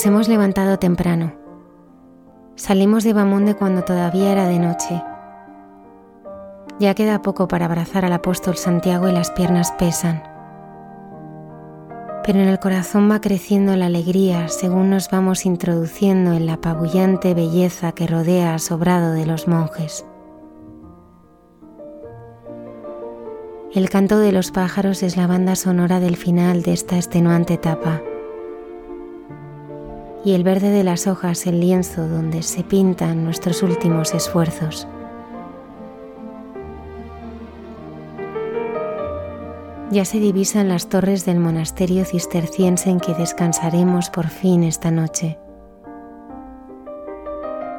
Nos hemos levantado temprano. Salimos de Bamonde cuando todavía era de noche. Ya queda poco para abrazar al apóstol Santiago y las piernas pesan. Pero en el corazón va creciendo la alegría según nos vamos introduciendo en la apabullante belleza que rodea al sobrado de los monjes. El canto de los pájaros es la banda sonora del final de esta extenuante etapa y el verde de las hojas el lienzo donde se pintan nuestros últimos esfuerzos. Ya se divisan las torres del monasterio cisterciense en que descansaremos por fin esta noche,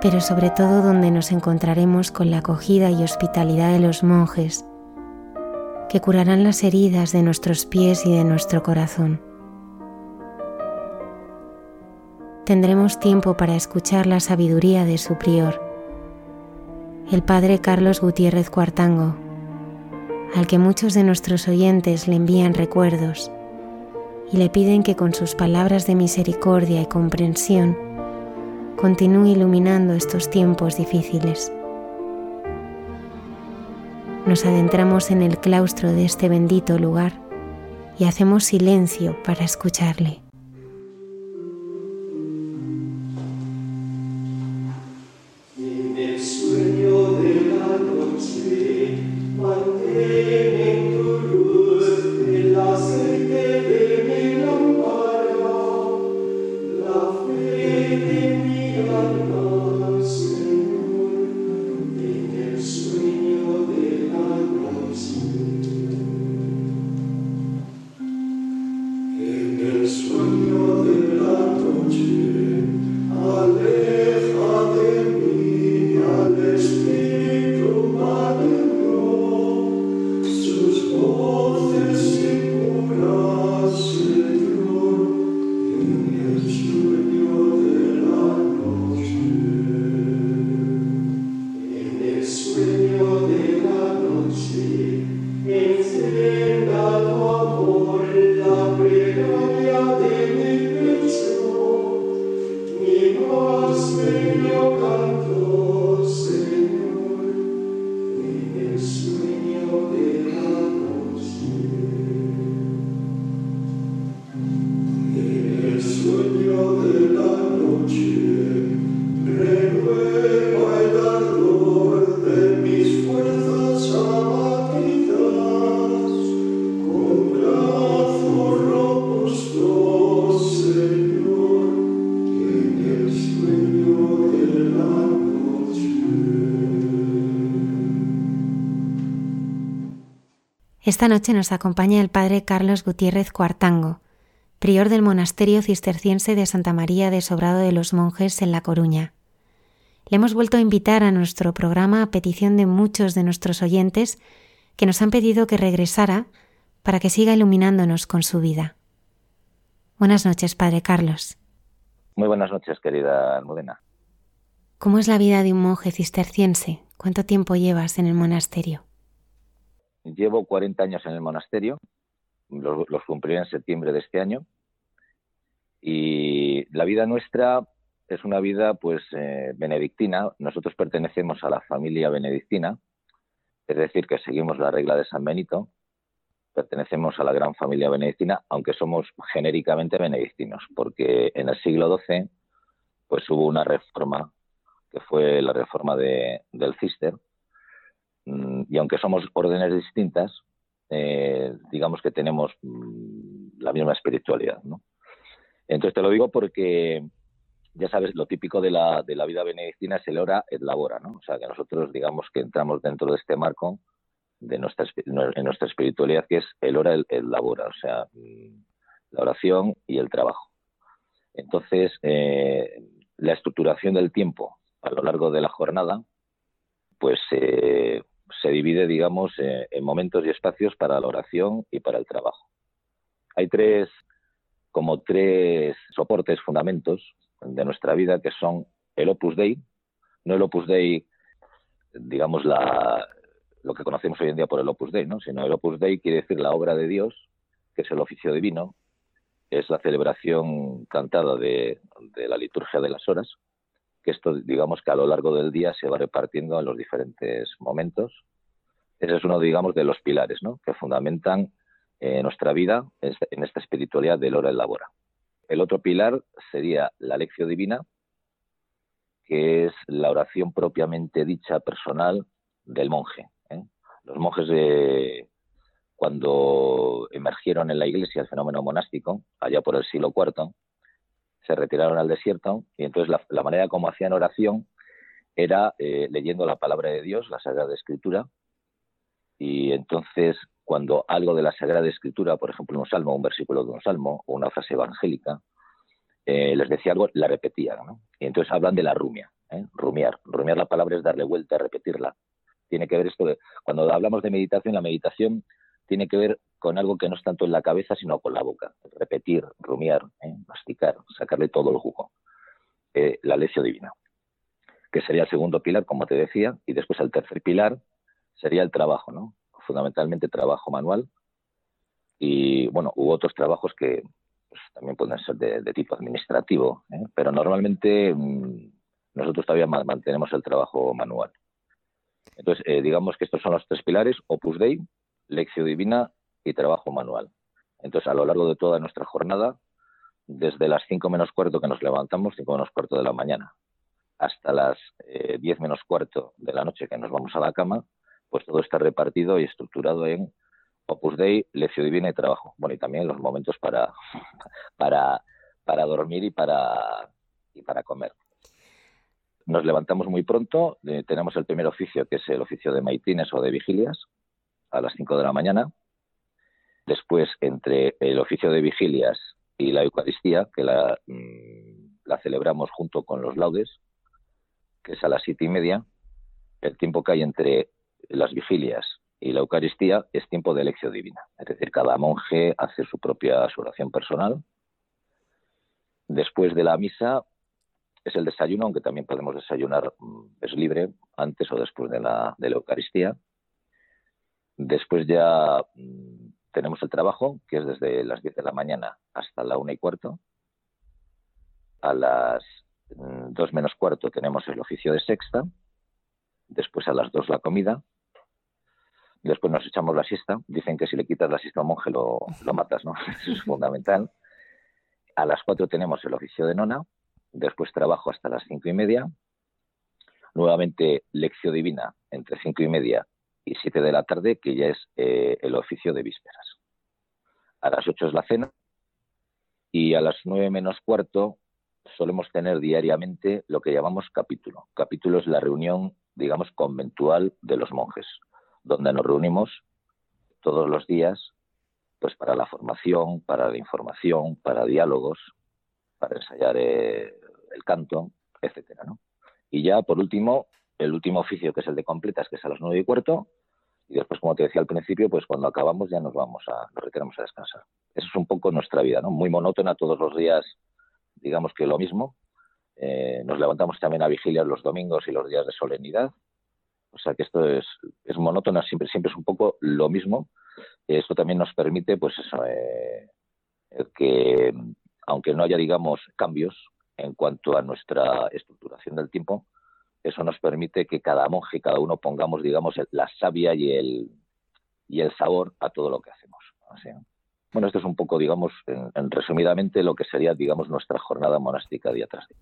pero sobre todo donde nos encontraremos con la acogida y hospitalidad de los monjes, que curarán las heridas de nuestros pies y de nuestro corazón. Tendremos tiempo para escuchar la sabiduría de su prior, el padre Carlos Gutiérrez Cuartango, al que muchos de nuestros oyentes le envían recuerdos y le piden que con sus palabras de misericordia y comprensión continúe iluminando estos tiempos difíciles. Nos adentramos en el claustro de este bendito lugar y hacemos silencio para escucharle. Esta noche nos acompaña el padre Carlos Gutiérrez Cuartango, prior del monasterio cisterciense de Santa María de Sobrado de los Monjes en La Coruña. Le hemos vuelto a invitar a nuestro programa a petición de muchos de nuestros oyentes que nos han pedido que regresara para que siga iluminándonos con su vida. Buenas noches, Padre Carlos. Muy buenas noches, querida Almudena. ¿Cómo es la vida de un monje cisterciense? ¿Cuánto tiempo llevas en el monasterio? Llevo 40 años en el monasterio, los, cumpliré en septiembre de este año. Y la vida nuestra es una vida pues eh, benedictina. Nosotros pertenecemos a la familia benedictina, es decir, que seguimos la regla de San Benito, pertenecemos a la gran familia benedictina, aunque somos genéricamente benedictinos, porque en el siglo XII pues hubo una reforma, que fue la reforma de, del Cister, y aunque somos órdenes distintas, eh, digamos que tenemos mm, la misma espiritualidad. Entonces te lo digo porque ya sabes, lo típico de la, de la vida benedictina es el ora et labora, ¿no? O sea, que nosotros digamos que entramos dentro de este marco de nuestra, en nuestra espiritualidad, que es el ora el, el labora, o sea, mm, la oración y el trabajo. Entonces, eh, la estructuración del tiempo a lo largo de la jornada, pues eh, se divide, digamos, eh, en momentos y espacios para la oración y para el trabajo. Hay tres, como tres soportes, fundamentos de nuestra vida que son el Opus Dei, no el Opus Dei, digamos, la, lo que conocemos hoy en día por el Opus Dei, ¿no? sino el Opus Dei quiere decir la obra de Dios, que es el oficio divino, es la celebración cantada de, de la liturgia de las horas, que esto digamos que a lo largo del día se va repartiendo en los diferentes momentos. Ese es uno, digamos, de los pilares ¿no? que fundamentan eh, nuestra vida en esta espiritualidad del hora y labora. El otro pilar sería la lección divina, que es la oración propiamente dicha personal del monje. ¿eh? Los monjes de, cuando emergieron en la iglesia el fenómeno monástico, allá por el siglo IV, se retiraron al desierto y entonces la, manera como hacían oración era eh, leyendo la palabra de Dios, la Sagrada Escritura, y entonces cuando algo de la Sagrada Escritura, por ejemplo un salmo, un versículo de un salmo o una frase evangélica, eh, les decía algo, la repetían. Y entonces hablan de la rumia, ¿eh? rumiar. Rumiar la palabra es darle vuelta, repetirla. Tiene que ver esto de, cuando hablamos de meditación, la meditación tiene que ver con algo que no es tanto en la cabeza, sino con la boca. Repetir, rumiar, ¿eh? masticar, sacarle todo el jugo. Eh, la lección divina, que sería el segundo pilar, como te decía, y después el tercer pilar sería el trabajo, ¿no? Fundamentalmente trabajo manual. Y bueno, hubo otros trabajos que pues, también pueden ser de, tipo administrativo, ¿eh? pero normalmente mm, nosotros todavía mantenemos el trabajo manual. Entonces, digamos que estos son los tres pilares, Opus Dei, lección divina y trabajo manual. Entonces, a lo largo de toda nuestra jornada, desde las 5 menos cuarto que nos levantamos, 5 menos cuarto de la mañana, hasta las 10 eh, menos cuarto de la noche que nos vamos a la cama, pues todo está repartido y estructurado en Opus Dei, lección divina y trabajo. Bueno, y también los momentos para, para, para dormir y para, y para comer. Nos levantamos muy pronto, eh, tenemos el primer oficio, que es el oficio de maitines o de vigilias, a las 5 de la mañana. Después, entre el oficio de vigilias y la Eucaristía, que la, mm, la celebramos junto con los laudes, que es a las siete y media, el tiempo que hay entre las vigilias y la Eucaristía es tiempo de elección divina. Es decir, cada monje hace su propia oración personal. Después de la misa es el desayuno, aunque también podemos desayunar, mm, es libre, antes o después de la, de la Eucaristía. Después ya mm, tenemos el trabajo, que es desde las 10 de la mañana hasta la una y cuarto. A las 2 mm, menos cuarto tenemos el oficio de sexta. Después a las 2 la comida. Después nos echamos la siesta. Dicen que si le quitas la siesta a un monje lo, lo matas, ¿no? Eso es fundamental. A las 4 tenemos el oficio de nona. Después trabajo hasta las cinco y media. Nuevamente lección divina entre cinco y media y 7 de la tarde, que ya es eh, el oficio de vísperas. A las 8 es la cena y a las 9 menos cuarto solemos tener diariamente lo que llamamos capítulo. Capítulo es la reunión, digamos, conventual de los monjes, donde nos reunimos todos los días pues para la formación, para la información, para diálogos, para ensayar eh, el canto, etcétera, ¿no? Y ya, por último, el último oficio, que es el de completas, que es a las nueve y cuarto, y después, como te decía al principio, pues cuando acabamos ya nos vamos a, nos retiramos a descansar. Eso es un poco nuestra vida, ¿no? Muy monótona todos los días, digamos que lo mismo. Eh, nos levantamos también a vigilia los domingos y los días de solemnidad. O sea que esto es, es monótona, siempre, siempre es un poco lo mismo. Esto también nos permite, pues eso, eh, que aunque no haya, digamos, cambios en cuanto a nuestra estructuración del tiempo, eso nos permite que cada monje, cada uno pongamos, digamos, la savia y el, y el sabor a todo lo que hacemos. bueno, esto es un poco, digamos, en, resumidamente lo que sería, digamos, nuestra jornada monástica día tras día.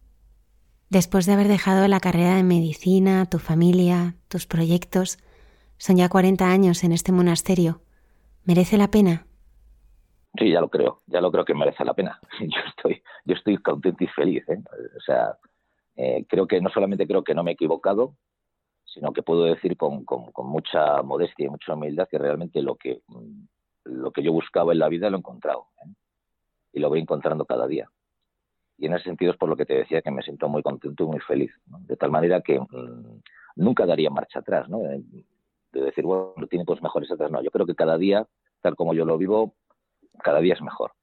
Después de haber dejado la carrera de medicina, tu familia, tus proyectos, son ya 40 años en este monasterio. ¿Merece la pena? Sí, ya lo creo, ya lo creo que merece la pena. Yo estoy, yo estoy contento y feliz. ¿eh? O sea, eh, creo que no solamente creo que no me he equivocado, sino que puedo decir con, mucha modestia y mucha humildad que realmente lo que, mm, lo que yo buscaba en la vida lo he encontrado. ¿eh? Y lo voy encontrando cada día. Y en ese sentido es por lo que te decía que me siento muy contento y muy feliz. De tal manera que mm, nunca daría marcha atrás, ¿no? De, decir, bueno, tiene cosas mejores atrás. No, yo creo que cada día, tal como yo lo vivo, cada día es mejor.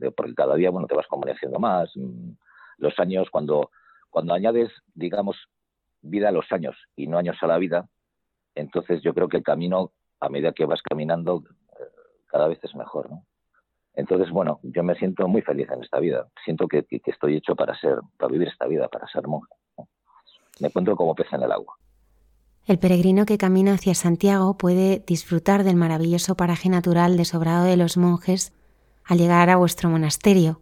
¿eh? Porque cada día, bueno, te vas convenciendo más. Mm, los años, cuando, cuando añades, digamos, vida a los años y no años a la vida, entonces yo creo que el camino, a medida que vas caminando, eh, cada vez es mejor, ¿no? Entonces, bueno, yo me siento muy feliz en esta vida. Siento que, estoy hecho para ser, para vivir esta vida, para ser monje. Me encuentro como pez en el agua. El peregrino que camina hacia Santiago puede disfrutar del maravilloso paraje natural de Sobrado de los Monjes al llegar a vuestro monasterio.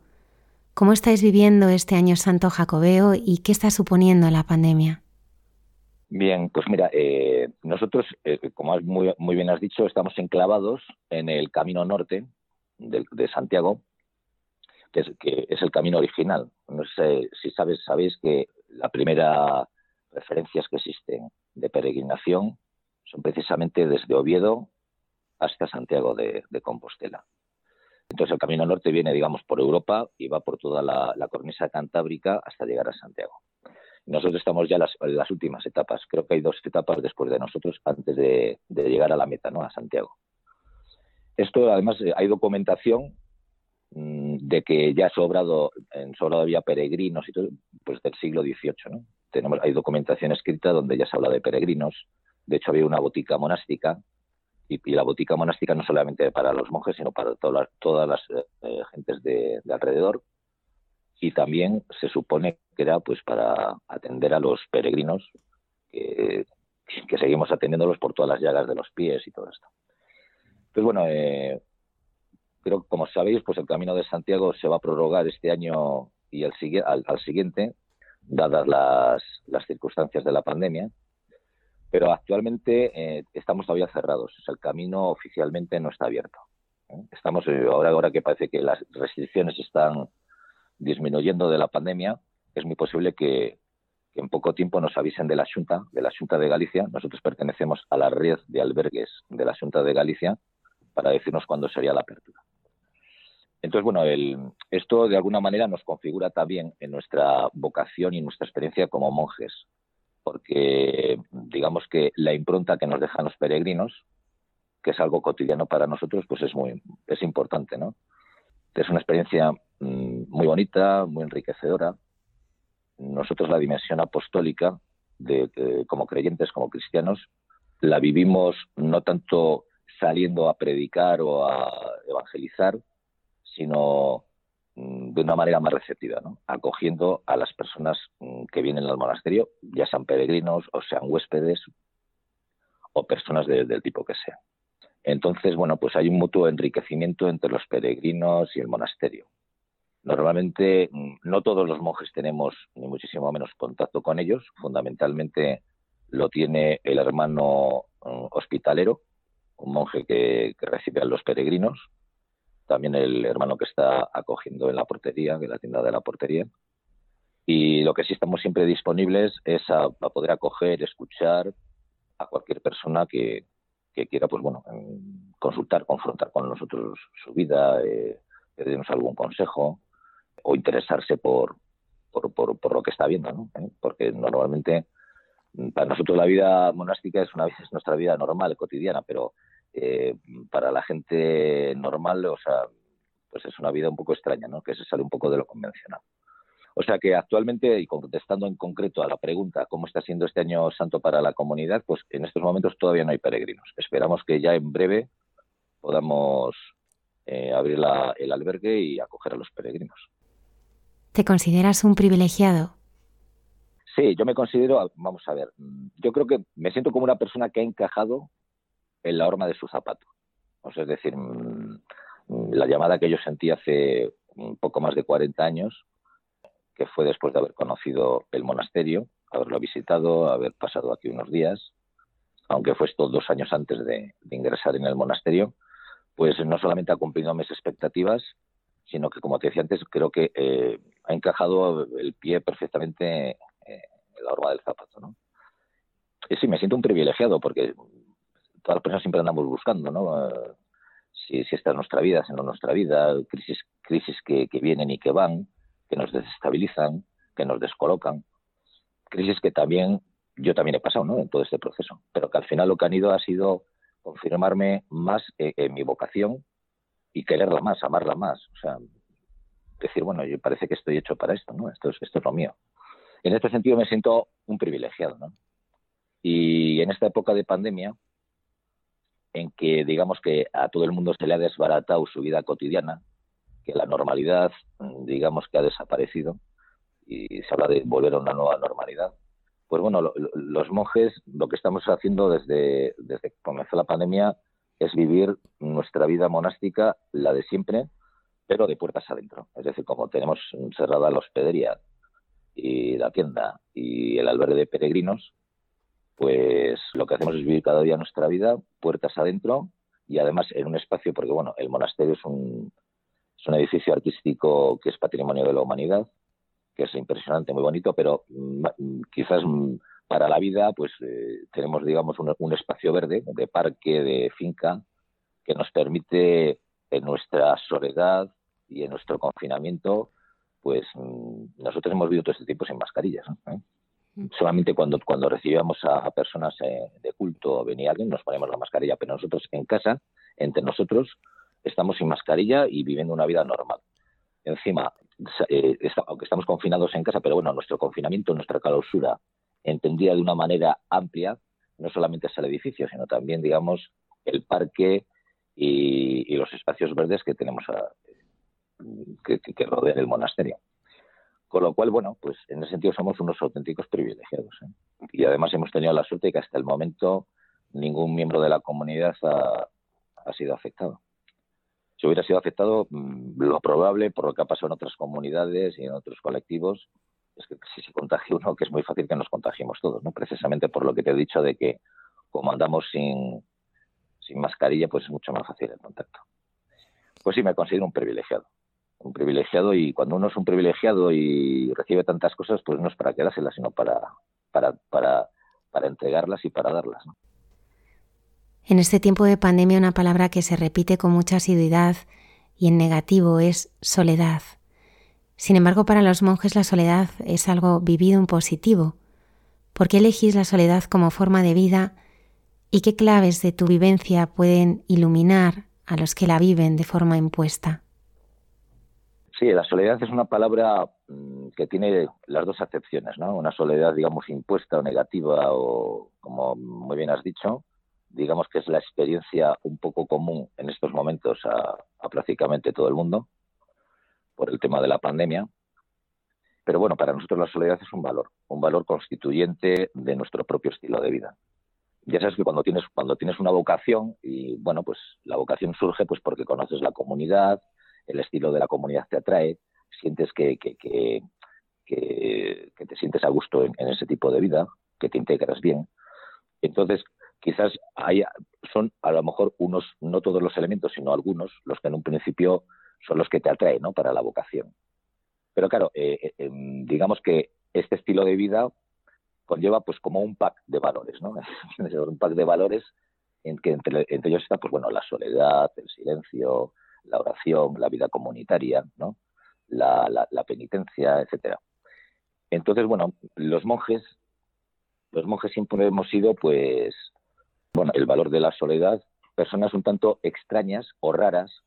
¿Cómo estáis viviendo este año santo jacobeo y qué está suponiendo la pandemia? Bien, pues mira, eh, nosotros, eh, como muy, muy, bien has dicho, estamos enclavados en el camino norte de, Santiago, que es, el camino original. No sé si sabes, sabéis que la primera referencias que existen de peregrinación son precisamente desde Oviedo hasta Santiago de Compostela. Entonces el camino norte viene, digamos, por Europa y va por toda la, cornisa cantábrica hasta llegar a Santiago. Nosotros estamos ya en las, últimas etapas. Creo que hay dos etapas después de nosotros antes de, llegar a la meta, ¿no? A Santiago. Esto, además, eh, hay documentación mm, de que ya ha sobrado, en sobrado había peregrinos y todo, pues del siglo XVIII, ¿no? Hay documentación escrita donde ya se habla de peregrinos. De hecho, había una botica monástica y, la botica monástica no solamente para los monjes, sino para todas las, todas las eh, gentes de, alrededor. Y también se supone que era pues para atender a los peregrinos que, seguimos atendiéndolos por todas las llagas de los pies y todo esto. Pues bueno, eh, creo que como sabéis, pues el Camino de Santiago se va a prorrogar este año y al, al siguiente, dadas las, las circunstancias de la pandemia pero actualmente eh, estamos todavía cerrados. el camino oficialmente no está abierto. ¿eh? Estamos eh, ahora, que parece que las restricciones están disminuyendo de la pandemia, es muy posible que, en poco tiempo nos avisen de la Junta, de la Junta de Galicia. Nosotros pertenecemos a la red de albergues de la Junta de Galicia para decirnos cuándo sería la apertura. Entonces, bueno, esto de alguna manera nos configura también en nuestra vocación y nuestra experiencia como monjes porque digamos que la impronta que nos dejan los peregrinos, que es algo cotidiano para nosotros, pues es muy es importante, ¿no? Es una experiencia mm, muy bonita, muy enriquecedora. Nosotros la dimensión apostólica de, como creyentes, como cristianos, la vivimos no tanto saliendo a predicar o a evangelizar, sino de una manera más receptiva, ¿no? acogiendo a las personas mm, que vienen al monasterio, ya sean peregrinos o sean huéspedes o personas del tipo que sea. Entonces, bueno, pues hay un mutuo enriquecimiento entre los peregrinos y el monasterio. Normalmente mm, no todos los monjes tenemos ni muchísimo menos contacto con ellos, fundamentalmente lo tiene el hermano hospitalero, un monje que recibe a los peregrinos, también el hermano que está acogiendo en la portería, en la tienda de la portería. Y lo que sí estamos siempre disponibles es a, poder acoger, escuchar a cualquier persona que, quiera, pues bueno, consultar, confrontar con nosotros su vida, eh, pedirnos algún consejo o interesarse por, por, lo que está viendo, ¿no? ¿Eh? Porque normalmente para nosotros la vida monástica es una es nuestra vida normal, cotidiana, pero eh, para la gente normal, o sea, pues es una vida un poco extraña, ¿no? Que se sale un poco de lo convencional. O sea que actualmente, y contestando en concreto a la pregunta cómo está siendo este año santo para la comunidad, pues en estos momentos todavía no hay peregrinos. Esperamos que ya en breve podamos eh, abrir el albergue y acoger a los peregrinos. ¿Te consideras un privilegiado? Sí, yo me considero, vamos a ver, yo creo que me siento como una persona que ha encajado en la horma de su zapato. Es decir, mm, la llamada que yo sentí hace un poco más de 40 años, que fue después de haber conocido el monasterio, haberlo visitado, haber pasado aquí unos días, aunque fue esto dos años antes de, ingresar en el monasterio, pues no solamente ha cumplido mis expectativas, sino que, como te decía antes, creo que eh, ha encajado el pie perfectamente eh, en la horma del zapato. ¿no? Y sí, me siento un privilegiado porque todas las personas siempre andamos buscando, ¿no? Eh, si, si, esta es nuestra vida, si no es nuestra vida, crisis, crisis que, vienen y que van, que nos desestabilizan, que nos descolocan, crisis que también yo también he pasado ¿no? en todo este proceso, pero que al final lo que han ido ha sido confirmarme más en mi vocación y quererla más, amarla más. O sea, decir, bueno, yo parece que estoy hecho para esto, ¿no? Esto es, esto es lo mío. En este sentido me siento un privilegiado, ¿no? Y en esta época de pandemia, en que digamos que a todo el mundo se le ha desbaratado su vida cotidiana, que la normalidad, digamos que ha desaparecido y se habla de volver a una nueva normalidad, pues bueno, los monjes lo que estamos haciendo desde, desde que comenzó la pandemia es vivir nuestra vida monástica, la de siempre, pero de puertas adentro. Es decir, como tenemos cerrada la hospedería y la tienda y el albergue de peregrinos, pues lo que hacemos es vivir cada día nuestra vida puertas adentro y además en un espacio, porque bueno, el monasterio es un, es un edificio artístico que es patrimonio de la humanidad, que es impresionante, muy bonito, pero mm, quizás mm, para la vida, pues eh, tenemos, digamos, un, espacio verde de parque, de finca, que nos permite en nuestra soledad y en nuestro confinamiento, pues mm, nosotros hemos vivido todo este tiempo sin mascarillas. Solamente cuando, cuando recibíamos a, personas eh, de culto o venía alguien, nos ponemos la mascarilla, pero nosotros en casa, entre nosotros, estamos sin mascarilla y viviendo una vida normal. Encima, aunque estamos confinados en casa, pero bueno, nuestro confinamiento, nuestra clausura entendida de una manera amplia, no solamente es el edificio, sino también, digamos, el parque y, los espacios verdes que tenemos que, rodean el monasterio. Con lo cual, bueno, pues en ese sentido somos unos auténticos privilegiados. ¿eh? Y además hemos tenido la suerte de que hasta el momento ningún miembro de la comunidad ha, sido afectado. Si hubiera sido afectado, mm, lo probable, por lo que ha pasado en otras comunidades y en otros colectivos, es que si se contagia uno, que es muy fácil que nos contagiemos todos, ¿no? Precisamente por lo que te he dicho de que como andamos sin, sin mascarilla, pues es mucho más fácil el contacto. Pues sí, me considero un privilegiado. Un privilegiado y cuando uno es un privilegiado y recibe tantas cosas, pues no es para quedárselas, sino para, para, para, para entregarlas y para darlas. En este tiempo de pandemia una palabra que se repite con mucha asiduidad y en negativo es soledad. Sin embargo, para los monjes la soledad es algo vivido en positivo. ¿Por qué elegís la soledad como forma de vida y qué claves de tu vivencia pueden iluminar a los que la viven de forma impuesta? Sí, la soledad es una palabra mm, que tiene las dos acepciones, ¿no? Una soledad, digamos, impuesta o negativa o, como muy bien has dicho, digamos que es la experiencia un poco común en estos momentos a prácticamente todo el mundo por el tema de la pandemia. Pero bueno, para nosotros la soledad es un valor, un valor constituyente de nuestro propio estilo de vida. Ya sabes que cuando tienes, cuando tienes una vocación, y bueno, pues la vocación surge pues porque conoces la comunidad, el estilo de la comunidad te atrae, sientes que, que, que, te sientes a gusto en, ese tipo de vida, que te integras bien. Entonces, quizás haya, son a lo mejor unos, no todos los elementos, sino algunos, los que en un principio son los que te atraen ¿no? para la vocación. Pero claro, eh, eh, em, digamos que este estilo de vida conlleva pues como un pack de valores, ¿no? un pack de valores en que entre, ellos está pues bueno la soledad, el silencio, la oración, la vida comunitaria, ¿no? La, la, penitencia, etcétera. Entonces, bueno, los monjes, los monjes siempre hemos sido, pues, bueno, el valor de la soledad, personas un tanto extrañas o raras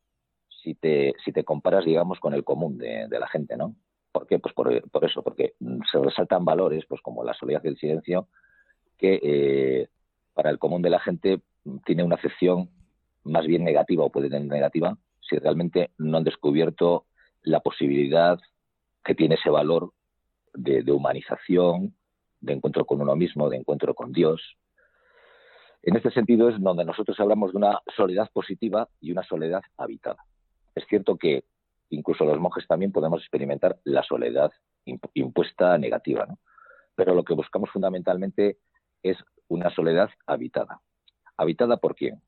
si te, si te comparas, digamos, con el común de, la gente, ¿no? ¿Por qué? Pues por, eso, porque se resaltan valores, pues como la soledad y el silencio, que eh, para el común de la gente tiene una acepción más bien negativa o puede tener negativa si realmente no han descubierto la posibilidad que tiene ese valor de, humanización, de encuentro con uno mismo, de encuentro con Dios. En este sentido es donde nosotros hablamos de una soledad positiva y una soledad habitada. Es cierto que incluso los monjes también podemos experimentar la soledad impuesta negativa, ¿no? pero lo que buscamos fundamentalmente es una soledad habitada. ¿Habitada por quién?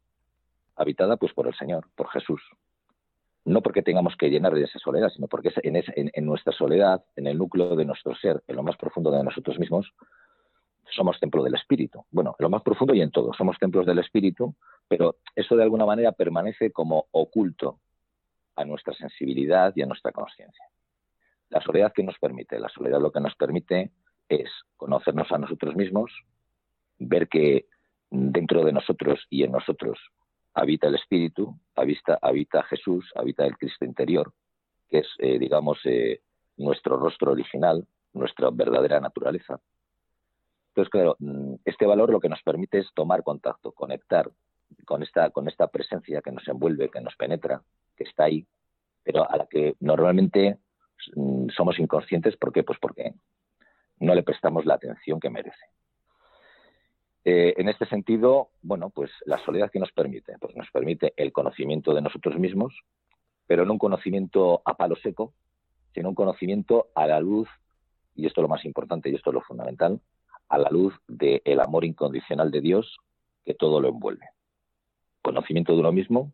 Habitada pues por el Señor, por Jesús. No porque tengamos que llenar de esa soledad, sino porque en, en nuestra soledad, en el núcleo de nuestro ser, en lo más profundo de nosotros mismos, somos templo del Espíritu. Bueno, en lo más profundo y en todo, somos templos del Espíritu, pero eso de alguna manera permanece como oculto a nuestra sensibilidad y a nuestra conciencia. La soledad que nos permite, la soledad lo que nos permite es conocernos a nosotros mismos, ver que dentro de nosotros y en nosotros habita el Espíritu, habita, habita Jesús, habita el Cristo interior, que es, eh, digamos, eh, nuestro rostro original, nuestra verdadera naturaleza. Entonces, claro, mm, este valor lo que nos permite es tomar contacto, conectar con esta, con esta presencia que nos envuelve, que nos penetra, que está ahí, pero a la que normalmente mm, somos inconscientes. ¿Por qué? Pues porque no le prestamos la atención que merece. Eh, en este sentido, bueno, pues la soledad que nos permite, pues nos permite el conocimiento de nosotros mismos, pero no un conocimiento a palo seco, sino un conocimiento a la luz, y esto es lo más importante y esto es lo fundamental, a la luz del amor incondicional de Dios que todo lo envuelve. Conocimiento de uno mismo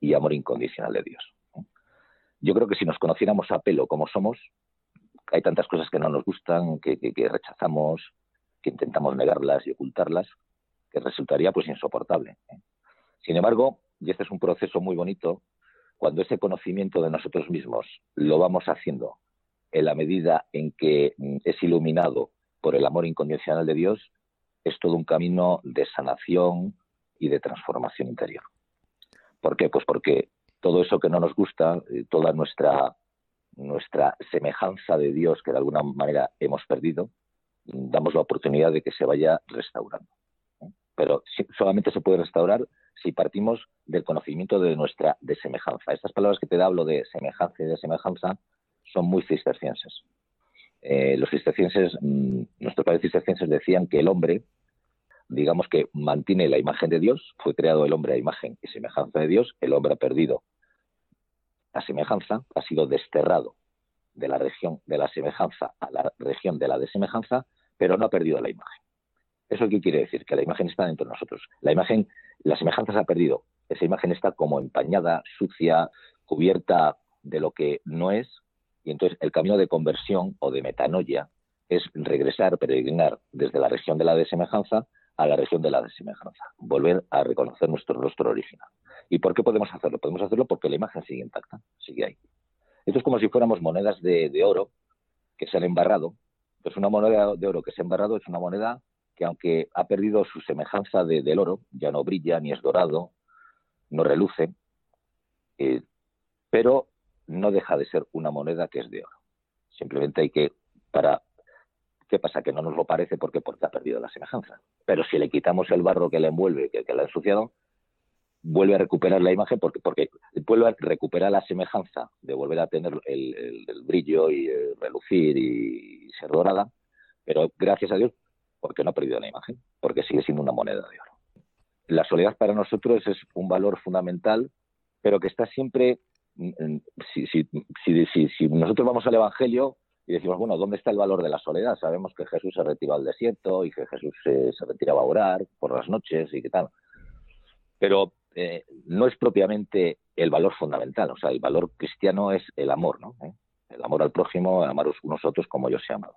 y amor incondicional de Dios. Yo creo que si nos conociéramos a pelo como somos, hay tantas cosas que no nos gustan, que, rechazamos, intentamos negarlas y ocultarlas, que resultaría pues insoportable. ¿eh? Sin embargo, y este es un proceso muy bonito, cuando ese conocimiento de nosotros mismos lo vamos haciendo en la medida en que mm, es iluminado por el amor incondicional de Dios, es todo un camino de sanación y de transformación interior. ¿Por qué? Pues porque todo eso que no nos gusta, eh, toda nuestra nuestra semejanza de Dios que de alguna manera hemos perdido, damos la oportunidad de que se vaya restaurando. Pero solamente se puede restaurar si partimos del conocimiento de nuestra desemejanza. Estas palabras que te hablo de semejanza y de semejanza son muy cistercienses. Eh, los cistercienses, mm, nuestros padres cistercienses decían que el hombre, digamos que mantiene la imagen de Dios, fue creado el hombre a imagen y semejanza de Dios, el hombre ha perdido la semejanza ha sido desterrado de la región de la semejanza a la región de la desemejanza, pero no ha perdido la imagen. ¿Eso qué quiere decir? Que la imagen está dentro de nosotros. La imagen, la semejanza se ha perdido. Esa imagen está como empañada, sucia, cubierta de lo que no es. Y entonces el camino de conversión o de metanoia es regresar, peregrinar desde la región de la desemejanza a la región de la desemejanza, volver a reconocer nuestro rostro original. ¿Y por qué podemos hacerlo? Podemos hacerlo porque la imagen sigue intacta, sigue ahí. Esto es como si fuéramos monedas de, oro que se han embarrado. Pues una moneda de oro que se ha embarrado es una moneda que aunque ha perdido su semejanza del oro, ya no brilla, ni es dorado, no reluce, eh, pero no deja de ser una moneda que es de oro. Simplemente hay que, para ¿Qué pasa? Que no nos lo parece porque, porque ha perdido la semejanza. Pero si le quitamos el barro que le envuelve, que, que le ha ensuciado, vuelve a recuperar la imagen porque, porque vuelve a recuperar la semejanza de volver a tener el, brillo y relucir y ser dorada, pero gracias a Dios porque no ha perdido la imagen, porque sigue siendo una moneda de oro. La soledad para nosotros es un valor fundamental, pero que está siempre, si, si, si, si nosotros vamos al Evangelio, y decimos, bueno, ¿dónde está el valor de la soledad? Sabemos que Jesús se retiró al desierto y que Jesús se, retiraba a orar por las noches y qué tal. Pero eh, no es propiamente el valor fundamental. O sea, el valor cristiano es el amor, ¿no? ¿Eh? El amor al prójimo, amaros unos otros como yo se he amado.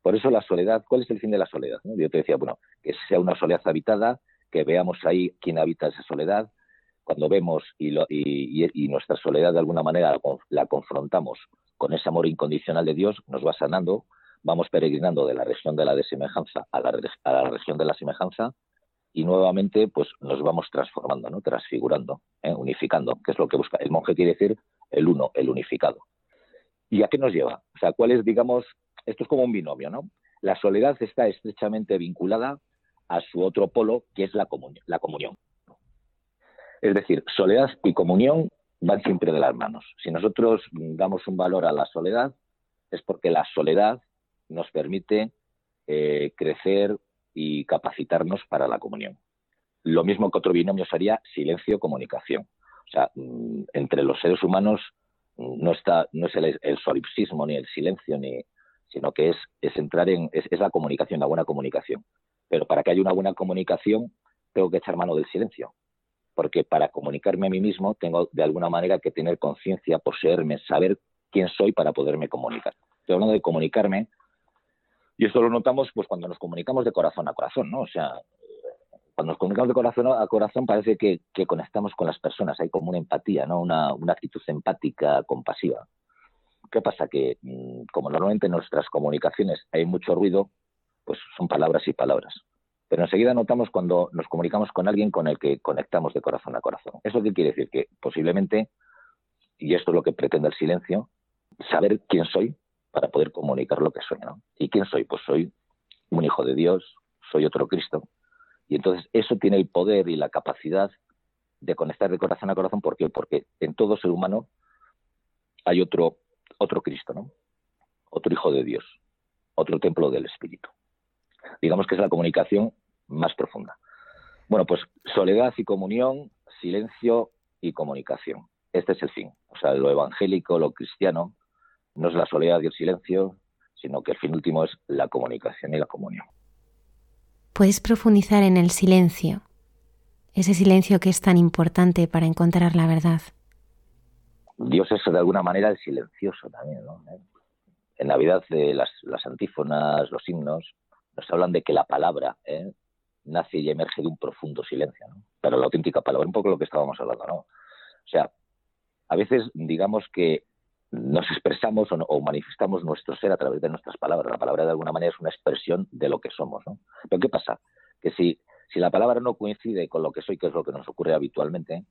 Por eso la soledad, ¿cuál es el fin de la soledad? Yo te decía, bueno, que sea una soledad habitada, que veamos ahí quién habita esa soledad. Cuando vemos y, y nuestra soledad de alguna manera la confrontamos con ese amor incondicional de Dios nos va sanando, vamos peregrinando de la región de la desemejanza a la región de la semejanza y nuevamente pues nos vamos transformando, ¿no? transfigurando, ¿eh? unificando, que es lo que busca. El monje quiere decir el uno, el unificado. ¿Y a qué nos lleva? O sea, ¿cuál es, digamos, esto es como un binomio, ¿no? La soledad está estrechamente vinculada a su otro polo, que es la, la comunión. Es decir, soledad y comunión van siempre de las manos. Si nosotros damos un valor a la soledad, es porque la soledad nos permite eh, crecer y capacitarnos para la comunión. Lo mismo que otro binomio sería silencio-comunicación. O sea, mm, entre los seres humanos mm, no está no es el, solipsismo ni el silencio ni sino que es, es entrar en es, la comunicación la buena comunicación pero para que haya una buena comunicación tengo que echar mano del silencio porque para comunicarme a mí mismo tengo de alguna manera que tener conciencia poseerme saber quién soy para poderme comunicar estoy hablando de comunicarme y esto lo notamos pues cuando nos comunicamos de corazón a corazón no o sea cuando nos comunicamos de corazón a corazón parece que, conectamos con las personas, hay como una empatía, ¿no? Una, actitud empática, compasiva. ¿Qué pasa? Que mm, como normalmente en nuestras comunicaciones hay mucho ruido, pues son palabras y palabras. Pero enseguida notamos cuando nos comunicamos con alguien con el que conectamos de corazón a corazón. ¿Eso qué quiere decir? Que posiblemente, y esto es lo que pretende el silencio, saber quién soy para poder comunicar lo que soy. ¿no? ¿Y quién soy? Pues soy un hijo de Dios, soy otro Cristo, y entonces eso tiene el poder y la capacidad de conectar de corazón a corazón. ¿Por qué? Porque en todo ser humano hay otro, otro Cristo, ¿no? Otro Hijo de Dios, otro templo del Espíritu. Digamos que es la comunicación más profunda. Bueno, pues soledad y comunión, silencio y comunicación. Este es el fin. O sea, lo evangélico, lo cristiano, no es la soledad y el silencio, sino que el fin último es la comunicación y la comunión. Puedes profundizar en el silencio, ese silencio que es tan importante para encontrar la verdad. Dios es de alguna manera el silencioso también. ¿no? En Navidad eh, las, antífonas, los himnos, nos hablan de que la palabra ¿eh? nace y emerge de un profundo silencio. ¿no? Pero la auténtica palabra, un poco lo que estábamos hablando. ¿no? O sea, a veces digamos que nos expresamos o, manifestamos nuestro ser a través de nuestras palabras. La palabra de alguna manera es una expresión de lo que somos. ¿no? Pero ¿qué pasa? Que si, si la palabra no coincide con lo que soy, que es lo que nos ocurre habitualmente,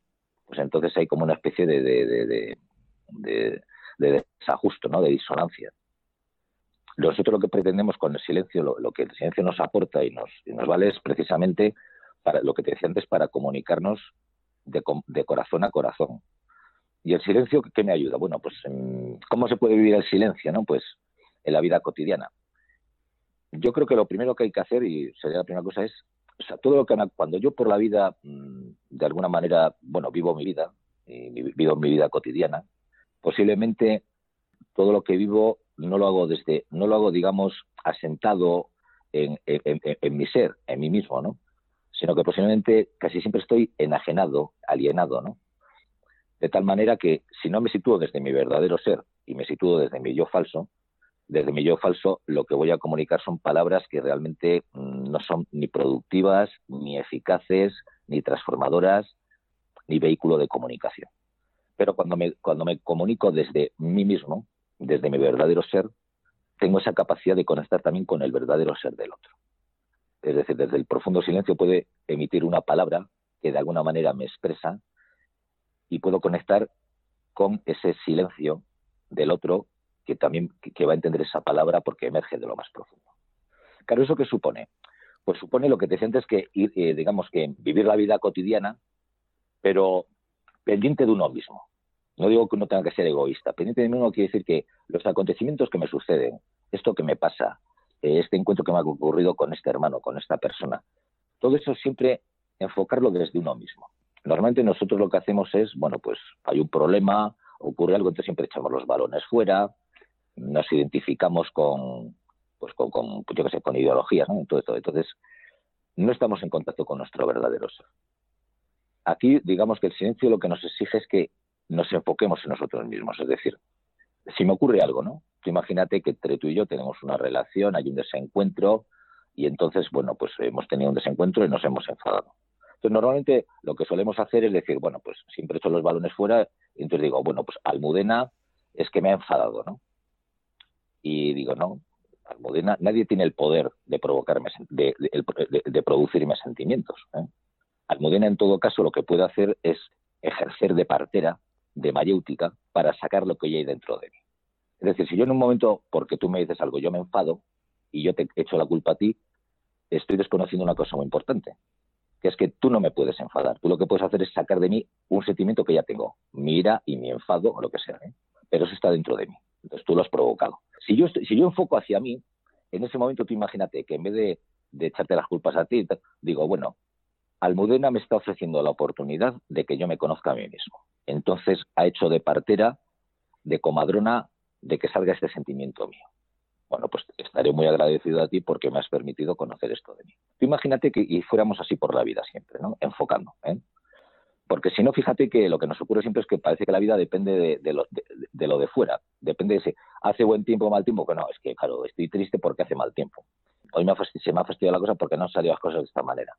pues entonces hay como una especie de, de, de, desajusto, ¿no? de disonancia. Nosotros lo que pretendemos con el silencio, lo, que el silencio nos aporta y nos, nos vale es precisamente para lo que te decía antes, para comunicarnos de corazón a corazón ¿Y el silencio qué me ayuda? Bueno, pues ¿cómo se puede vivir el silencio? ¿no? Pues en la vida cotidiana. Yo creo que lo primero que hay que hacer, y sería la primera cosa, es, o sea, todo lo que cuando yo por la vida, mm, de alguna manera, bueno, vivo mi vida, y vivo mi vida cotidiana, posiblemente todo lo que vivo no lo hago desde, no lo hago, digamos, asentado en, en mi ser, en mí mismo, ¿no? Sino que posiblemente casi siempre estoy enajenado, alienado, ¿no? De tal manera que si no me sitúo desde mi verdadero ser y me sitúo desde mi yo falso, desde mi yo falso lo que voy a comunicar son palabras que realmente mm, no son ni productivas, ni eficaces, ni transformadoras, ni vehículo de comunicación. Pero cuando me, cuando me comunico desde mí mismo, desde mi verdadero ser, tengo esa capacidad de conectar también con el verdadero ser del otro. Es decir, desde el profundo silencio puede emitir una palabra que de alguna manera me expresa, y puedo conectar con ese silencio del otro que también que va a entender esa palabra porque emerge de lo más profundo. Claro, ¿eso qué supone? Pues supone lo que te sientes que eh, digamos que vivir la vida cotidiana, pero pendiente de uno mismo. No digo que uno tenga que ser egoísta. Pendiente de uno quiere decir que los acontecimientos que me suceden, esto que me pasa, eh, este encuentro que me ha ocurrido con este hermano, con esta persona, todo eso siempre enfocarlo desde uno mismo. Normalmente nosotros lo que hacemos es, bueno, pues hay un problema, ocurre algo, entonces siempre echamos los balones fuera, nos identificamos con, pues con, yo qué sé, con ideologías, ¿no? Todo Entonces, no estamos en contacto con nuestro verdadero ser. Aquí, digamos que el silencio lo que nos exige es que nos enfoquemos en nosotros mismos. Es decir, si me ocurre algo, ¿no? imagínate que entre tú y yo tenemos una relación, hay un desencuentro, y entonces, bueno, pues hemos tenido un desencuentro y nos hemos enfadado. Entonces, normalmente lo que solemos hacer es decir, bueno, pues siempre echo los balones fuera, y entonces digo, bueno, pues Almudena es que me ha enfadado, ¿no? Y digo, no, Almudena, nadie tiene el poder de provocarme, de, de, producirme sentimientos. ¿eh? Almudena, en todo caso, lo que puede hacer es ejercer de partera, de mayéutica, para sacar lo que hay dentro de mí. Es decir, si yo en un momento, porque tú me dices algo, yo me enfado y yo te echo la culpa a ti, estoy desconociendo una cosa muy importante, que es que tú no me puedes enfadar. Tú lo que puedes hacer es sacar de mí un sentimiento que ya tengo, mi ira y mi enfado o lo que sea. ¿eh? Pero eso está dentro de mí. Entonces tú lo has provocado. si yo, si yo enfoco hacia mí, en ese momento tú imagínate que en vez de, de echarte las culpas a ti, digo, bueno, Almudena me está ofreciendo la oportunidad de que yo me conozca a mí mismo. Entonces ha hecho de partera, de comadrona, de que salga este sentimiento mío. Bueno, pues estaré muy agradecido a ti porque me has permitido conocer esto de mí. Tú imagínate que y fuéramos así por la vida siempre, ¿no? Enfocando. ¿eh? Porque si no, fíjate que lo que nos ocurre siempre es que parece que la vida depende de, lo, de, lo, de, fuera. Depende de si hace buen tiempo o mal tiempo. Que no, es que, claro, estoy triste porque hace mal tiempo. Hoy me se me ha fastidiado la cosa porque no han salido las cosas de esta manera.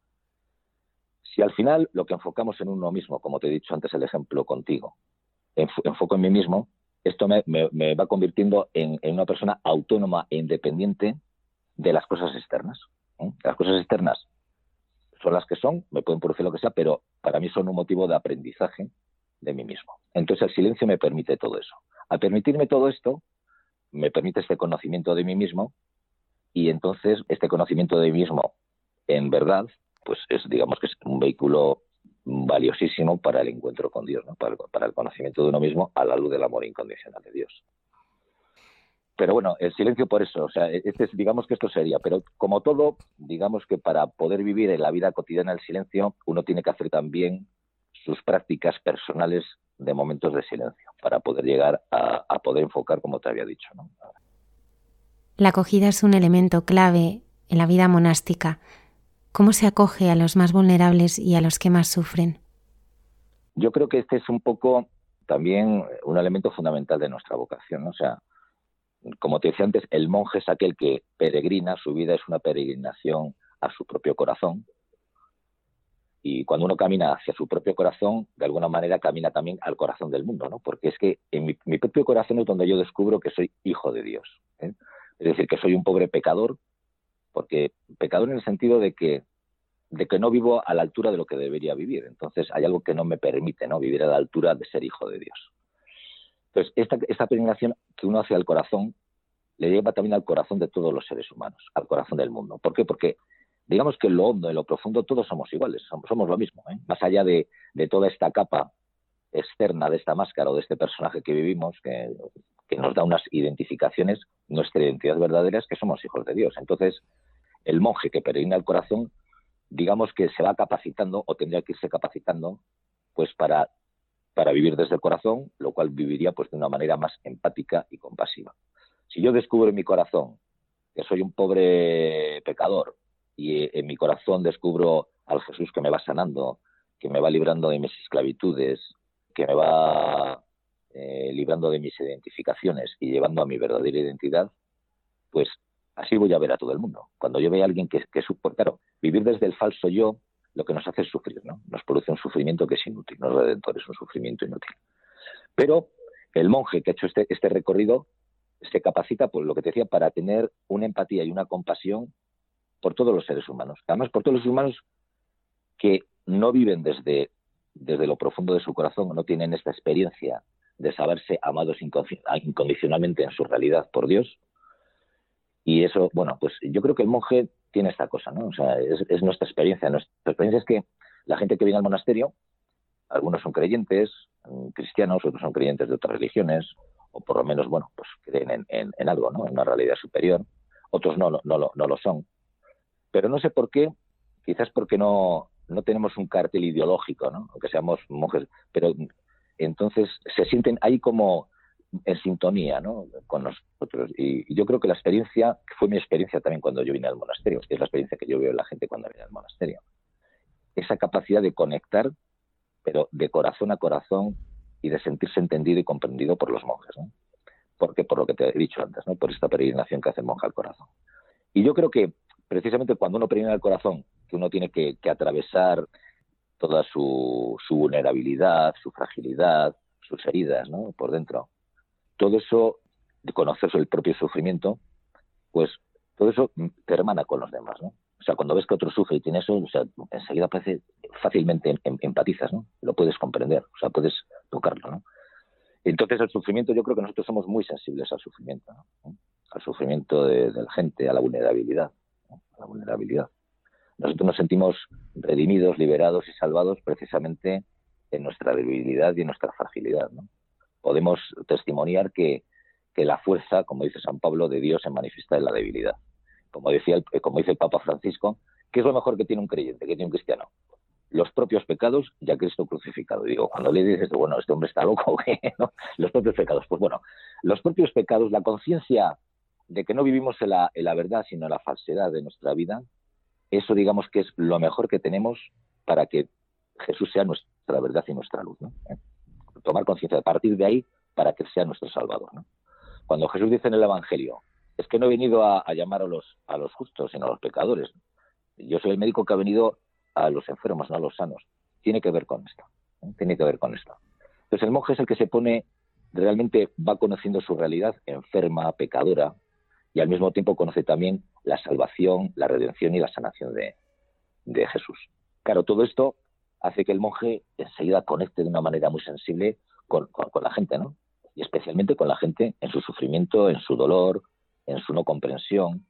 Si al final lo que enfocamos en uno mismo, como te he dicho antes el ejemplo contigo, enfoco en mí mismo, esto me, va convirtiendo en, una persona autónoma e independiente de las cosas externas. ¿eh? Las cosas externas son las que son, me pueden producir lo que sea, pero para mí son un motivo de aprendizaje de mí mismo. Entonces el silencio me permite todo eso. Al permitirme todo esto, me permite este conocimiento de mí mismo y entonces este conocimiento de mí mismo en verdad, pues es digamos que es un vehículo valiosísimo para el encuentro con Dios, ¿no? para, para el conocimiento de uno mismo a la luz del amor incondicional de Dios pero bueno, el silencio por eso, o sea, este digamos que esto sería, pero como todo, digamos que para poder vivir en la vida cotidiana el silencio, uno tiene que hacer también sus prácticas personales de momentos de silencio, para poder llegar a, poder enfocar como te había dicho. La acogida es un elemento clave en la vida monástica. ¿Cómo se acoge a los más vulnerables y a los que más sufren? Yo creo que este es un poco también un elemento fundamental de nuestra vocación, o sea, como te decía antes, el monje es aquel que peregrina, su vida es una peregrinación a su propio corazón. Y cuando uno camina hacia su propio corazón, de alguna manera camina también al corazón del mundo, ¿no? Porque es que en mi, propio corazón es donde yo descubro que soy hijo de Dios. ¿eh? Es decir, que soy un pobre pecador, porque pecador en el sentido de que, de que no vivo a la altura de lo que debería vivir. Entonces hay algo que no me permite ¿no? vivir a la altura de ser hijo de Dios. Entonces, esta, esta peregrinación que uno hace al corazón le lleva también al corazón de todos los seres humanos, al corazón del mundo. ¿Por qué? Porque digamos que en lo hondo, en lo profundo, todos somos iguales, somos, lo mismo. ¿eh? Más allá de, toda esta capa externa de esta máscara o de este personaje que vivimos, que, que, nos da unas identificaciones, nuestra identidad verdadera es que somos hijos de Dios. Entonces, el monje que peregrina al corazón, digamos que se va capacitando o tendría que irse capacitando pues para para vivir desde el corazón, lo cual viviría pues de una manera más empática y compasiva. Si yo descubro en mi corazón que soy un pobre pecador y en mi corazón descubro al Jesús que me va sanando, que me va librando de mis esclavitudes, que me va eh, librando de mis identificaciones y llevando a mi verdadera identidad, pues así voy a ver a todo el mundo. Cuando yo veo a alguien que, que es, claro, vivir desde el falso yo lo que nos hace es sufrir, ¿no? Nos produce un sufrimiento que es inútil, no es redentor, es un sufrimiento inútil. Pero el monje que ha hecho este, este recorrido se capacita, por lo que te decía, para tener una empatía y una compasión por todos los seres humanos. Además, por todos los humanos que no viven desde, desde lo profundo de su corazón, no tienen esta experiencia de saberse amados incondicionalmente en su realidad por Dios. Y eso, bueno, pues yo creo que el monje tiene esta cosa, ¿no? O sea, es, nuestra experiencia. Nuestra experiencia es que la gente que viene al monasterio, algunos son creyentes, mm, cristianos, otros son creyentes de otras religiones, o por lo menos, bueno, pues creen en, algo, ¿no? En una realidad superior. Otros no, no, no, no lo son. Pero no sé por qué, quizás porque no, no tenemos un cartel ideológico, ¿no? Aunque seamos monjes, pero entonces se sienten ahí como en sintonía ¿no? con nosotros. Y, yo creo que la experiencia, que fue mi experiencia también cuando yo vine al monasterio, es la experiencia que yo veo en la gente cuando viene al monasterio, esa capacidad de conectar, pero de corazón a corazón y de sentirse entendido y comprendido por los monjes. ¿no? Porque por lo que te he dicho antes, ¿no? por esta peregrinación que hace el monje al corazón. Y yo creo que precisamente cuando uno peregrina al corazón, que uno tiene que, atravesar toda su, su vulnerabilidad, su fragilidad, sus heridas ¿no? por dentro, todo eso, de conocerse el propio sufrimiento, pues todo eso te hermana con los demás, ¿no? O sea, cuando ves que otro sufre y tiene eso, o sea, enseguida parece fácilmente em, em, empatizas, ¿no? Lo puedes comprender, o sea, puedes tocarlo, ¿no? Entonces el sufrimiento, yo creo que nosotros somos muy sensibles al sufrimiento, ¿no? Al sufrimiento de, la gente, a la vulnerabilidad, a la vulnerabilidad. Nosotros nos sentimos redimidos, liberados y salvados precisamente en nuestra debilidad y en nuestra fragilidad, ¿no? Podemos testimoniar que, la fuerza, como dice San Pablo, de Dios se manifiesta en la debilidad. Como, decía el, como dice el Papa Francisco, ¿qué es lo mejor que tiene un creyente, que tiene un cristiano? Los propios pecados y a Cristo crucificado. digo, cuando le dices, bueno, este hombre está loco, ¿no? los propios pecados. Pues bueno, los propios pecados, la conciencia de que no vivimos en la, en la verdad, sino en la falsedad de nuestra vida, eso digamos que es lo mejor que tenemos para que Jesús sea nuestra verdad y nuestra luz. ¿no? Tomar conciencia, a partir de ahí, para que sea nuestro Salvador. Cuando Jesús dice en el Evangelio, es que no he venido a, llamar a los, a los justos, sino a los pecadores. Yo soy el médico que ha venido a los enfermos, no a los sanos. Tiene que ver con esto. ¿eh? Tiene que ver con esto. Entonces el monje es el que se pone, realmente va conociendo su realidad enferma, pecadora, y al mismo tiempo conoce también la salvación, la redención y la sanación de, Jesús. Claro, todo esto hace que el monje enseguida conecte de una manera muy sensible con, la gente, ¿no? Y especialmente con la gente en su sufrimiento, en su dolor, en su no comprensión,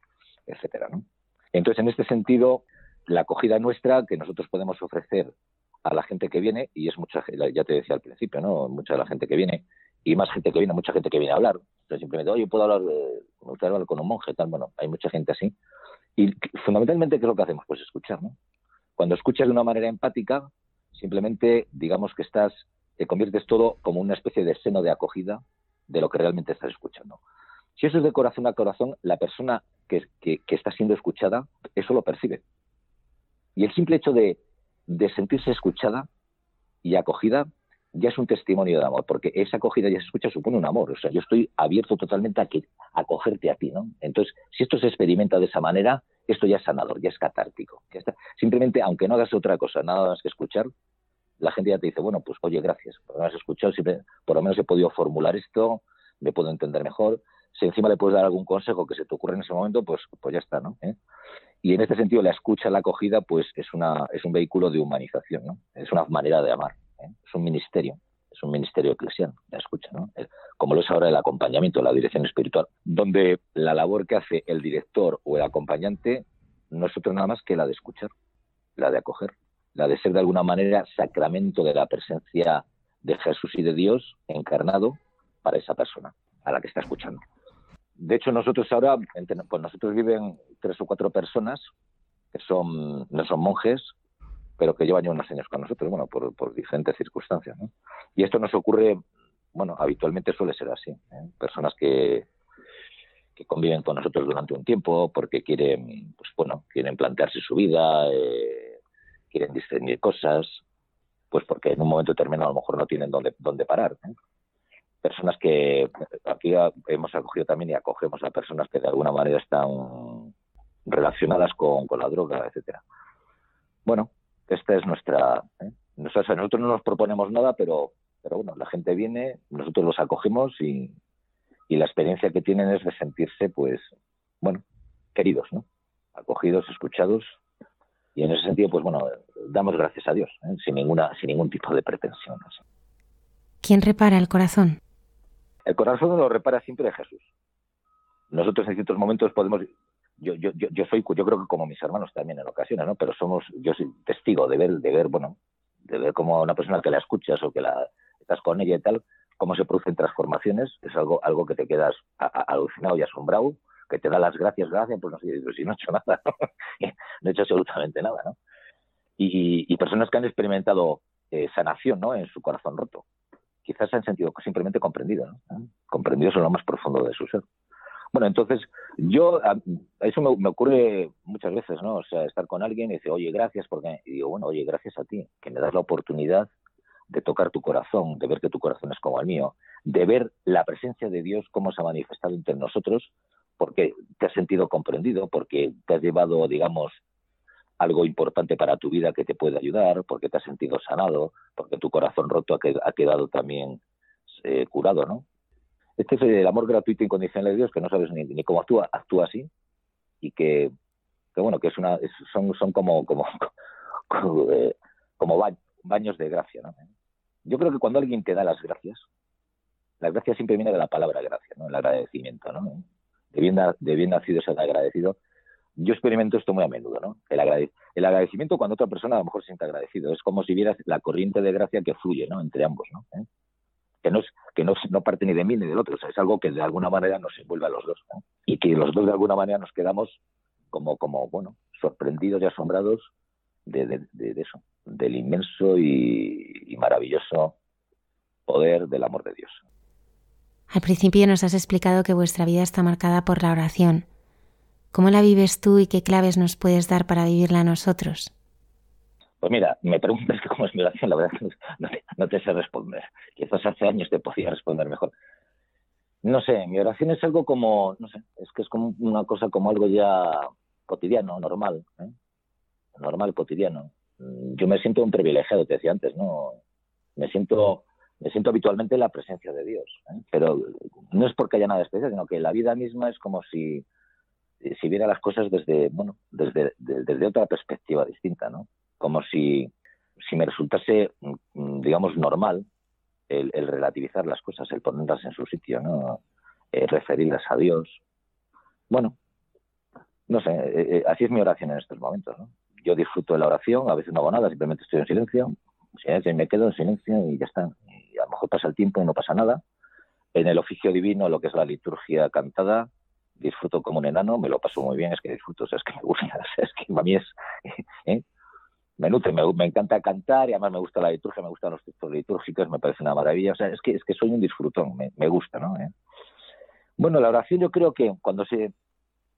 etcétera, ¿no? Entonces, en este sentido, la acogida nuestra que nosotros podemos ofrecer a la gente que viene, y es mucha, ya te decía al principio, ¿no? Mucha de la gente que viene, y más gente que viene, mucha gente que viene a hablar. Entonces, simplemente, oye, puedo hablar, hablar con un monje, tal. Bueno, hay mucha gente así. Y fundamentalmente, ¿qué es lo que hacemos? Pues escuchar, ¿no? Cuando escuchas de una manera empática, simplemente, digamos que estás, te conviertes todo como una especie de seno de acogida de lo que realmente estás escuchando. Si eso es de corazón a corazón, la persona que, que, está siendo escuchada, eso lo percibe. Y el simple hecho de, de sentirse escuchada y acogida ya es un testimonio de amor, porque esa acogida ya se escucha supone un amor. O sea, yo estoy abierto totalmente a, que, a acogerte a ti, ¿no? Entonces, si esto se experimenta de esa manera, esto ya es sanador, ya es catártico. Simplemente, aunque no hagas otra cosa, nada más que escuchar, la gente ya te dice, bueno, pues oye, gracias, por lo menos escuchado, por lo menos he podido formular esto, me puedo entender mejor. Si encima le puedes dar algún consejo que se te ocurre en ese momento, pues, pues ya está, ¿no? ¿Eh? Y en este sentido, la escucha, la acogida, pues es, una, es un vehículo de humanización, ¿no? Es una manera de amar. ¿eh? es un ministerio, es un ministerio eclesial, la escucha, ¿no? como lo es ahora el acompañamiento, la dirección espiritual, donde la labor que hace el director o el acompañante no es otra nada más que la de escuchar, la de acoger, la de ser de alguna manera sacramento de la presencia de Jesús y de Dios encarnado para esa persona a la que está escuchando. De hecho, nosotros ahora, pues nosotros viven tres o cuatro personas que son, no son monjes, pero que llevan ya unos años con nosotros, bueno, por, diferentes circunstancias. ¿no? Y esto nos ocurre, bueno, habitualmente suele ser así. ¿eh? Personas que, que conviven con nosotros durante un tiempo porque quieren, pues bueno, quieren plantearse su vida, eh, quieren discernir cosas, pues porque en un momento determinado a lo mejor no tienen dónde, dónde parar. Personas que aquí hemos acogido también y acogemos a personas que de alguna manera están relacionadas con, con la droga, etcétera. Bueno, esta es nuestra... ¿eh? Nosotros, no nos proponemos nada, pero, pero bueno, la gente viene, nosotros los acogemos y, y la experiencia que tienen es de sentirse, pues, bueno, queridos, ¿no? Acogidos, escuchados y en ese sentido, pues bueno, damos gracias a Dios, ¿eh? sin ninguna, sin ningún tipo de pretensión. ¿Quién repara el corazón? El corazón lo repara siempre Jesús. Nosotros en ciertos momentos podemos yo, yo, yo, soy, yo creo que como mis hermanos también en ocasiones, ¿no? Pero somos, yo soy testigo de ver, de ver, bueno, de ver como una persona que la escuchas o que la estás con ella y tal, cómo se producen transformaciones, es algo, algo que te quedas alucinado y asombrado, que te da las gracias, gracias, pues no sé, si no he hecho nada, ¿no? he hecho absolutamente nada, ¿no? Y, y personas que han experimentado eh, sanación, ¿no? En su corazón roto. Quizás se han sentido simplemente comprendidos, ¿no? Comprendidos en lo más profundo de su ser. Bueno, entonces yo, eso me, ocurre muchas veces, ¿no? O sea, estar con alguien y decir, oye, gracias, porque, y digo, bueno, oye, gracias a ti, que me das la oportunidad de tocar tu corazón, de ver que tu corazón es como el mío, de ver la presencia de Dios, cómo se ha manifestado entre nosotros, porque te has sentido comprendido, porque te has llevado, digamos, algo importante para tu vida que te puede ayudar, porque te has sentido sanado, porque tu corazón roto ha quedado también eh, curado, ¿no? Este es el amor gratuito e incondicional de Dios que no sabes ni, cómo actúa, actúa así y que, bueno, que es una, son, son como, como, eh, como, baños de gracia. ¿no? Yo creo que cuando alguien te da las gracias, la gracia siempre viene de la palabra gracia, ¿no? el agradecimiento. ¿no? De, bien, de bien nacido es el agradecido. Yo experimento esto muy a menudo, ¿no? El, el agradecimiento cuando otra persona a lo mejor se siente agradecido. Es como si vieras la corriente de gracia que fluye, ¿no? Entre ambos, ¿no? Que no es que no, no parte ni de mí ni del otro, o sea, es algo que de alguna manera nos envuelve a los dos y que los dos de alguna manera nos quedamos como, como bueno, sorprendidos y asombrados de, eso, del inmenso y maravilloso poder del amor de Dios. Al principio nos has explicado que vuestra vida está marcada por la oración. ¿Cómo la vives tú y qué claves nos puedes dar para vivirla nosotros? Pues mira, me preguntas que cómo es mi oración, la verdad no te, no te sé responder. Quizás hace años te podía responder mejor. No sé, mi oración es algo como, no sé, es que es como una cosa como algo ya cotidiano, normal, ¿eh? normal, cotidiano. Yo me siento un privilegiado, te decía antes, ¿no? Me siento me siento habitualmente en la presencia de Dios. ¿eh? Pero no es porque haya nada especial, sino que la vida misma es como si, si viera las cosas desde, bueno, desde, desde otra perspectiva distinta, ¿no? Como si, si me resultase, mm, digamos, normal el, relativizar las cosas, el ponerlas en su sitio, ¿no? Eh, referirlas a Dios. Bueno, no sé, eh, así es mi oración en estos momentos, ¿no? Yo disfruto de la oración, a veces no hago nada, simplemente estoy en silencio, me quedo en silencio y ya está y a lo mejor pasa el tiempo y no pasa nada. En el oficio divino, lo que es la liturgia cantada, disfruto como un enano, me lo paso muy bien, es que disfruto, es que me gusta, es que a mí es, ¿eh? Me nutre, me, encanta cantar y además me gusta la liturgia, me gustan los textos litúrgicos, me parece una maravilla, o sea, es que, es que soy un disfrutón, me, gusta, ¿no? ¿Eh? Bueno, la oración yo creo que cuando se...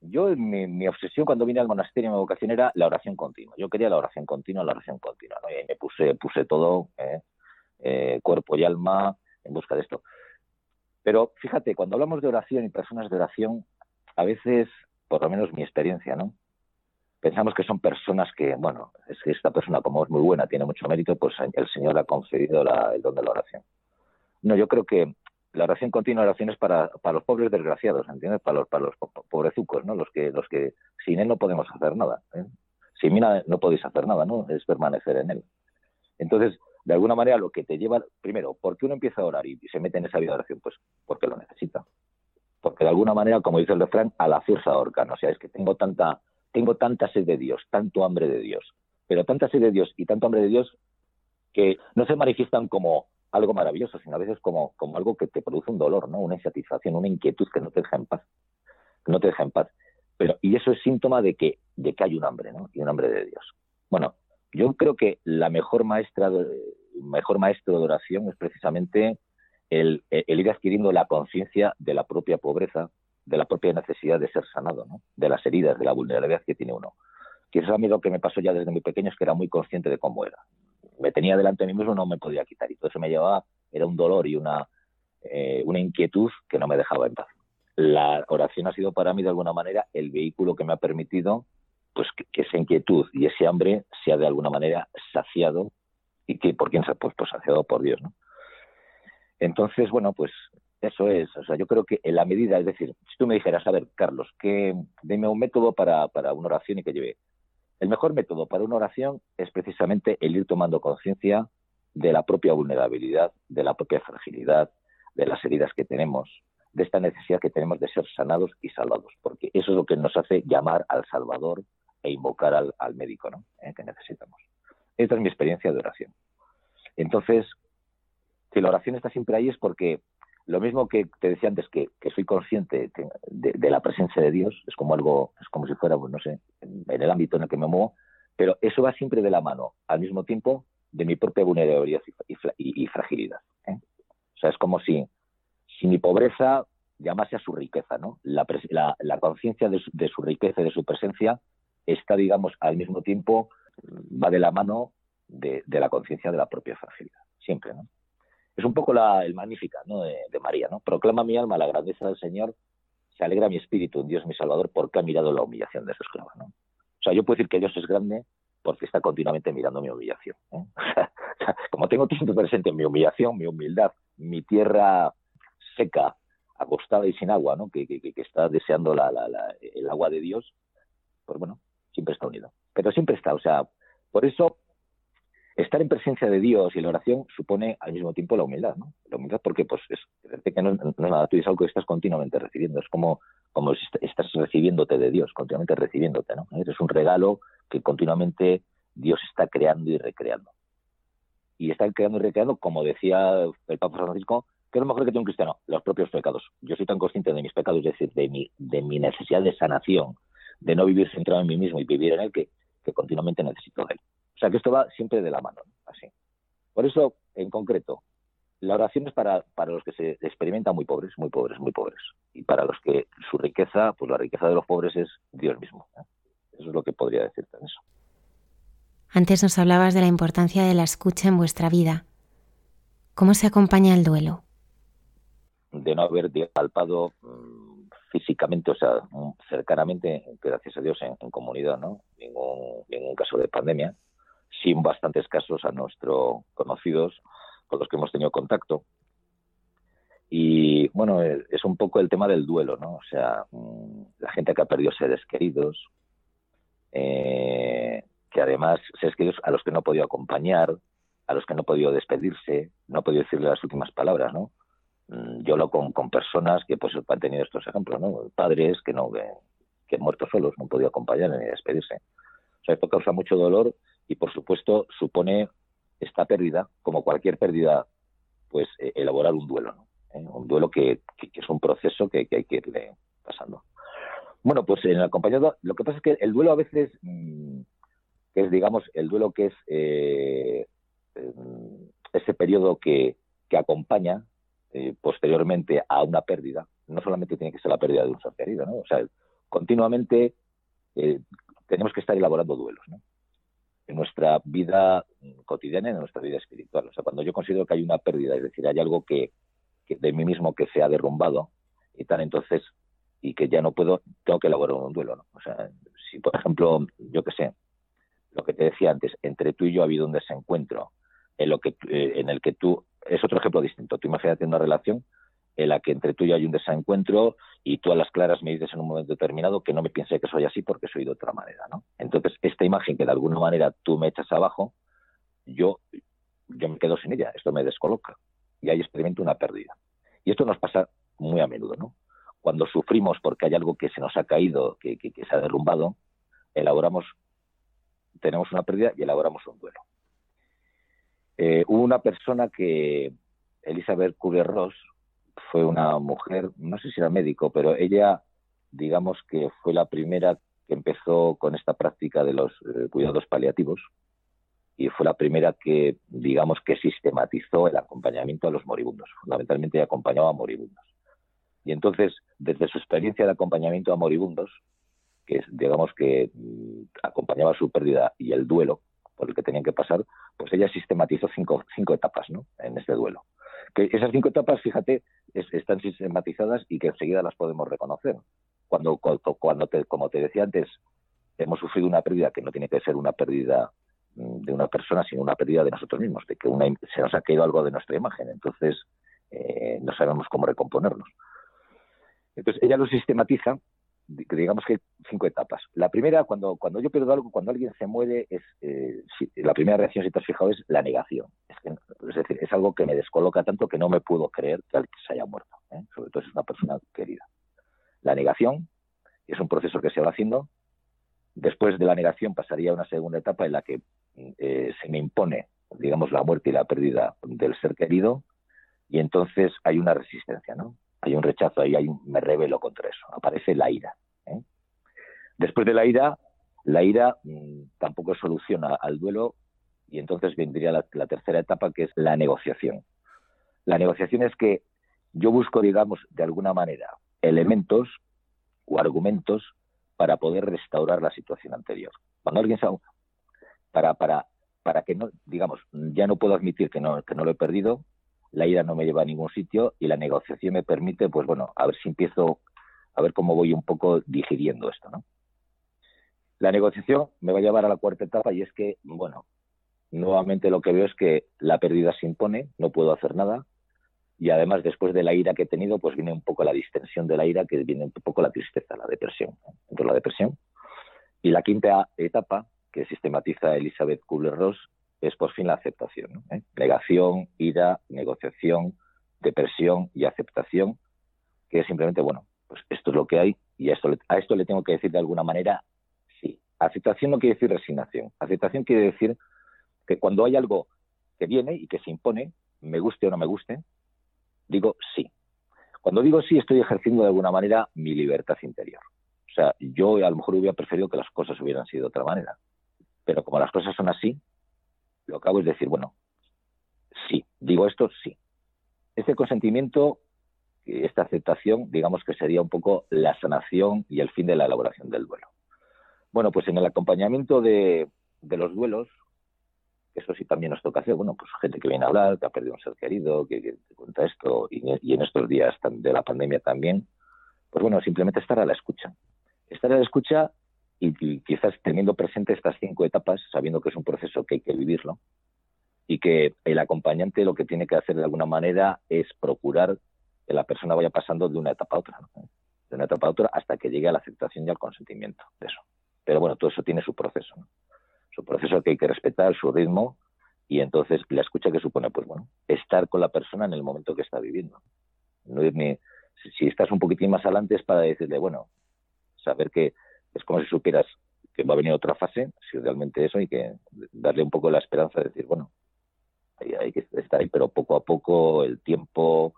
Yo, mi, mi, obsesión cuando vine al monasterio, mi vocación era la oración continua. Yo quería la oración continua, la oración continua, ¿no? Y ahí me puse, puse todo, ¿eh? Eh, cuerpo y alma en busca de esto. Pero fíjate, cuando hablamos de oración y personas de oración, a veces, por lo menos mi experiencia, ¿no? Pensamos que son personas que, bueno, es que esta persona como es muy buena, tiene mucho mérito, pues el Señor ha concedido el don de la oración. No, yo creo que la oración continua, la oración es para, los pobres desgraciados, ¿entiendes? Para los, para los pobrezucos, ¿no? Los que, los que sin él no podemos hacer nada. ¿eh? Sin mí no podéis hacer nada, ¿no? Es permanecer en él. Entonces, de alguna manera lo que te lleva, primero, ¿por qué uno empieza a orar y se mete en esa vida de oración? Pues porque lo necesita. Porque de alguna manera, como dice el refrán, a la fuerza ahorca. O sea, es que tengo tanta, tengo tanta sed de Dios, tanto hambre de Dios, pero tanta sed de Dios y tanto hambre de Dios que no se manifiestan como algo maravilloso, sino a veces como, como algo que te produce un dolor, ¿no? Una insatisfacción, una inquietud que no te deja en paz. no te deja en paz. Pero, y eso es síntoma de que, de que hay un hambre, ¿no? Y un hambre de Dios. Bueno, yo creo que la mejor maestra, mejor maestro de oración es precisamente el, ir adquiriendo la conciencia de la propia pobreza, de la propia necesidad de ser sanado, ¿no? de las heridas, de la vulnerabilidad que tiene uno. Eso a mí lo que me pasó ya desde muy pequeño es que era muy consciente de cómo era. Me tenía delante de mí mismo, no me podía quitar. Y todo eso me llevaba, era un dolor y una, eh, una inquietud que no me dejaba en paz. La oración ha sido para mí de alguna manera el vehículo que me ha permitido pues que, esa inquietud y ese hambre sea de alguna manera saciado y que por quién se pues saciado por Dios, ¿no? Entonces, bueno, pues eso es, o sea, yo creo que en la medida, es decir, si tú me dijeras, a ver, Carlos, que dime un método para, para una oración y que lleve. El mejor método para una oración es precisamente el ir tomando conciencia de la propia vulnerabilidad, de la propia fragilidad, de las heridas que tenemos, de esta necesidad que tenemos de ser sanados y salvados, porque eso es lo que nos hace llamar al Salvador e invocar al, médico ¿no? Eh, que necesitamos. Esta es mi experiencia de oración. Entonces, si la oración está siempre ahí es porque lo mismo que te decía antes, que, soy consciente de, la presencia de Dios, es como algo, es como si fuera, pues, no sé, en, el ámbito en el que me muevo, pero eso va siempre de la mano, al mismo tiempo, de mi propia vulnerabilidad y, fragilidad. ¿eh? O sea, es como si, si mi pobreza llamase a su riqueza, ¿no? La, la, conciencia de, de, su riqueza y de su presencia está, digamos, al mismo tiempo, va de la mano de, la conciencia de la propia fragilidad, siempre, ¿no? Es un poco la, el magnífica, ¿no? De, María, ¿no? Proclama mi alma la grandeza del Señor, se alegra mi espíritu en Dios mi Salvador porque ha mirado la humillación de su esclava, ¿no? O sea, yo puedo decir que Dios es grande porque está continuamente mirando mi humillación. ¿eh? como tengo tiempo presente mi humillación, mi humildad, mi tierra seca, acostada y sin agua, ¿no? que, que, que está deseando el agua de Dios, pues bueno, siempre está unido. Pero siempre está, o sea, por eso estar en presencia de Dios y la oración supone al mismo tiempo la humildad, ¿no? La humildad porque pues es que no, es nada, tú es algo que estás continuamente recibiendo, es como, como si estás recibiéndote de Dios, continuamente recibiéndote, ¿no? Es un regalo que continuamente Dios está creando y recreando. Y está creando y recreando, como decía el Papa Francisco, ¿Qué es lo mejor que tiene un cristiano? Los propios pecados. Yo soy tan consciente de mis pecados, es decir, de mi, de mi necesidad de sanación, de no vivir centrado en mí mismo y vivir en él, que, que continuamente necesito de él. O sea que esto va siempre de la mano, así. Por eso, en concreto, la oración es para, para los que se experimentan muy pobres, muy pobres, muy pobres. Y para los que su riqueza, pues la riqueza de los pobres es Dios mismo. ¿eh? Eso es lo que podría decirte en eso. Antes nos hablabas de la importancia de la escucha en vuestra vida. ¿Cómo se acompaña el duelo? De no haber palpado mm, físicamente, o sea, mm, cercanamente, gracias a Dios, en, comunidad, ¿no? Ningún, ningún caso de pandemia, sin bastantes casos a nuestros conocidos con los que hemos tenido contacto. Y bueno, es un poco el tema del duelo, ¿no? O sea, mm, la gente que ha perdido seres queridos, eh, que además seres queridos a los que no ha podido acompañar, a los que no ha podido despedirse, no ha podido decirle las últimas palabras, ¿no? Mm, yo hablo con, con personas que pues han tenido estos ejemplos, ¿no? Padres que no que, que han muerto solos, no han podido acompañar ni despedirse. O sea, esto causa mucho dolor y por supuesto supone esta pérdida, como cualquier pérdida, pues eh, elaborar un duelo, ¿no? ¿Eh? un duelo que, es un proceso que, hay que irle pasando. Bueno, pues en el acompañado, lo que pasa es que el duelo a veces, mm, que es digamos el duelo que es eh, em, ese periodo que, que acompaña posteriormente a una pérdida, no solamente tiene que ser la pérdida de un ser querido, ¿no? O sea, continuamente tenemos que estar elaborando duelos, ¿no? En nuestra vida cotidiana y en nuestra vida espiritual. O sea, cuando yo considero que hay una pérdida, es decir, hay algo que, de mí mismo que se ha derrumbado y tal, entonces, y que ya no puedo, tengo que elaborar un duelo, ¿no? O sea, si por ejemplo, yo qué sé, lo que te decía antes, entre tú y yo ha habido un desencuentro en, lo que, eh, en el que tú, es otro ejemplo distinto, tú imagínate una relación en la que entre tú y yo hay un desencuentro y tú a las claras me dices en un momento determinado que no me piense que soy así porque soy de otra manera, ¿no? Entonces, esta imagen que de alguna manera tú me echas abajo, yo, yo me quedo sin ella, esto me descoloca y ahí experimento una pérdida. Y esto nos pasa muy a menudo, ¿no? Cuando sufrimos porque hay algo que se nos ha caído, que, que, se ha derrumbado, elaboramos, tenemos una pérdida y elaboramos un duelo. Eh, hubo una persona que, Elizabeth Kubler-Ross, fue una mujer, no sé si era médico, pero ella, digamos que fue la primera que empezó con esta práctica de los eh, cuidados paliativos y fue la primera que, digamos, que sistematizó el acompañamiento a los moribundos. Fundamentalmente acompañaba a moribundos. Y entonces, desde su experiencia de acompañamiento a moribundos, que digamos que mm, acompañaba su pérdida y el duelo por el que tenían que pasar, pues ella sistematizó cinco, cinco etapas ¿no? en este duelo que esas cinco etapas, fíjate, están sistematizadas y que enseguida las podemos reconocer. Cuando, cuando te, como te decía antes, hemos sufrido una pérdida que no tiene que ser una pérdida mm, de una persona, sino una pérdida de nosotros mismos, de que una, se nos ha caído algo de nuestra imagen, entonces eh, no sabemos cómo recomponernos. Entonces ella lo sistematiza digamos que cinco etapas. La primera, cuando, cuando yo pierdo algo, cuando alguien se muere, es eh, la primera reacción, si te has fijado, es la negación. Es, decir, es algo que me descoloca tanto que no me puedo creer que alguien se haya muerto, ¿eh? sobre todo si es una persona querida. La negación es un proceso que se va haciendo. Después de la negación pasaría a una segunda etapa en la que eh, se me impone, digamos, la muerte y la pérdida del ser querido, y entonces hay una resistencia, ¿no? Hay un rechazo, ahí hay me revelo contra eso, aparece la ira. ¿eh? Después de la ira, la ira mm, tampoco soluciona al duelo y entonces vendría la, tercera etapa que es la negociación. La negociación es que yo busco, digamos, de alguna manera, elementos o argumentos para poder restaurar la situación anterior. Cuando alguien sabe, para, para, para que no, digamos, ya no puedo admitir que no, que no lo he perdido, la ira no me lleva a ningún sitio y la negociación me permite, pues bueno, a ver si empiezo, a ver cómo voy un poco digiriendo esto, ¿no? La negociación me va a llevar a la cuarta etapa y es que, bueno, nuevamente lo que veo es que la pérdida se impone, no puedo hacer nada y además después de la ira que he tenido, pues viene un poco la distensión de la ira, que viene un poco la tristeza, la depresión, entonces la depresión. Y la quinta etapa que sistematiza Elizabeth Kubler-Ross es por fin la aceptación. ¿Eh? Negación, ira, negociación, depresión y aceptación, que es simplemente, bueno, pues esto es lo que hay y a esto, a esto le tengo que decir de alguna manera sí. Aceptación no quiere decir resignación. Aceptación quiere decir que cuando hay algo que viene y que se impone, me guste o no me guste, Digo sí. Cuando digo sí, estoy ejerciendo de alguna manera mi libertad interior. O sea, yo a lo mejor hubiera preferido que las cosas hubieran sido de otra manera. Pero como las cosas son así, lo que hago es decir, bueno, sí, digo esto, sí. Este consentimiento, esta aceptación, digamos que sería un poco la sanación y el fin de la elaboración del duelo. Bueno, pues en el acompañamiento de, los duelos, eso sí también nos toca hacer, bueno, pues gente que viene a hablar, que ha perdido un ser querido, que, te cuenta esto, y, en estos días de la pandemia también, pues bueno, simplemente estar a la escucha. Estar a la escucha y, quizás teniendo presente estas cinco etapas, sabiendo que es un proceso que hay que vivirlo, y que el acompañante lo que tiene que hacer de alguna manera es procurar que la persona vaya pasando de una etapa a otra, de una etapa a otra hasta que llegue a la aceptación y al consentimiento de eso. Pero bueno, todo eso tiene su proceso, su proceso que hay que respetar, su ritmo, y entonces la escucha que supone, pues bueno, estar con la persona en el momento que está viviendo. No si estás un poquitín más adelante es para decirle, bueno, saber que es como si supieras que va a venir otra fase, si realmente eso, y que darle un poco la esperanza de decir, bueno, hay, que estar ahí, pero poco a poco el tiempo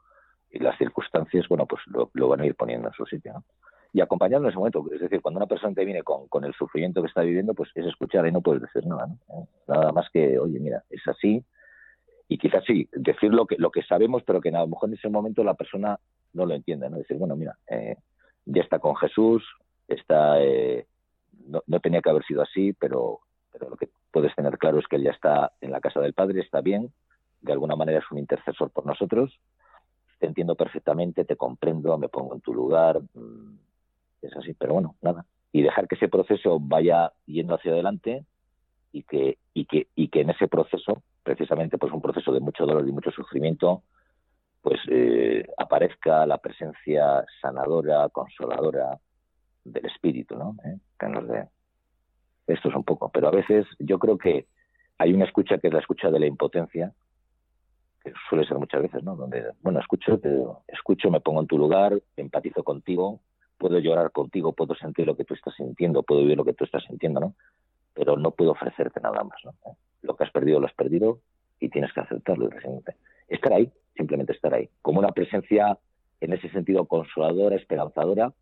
y las circunstancias, bueno, pues lo, van a ir poniendo en su sitio. Y acompañarlo en ese momento, es decir, cuando una persona te viene con, con el sufrimiento que está viviendo, pues es escuchar y no puedes decir nada, ¿no? Nada más que, oye, mira, es así, y quizás sí, decir lo que, lo que sabemos, pero que a lo mejor en ese momento la persona no lo entiende, ¿no? Decir, bueno, mira, eh, ya está con Jesús, está, eh, no, tenía que haber sido así, pero, pero lo que puedes tener claro es que él ya está en la casa del Padre, está bien, de alguna manera es un intercesor por nosotros, te entiendo perfectamente, te comprendo, me pongo en tu lugar, mm, es así, pero bueno, nada. Y dejar que ese proceso vaya yendo hacia adelante y que, y que, y que en ese proceso, precisamente pues un proceso de mucho dolor y mucho sufrimiento, pues eh, aparezca la presencia sanadora, consoladora del espíritu, ¿no? ¿Eh? Que nos dé esto es un poco, pero a veces yo creo que hay una escucha que es la escucha de la impotencia, que suele ser muchas veces, ¿no? Donde, bueno, escucho, escucho, me pongo en tu lugar, empatizo contigo, puedo llorar contigo, puedo sentir lo que tú estás sintiendo, puedo vivir lo que tú estás sintiendo, ¿no? Pero no puedo ofrecerte nada más, ¿no? Lo que has perdido lo has perdido y tienes que aceptarlo Estar ahí, simplemente estar ahí, como una presencia en ese sentido consoladora, esperanzadora,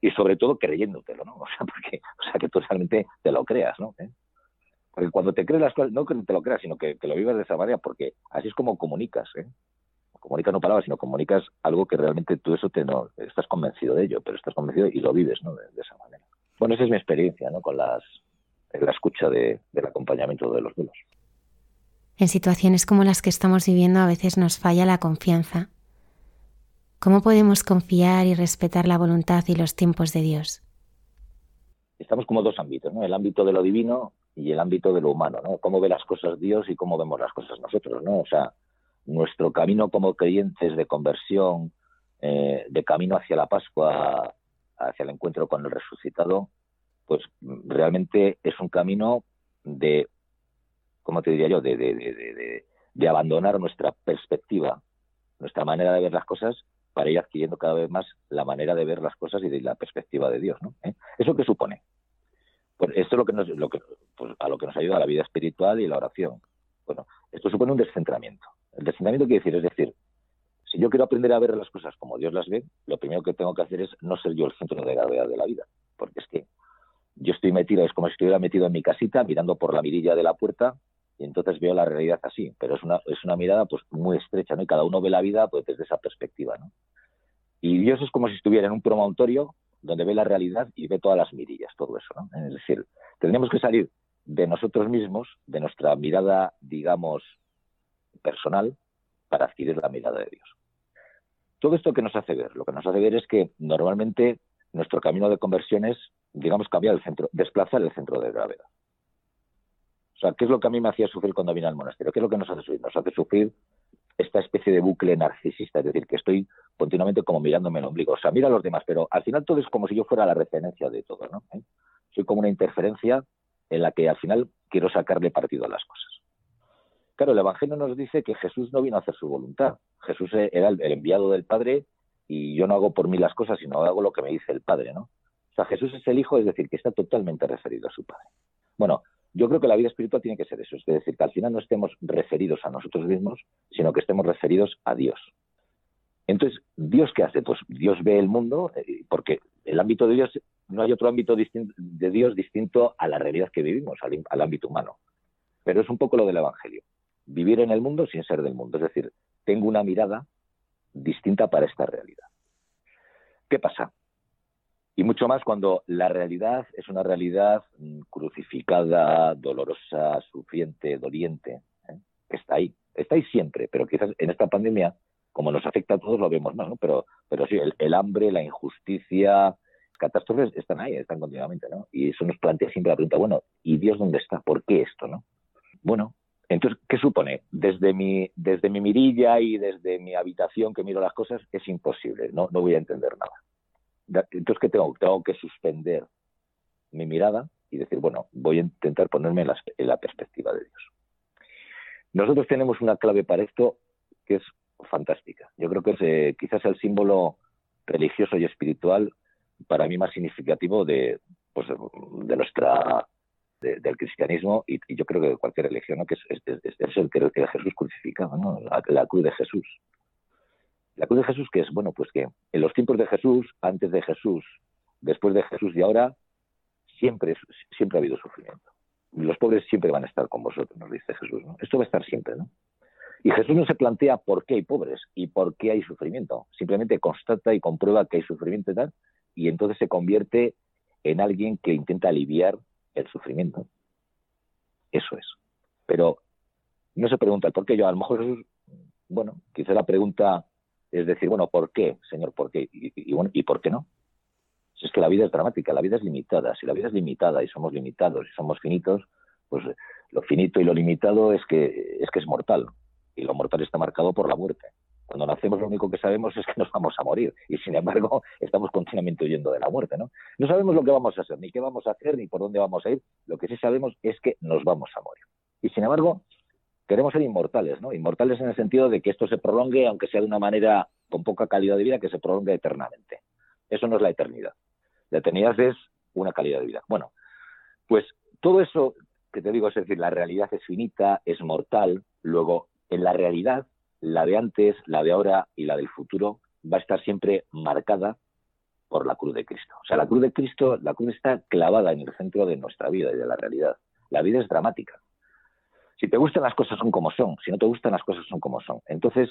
y sobre todo creyéndotelo, ¿no? O sea, porque, o sea, que tú realmente te lo creas, ¿no? ¿Eh? Porque cuando te crees las cosas, no que te lo creas, sino que, que, lo vivas de esa manera, porque así es como comunicas, ¿eh? Comunicas no palabras, sino comunicas algo que realmente tú eso te no, estás convencido de ello, pero estás convencido y lo vives, ¿no? De, esa manera. Bueno, esa es mi experiencia, ¿no? Con las, la escucha de, del acompañamiento de los duelos. En situaciones como las que estamos viviendo a veces nos falla la confianza ¿Cómo podemos confiar y respetar la voluntad y los tiempos de Dios? Estamos como dos ámbitos, ¿no? El ámbito de lo divino y el ámbito de lo humano, ¿no? Cómo ve las cosas Dios y cómo vemos las cosas nosotros, ¿no? O sea, nuestro camino como creyentes de conversión, eh, de camino hacia la Pascua, hacia el encuentro con el resucitado, pues realmente es un camino de, ¿cómo te diría yo?, de, de, de abandonar nuestra perspectiva, nuestra manera de ver las cosas para ir adquiriendo cada vez más la manera de ver las cosas y de la perspectiva de Dios. ¿no? ¿Eh? ¿Eso qué supone? Pues esto es lo que nos, lo que, pues a lo que nos ayuda la vida espiritual y la oración. Bueno, esto supone un descentramiento. El descentramiento quiere decir, es decir, si yo quiero aprender a ver las cosas como Dios las ve, lo primero que tengo que hacer es no ser yo el centro de gravedad de la vida, porque es que yo estoy metido, es como si estuviera metido en mi casita mirando por la mirilla de la puerta y entonces veo la realidad así, pero es una, es una mirada pues muy estrecha, ¿no? Y cada uno ve la vida pues desde esa perspectiva, ¿no? Y Dios es como si estuviera en un promontorio donde ve la realidad y ve todas las mirillas, todo eso, ¿no? Es decir, tendríamos que salir de nosotros mismos, de nuestra mirada, digamos, personal, para adquirir la mirada de Dios. Todo esto que nos hace ver, lo que nos hace ver es que normalmente nuestro camino de conversión es, digamos, cambiar el centro, desplazar el centro de gravedad. O sea, ¿qué es lo que a mí me hacía sufrir cuando vine al monasterio? ¿Qué es lo que nos hace sufrir? Nos hace sufrir esta especie de bucle narcisista, es decir, que estoy continuamente como mirándome el ombligo. O sea, mira a los demás, pero al final todo es como si yo fuera la referencia de todo, ¿no? ¿Eh? Soy como una interferencia en la que al final quiero sacarle partido a las cosas. Claro, el Evangelio nos dice que Jesús no vino a hacer su voluntad. Jesús era el, enviado del Padre y yo no hago por mí las cosas, sino hago lo que me dice el Padre, ¿no? O sea, Jesús es el Hijo, es decir, que está totalmente referido a su Padre. Bueno, yo creo que la vida espiritual tiene que ser eso, es decir, que al final no estemos referidos a nosotros mismos, sino que estemos referidos a Dios. Entonces, ¿Dios qué hace? Pues Dios ve el mundo, eh, porque el ámbito de Dios, no hay otro ámbito de Dios distinto a la realidad que vivimos, al, ámbito humano. Pero es un poco lo del Evangelio. Vivir en el mundo sin ser del mundo. Es decir, tengo una mirada distinta para esta realidad. ¿Qué pasa? Y mucho más cuando la realidad es una realidad mm, crucificada, dolorosa, sufriente, doliente, ¿eh? que está ahí. Está ahí siempre, pero quizás en esta pandemia como nos afecta a todos lo vemos más, ¿no? Pero, pero sí, el, hambre, la injusticia, catástrofes están ahí, están continuamente, ¿no? Y eso nos plantea siempre la pregunta, bueno, ¿y Dios dónde está? ¿Por qué esto, no? Bueno, entonces, ¿qué supone? Desde mi, desde mi mirilla y desde mi habitación que miro las cosas es imposible, no, no voy a entender nada. Entonces, ¿qué tengo? Tengo que suspender mi mirada y decir, bueno, voy a intentar ponerme en la perspectiva de Dios. Nosotros tenemos una clave para esto que es fantástica. Yo creo que es eh, quizás el símbolo religioso y espiritual para mí más significativo de, pues, de nuestra del cristianismo y, yo creo que de cualquier religión, que es, el que Jesús crucificado, ¿no? la, cruz de Jesús. La cruz de Jesús que es, bueno, pues que en los tiempos de Jesús, antes de Jesús, después de Jesús y ahora, siempre, siempre ha habido sufrimiento. Los pobres siempre van a estar con vosotros, nos dice Jesús. Esto va a estar siempre, ¿no? Y Jesús no se plantea por qué hay pobres y por qué hay sufrimiento. Simplemente constata y comprueba que hay sufrimiento y tal, y entonces se convierte en alguien que intenta aliviar el sufrimiento. Eso es. Pero no se pregunta por qué yo, a lo mejor Jesús, bueno, quizá la pregunta es decir, bueno, ¿por qué, Señor? ¿Por qué? Y, bueno, ¿y por qué no? Si es que la vida es dramática, la vida es limitada. Si la vida es limitada y somos limitados y somos finitos, pues lo finito y lo limitado es que es que es mortal y lo mortal está marcado por la muerte. Cuando nacemos lo único que sabemos es que nos vamos a morir y sin embargo estamos continuamente huyendo de la muerte, ¿no? No sabemos lo que vamos a hacer, ni qué vamos a hacer, ni por dónde vamos a ir. Lo que sí sabemos es que nos vamos a morir. Y sin embargo queremos ser inmortales, ¿no? Inmortales en el sentido de que esto se prolongue, aunque sea de una manera con poca calidad de vida, que se prolongue eternamente. Eso no es la eternidad. La eternidad es una calidad de vida. Bueno, pues todo eso que te digo, es decir, la realidad es finita, es mortal, luego en la realidad, la de antes, la de ahora y la del futuro va a estar siempre marcada por la cruz de Cristo. O sea, la cruz de Cristo, la cruz está clavada en el centro de nuestra vida y de la realidad. La vida es dramática. Si te gustan las cosas son como son, si no te gustan las cosas son como son. Entonces,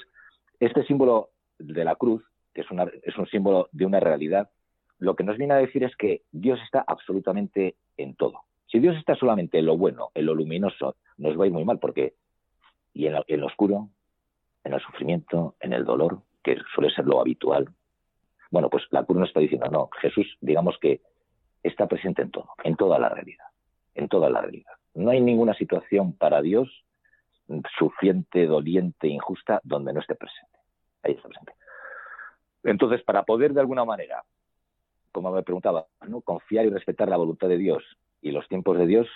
este símbolo de la cruz, que es, una, es un símbolo de una realidad, lo que nos viene a decir es que Dios está absolutamente en todo. Si Dios está solamente en lo bueno, en lo luminoso, nos va a ir muy mal, porque y en lo, oscuro, en el sufrimiento, en el dolor, que suele ser lo habitual. Bueno, pues la cruz nos está diciendo, no, Jesús, digamos que está presente en todo, en toda la realidad, en toda la realidad. No hay ninguna situación para Dios sufriente, doliente, injusta, donde no esté presente. Ahí está presente. Entonces, para poder de alguna manera, como me preguntaba, ¿no? confiar y respetar la voluntad de Dios y los tiempos de Dios,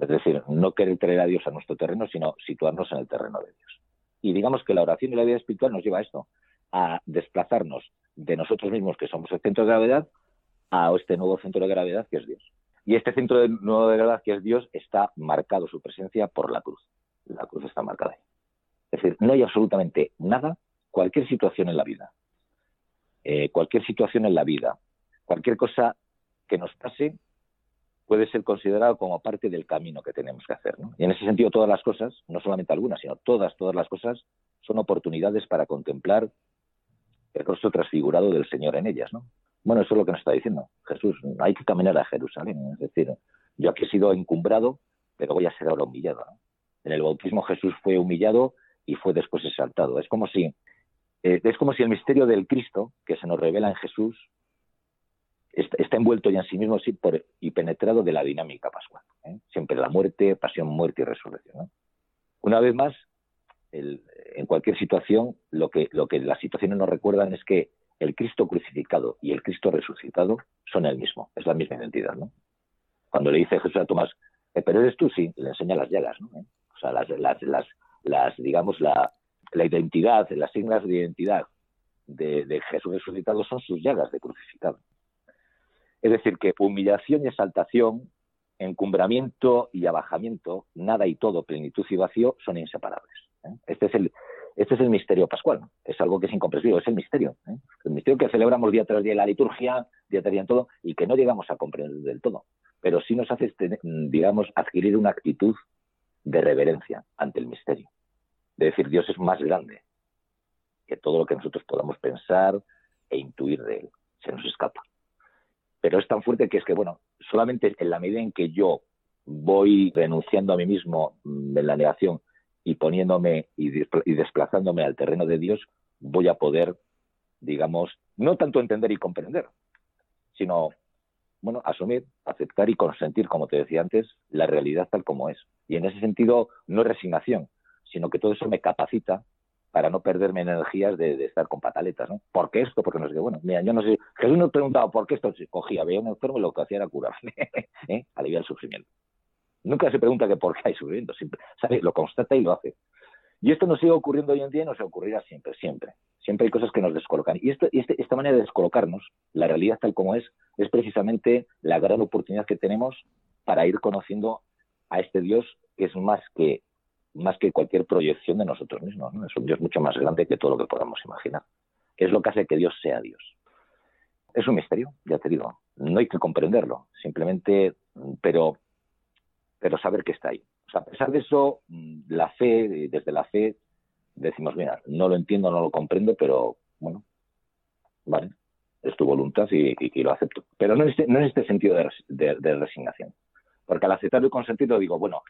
es decir, no querer traer a Dios a nuestro terreno, sino situarnos en el terreno de Dios. Y digamos que la oración y la vida espiritual nos lleva a esto, a desplazarnos de nosotros mismos, que somos el centro de gravedad, a este nuevo centro de gravedad que es Dios. Y este centro de nuevo de gravedad que es Dios está marcado su presencia por la cruz. La cruz está marcada ahí. Es decir, no hay absolutamente nada, cualquier situación en la vida, eh, cualquier situación en la vida, cualquier cosa que nos pase puede ser considerado como parte del camino que tenemos que hacer. Y en ese sentido, todas las cosas, no solamente algunas, sino todas, todas las cosas, son oportunidades para contemplar el rostro transfigurado del Señor en ellas. ¿no? Bueno, eso es lo que nos está diciendo Jesús. Hay que caminar a Jerusalén. Es decir, yo aquí he sido encumbrado, pero voy a ser ahora humillado. En el bautismo Jesús fue humillado y fue después exaltado. Es como si eh, es como si el misterio del Cristo que se nos revela en Jesús está, envuelto ya en sí mismo por, y penetrado de la dinámica pascual. ¿eh? Siempre la muerte, pasión, muerte y resurrección. Una vez más, en cualquier situación, lo que, lo que las situaciones nos recuerdan es que el Cristo crucificado y el Cristo resucitado son el mismo, es la misma identidad. ¿no? Cuando le dice Jesús a Tomás, eh, pero eres tú, sí, le enseña las llagas. ¿no? ¿Eh? O sea, las, las, las, las digamos, la, identidad, las siglas de identidad de, de Jesús resucitado son sus llagas de crucificado. Es decir, que humillación y exaltación, encumbramiento y abajamiento, nada y todo, plenitud y vacío, son inseparables. ¿eh? Este es el, Este es el misterio pascual, es algo que es incomprensible, es el misterio. ¿eh? El misterio que celebramos día tras día en la liturgia, día tras día en todo, y que no llegamos a comprender del todo. Pero sí nos hace, digamos, adquirir una actitud de reverencia ante el misterio. De decir, Dios es más grande que todo lo que nosotros podamos pensar e intuir de Él. Se nos escapa. Pero es tan fuerte que es que, bueno, solamente en la medida en que yo voy renunciando a mí mismo mm, en la negación y poniéndome y, desplazándome al terreno de Dios, voy a poder, digamos, no tanto entender y comprender, sino, bueno, asumir, aceptar y consentir, como te decía antes, la realidad tal como es. Y en ese sentido, no es resignación, sino que todo eso me capacita para no perderme energías de, estar con pataletas, ¿no? ¿Por qué esto? Porque no sé qué. Bueno, mira, yo no sé. Jesús nos preguntaba por qué esto. Cogía, veía un enfermo y lo que hacía era curarle, ¿eh? aliviar el sufrimiento. Nunca se pregunta que por qué hay sufrimiento, siempre, ¿sabe? Lo constata y lo hace. Y esto nos sigue ocurriendo hoy en día y nos ocurrirá siempre, siempre. Siempre hay cosas que nos descolocan. Y, esto, este, esta manera de descolocarnos, la realidad tal como es, es precisamente la gran oportunidad que tenemos para ir conociendo a este Dios que es más que, más que cualquier proyección de nosotros mismos. Es un Dios mucho más grande que todo lo que podamos imaginar. Es lo que hace que Dios sea Dios. Es un misterio, ya te digo. No hay que comprenderlo, simplemente, pero pero saber que está ahí. O sea, a pesar de eso, mm, la fe, desde la fe, decimos, mira, no lo entiendo, no lo comprendo, pero bueno, vale, es tu voluntad y, lo acepto. Pero no en este, no en este sentido de, resignación. Porque al aceptarlo y consentirlo digo, bueno,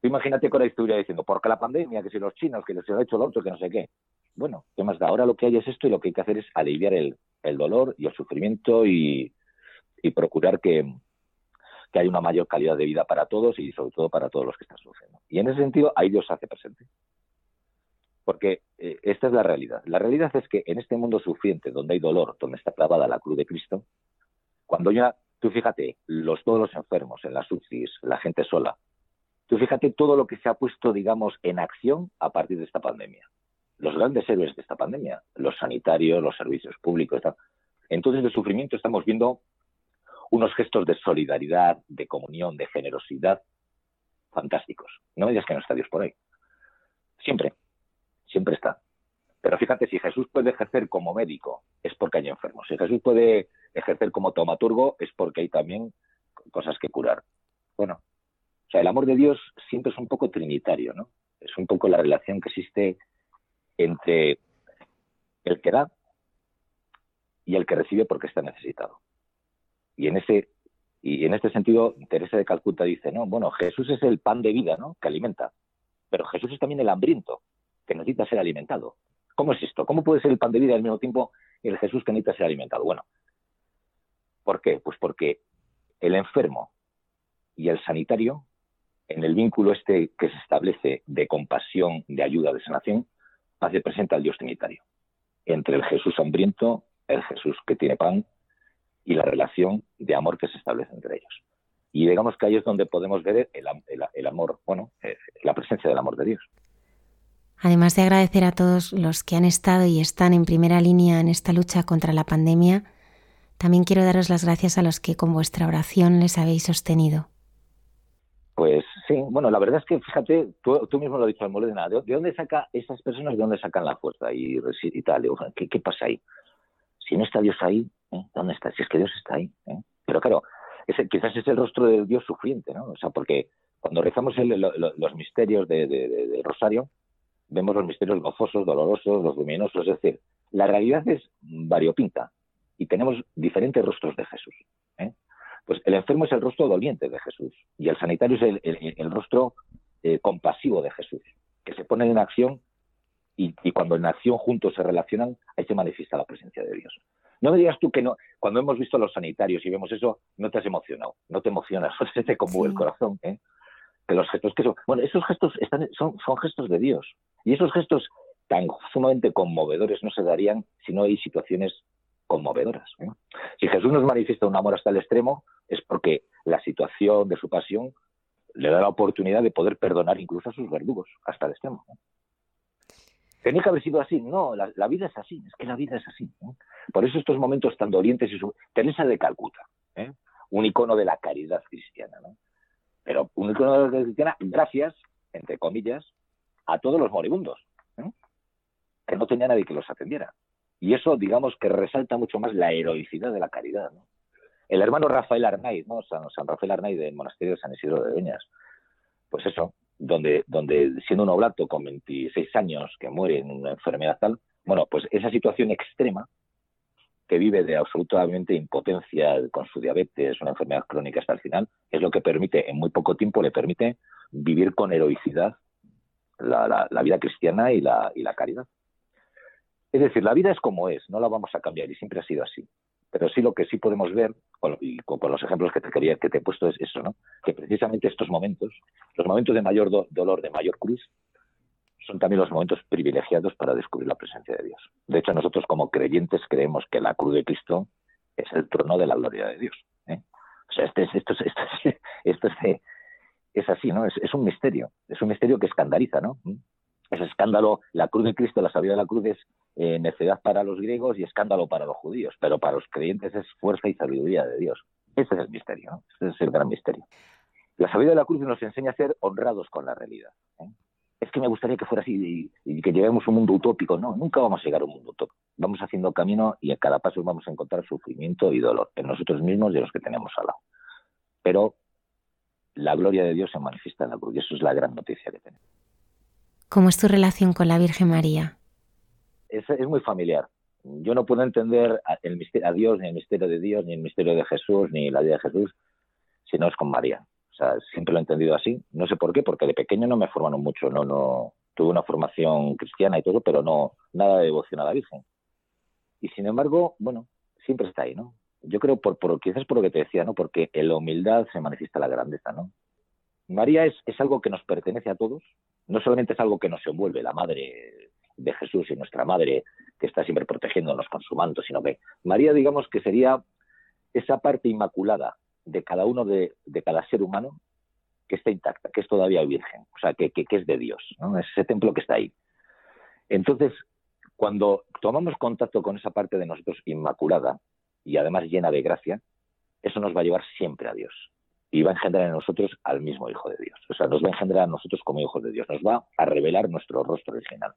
tú imagínate con la historia diciendo, porque la pandemia, que si los chinos, que les ha hecho lo otro, que no sé qué. Bueno, ¿qué más da? Ahora lo que hay es esto y lo que hay que hacer es aliviar el, dolor y el sufrimiento y procurar que, que hay una mayor calidad de vida para todos y sobre todo para todos los que están sufriendo. Y en ese sentido, ahí Dios se hace presente. Porque eh, esta es la realidad. La realidad es que en este mundo sufriente, donde hay dolor, donde está clavada la cruz de Cristo, cuando ya, tú fíjate, los, todos los enfermos en las UCIs, la gente sola, tú fíjate todo lo que se ha puesto, digamos, en acción a partir de esta pandemia. Los grandes héroes de esta pandemia, los sanitarios, los servicios públicos, entonces de sufrimiento estamos viendo unos gestos de solidaridad, de comunión, de generosidad fantásticos. No me digas que no está Dios por ahí. Siempre, siempre está. Pero fíjate, si Jesús puede ejercer como médico, es porque hay enfermos. Si Jesús puede ejercer como tomaturgo, es porque hay también cosas que curar. Bueno, o sea, el amor de Dios siempre es un poco trinitario, ¿no? Es un poco la relación que existe entre el que da y el que recibe porque está necesitado. Y en ese y en este sentido, Teresa de Calcuta dice, no, bueno, Jesús es el pan de vida, ¿no? Que alimenta. Pero Jesús es también el hambriento, que necesita ser alimentado. ¿Cómo es esto? ¿Cómo puede ser el pan de vida al mismo tiempo el Jesús que necesita ser alimentado? Bueno, ¿por qué? Pues porque el enfermo y el sanitario, en el vínculo este que se establece de compasión, de ayuda, de sanación, hace presente al Dios trinitario. Entre el Jesús hambriento, el Jesús que tiene pan y la relación de amor que se establece entre ellos. Y digamos que ahí es donde podemos ver el, amor, bueno, eh, la presencia del amor de Dios. Además de agradecer a todos los que han estado y están en primera línea en esta lucha contra la pandemia, también quiero daros las gracias a los que con vuestra oración les habéis sostenido. Pues sí, bueno, la verdad es que fíjate, tú, mismo lo has dicho, Almolena, ¿de, ¿de dónde saca esas personas, de dónde sacan la fuerza y, y tal? ¿Qué, ¿Qué pasa ahí? Si no está Dios ahí, ¿eh? ¿Dónde está? Si es que Dios está ahí. ¿eh? Pero claro, quizás es el rostro de Dios sufriente, ¿no? O sea, porque cuando rezamos los misterios de, Rosario, vemos los misterios gozosos, dolorosos, los luminosos, es decir, la realidad es variopinta y tenemos diferentes rostros de Jesús. ¿eh? Pues el enfermo es el rostro doliente de Jesús y el sanitario es el, rostro compasivo de Jesús, que se pone en acción y, y, cuando en acción juntos se relacionan, ahí se manifiesta la presencia de Dios. No me digas tú que no, cuando hemos visto a los sanitarios y vemos eso, no te has emocionado, no te emocionas, se te conmueve el corazón, ¿eh? Que los gestos que son, bueno, esos gestos están, son, son gestos de Dios. Y esos gestos tan sumamente conmovedores no se darían si no hay situaciones conmovedoras. ¿eh? Si Jesús nos manifiesta un amor hasta el extremo, es porque la situación de su pasión le da la oportunidad de poder perdonar incluso a sus verdugos hasta el extremo. Tenía que haber sido así. No, la, vida es así, es que la vida es así. Por eso estos momentos tan dolientes y su... Teresa de Calcuta, ¿eh? un icono de la caridad cristiana, ¿no? Pero un icono de la caridad cristiana gracias, entre comillas, a todos los moribundos. ¿eh? que no tenía nadie que los atendiera. Y eso, digamos, que resalta mucho más la heroicidad de la caridad. El hermano Rafael Arnaiz, ¿no? San, Rafael Arnaiz del monasterio de San Isidro de Beñas, pues eso, donde, donde siendo un oblato con 26 años que muere en una enfermedad tal, bueno, pues esa situación extrema que vive de absolutamente impotencia con su diabetes, una enfermedad crónica hasta el final, es lo que permite, en muy poco tiempo, le permite vivir con heroicidad la, vida cristiana y la, y la caridad. Es decir, la vida es como es, no la vamos a cambiar y siempre ha sido así. Pero sí lo que sí podemos ver, y con, los ejemplos que te quería, que te he puesto es eso, ¿no? Que precisamente estos momentos, los momentos de mayor dolor, de mayor cruz, son también los momentos privilegiados para descubrir la presencia de Dios. De hecho, nosotros como creyentes creemos que la cruz de Cristo es el trono de la gloria de Dios. ¿eh? O sea, este, esto, es, esto, es, es, así, ¿no? Es, un misterio, es un misterio que escandaliza, ¿no? Ese escándalo, la cruz de Cristo, la sabiduría de la cruz es eh, necedad para los griegos y escándalo para los judíos, pero para los creyentes es fuerza y sabiduría de Dios. Ese es el misterio. Ese es el gran misterio. La sabiduría de la cruz nos enseña a ser honrados con la realidad. ¿eh? es que me gustaría que fuera así y, que lleguemos a un mundo utópico. No, nunca vamos a llegar a un mundo utópico. Vamos haciendo camino y a cada paso vamos a encontrar sufrimiento y dolor en nosotros mismos y en los que tenemos al lado. Pero la gloria de Dios se manifiesta en la cruz y eso es la gran noticia que tenemos. ¿Cómo es tu relación con la Virgen María? Es, muy familiar. Yo no puedo entender el misterio, a Dios, ni el misterio de Dios, ni el misterio de Jesús, ni la vida de Jesús, si no es con María. O sea, siempre lo he entendido así. No sé por qué, porque de pequeño no me formaron mucho, no, no, tuve una formación cristiana y todo, pero no, nada de devoción a la Virgen. Y sin embargo, bueno, siempre está ahí, ¿no? Yo creo, por, por quizás por lo que te decía, ¿no? Porque en la humildad se manifiesta la grandeza, ¿no? María es, es algo que nos pertenece a todos, no solamente es algo que nos envuelve, la madre de Jesús y nuestra madre que está siempre protegiéndonos con su manto, sino que María, digamos que sería esa parte inmaculada de cada uno de, cada ser humano que está intacta, que es todavía virgen, o sea, que, que, es de Dios, ¿no? es ese templo que está ahí. Entonces, cuando tomamos contacto con esa parte de nosotros inmaculada y además llena de gracia, eso nos va a llevar siempre a Dios y va a engendrar en nosotros al mismo Hijo de Dios. O sea, nos va a engendrar a nosotros como hijos de Dios, nos va a revelar nuestro rostro original.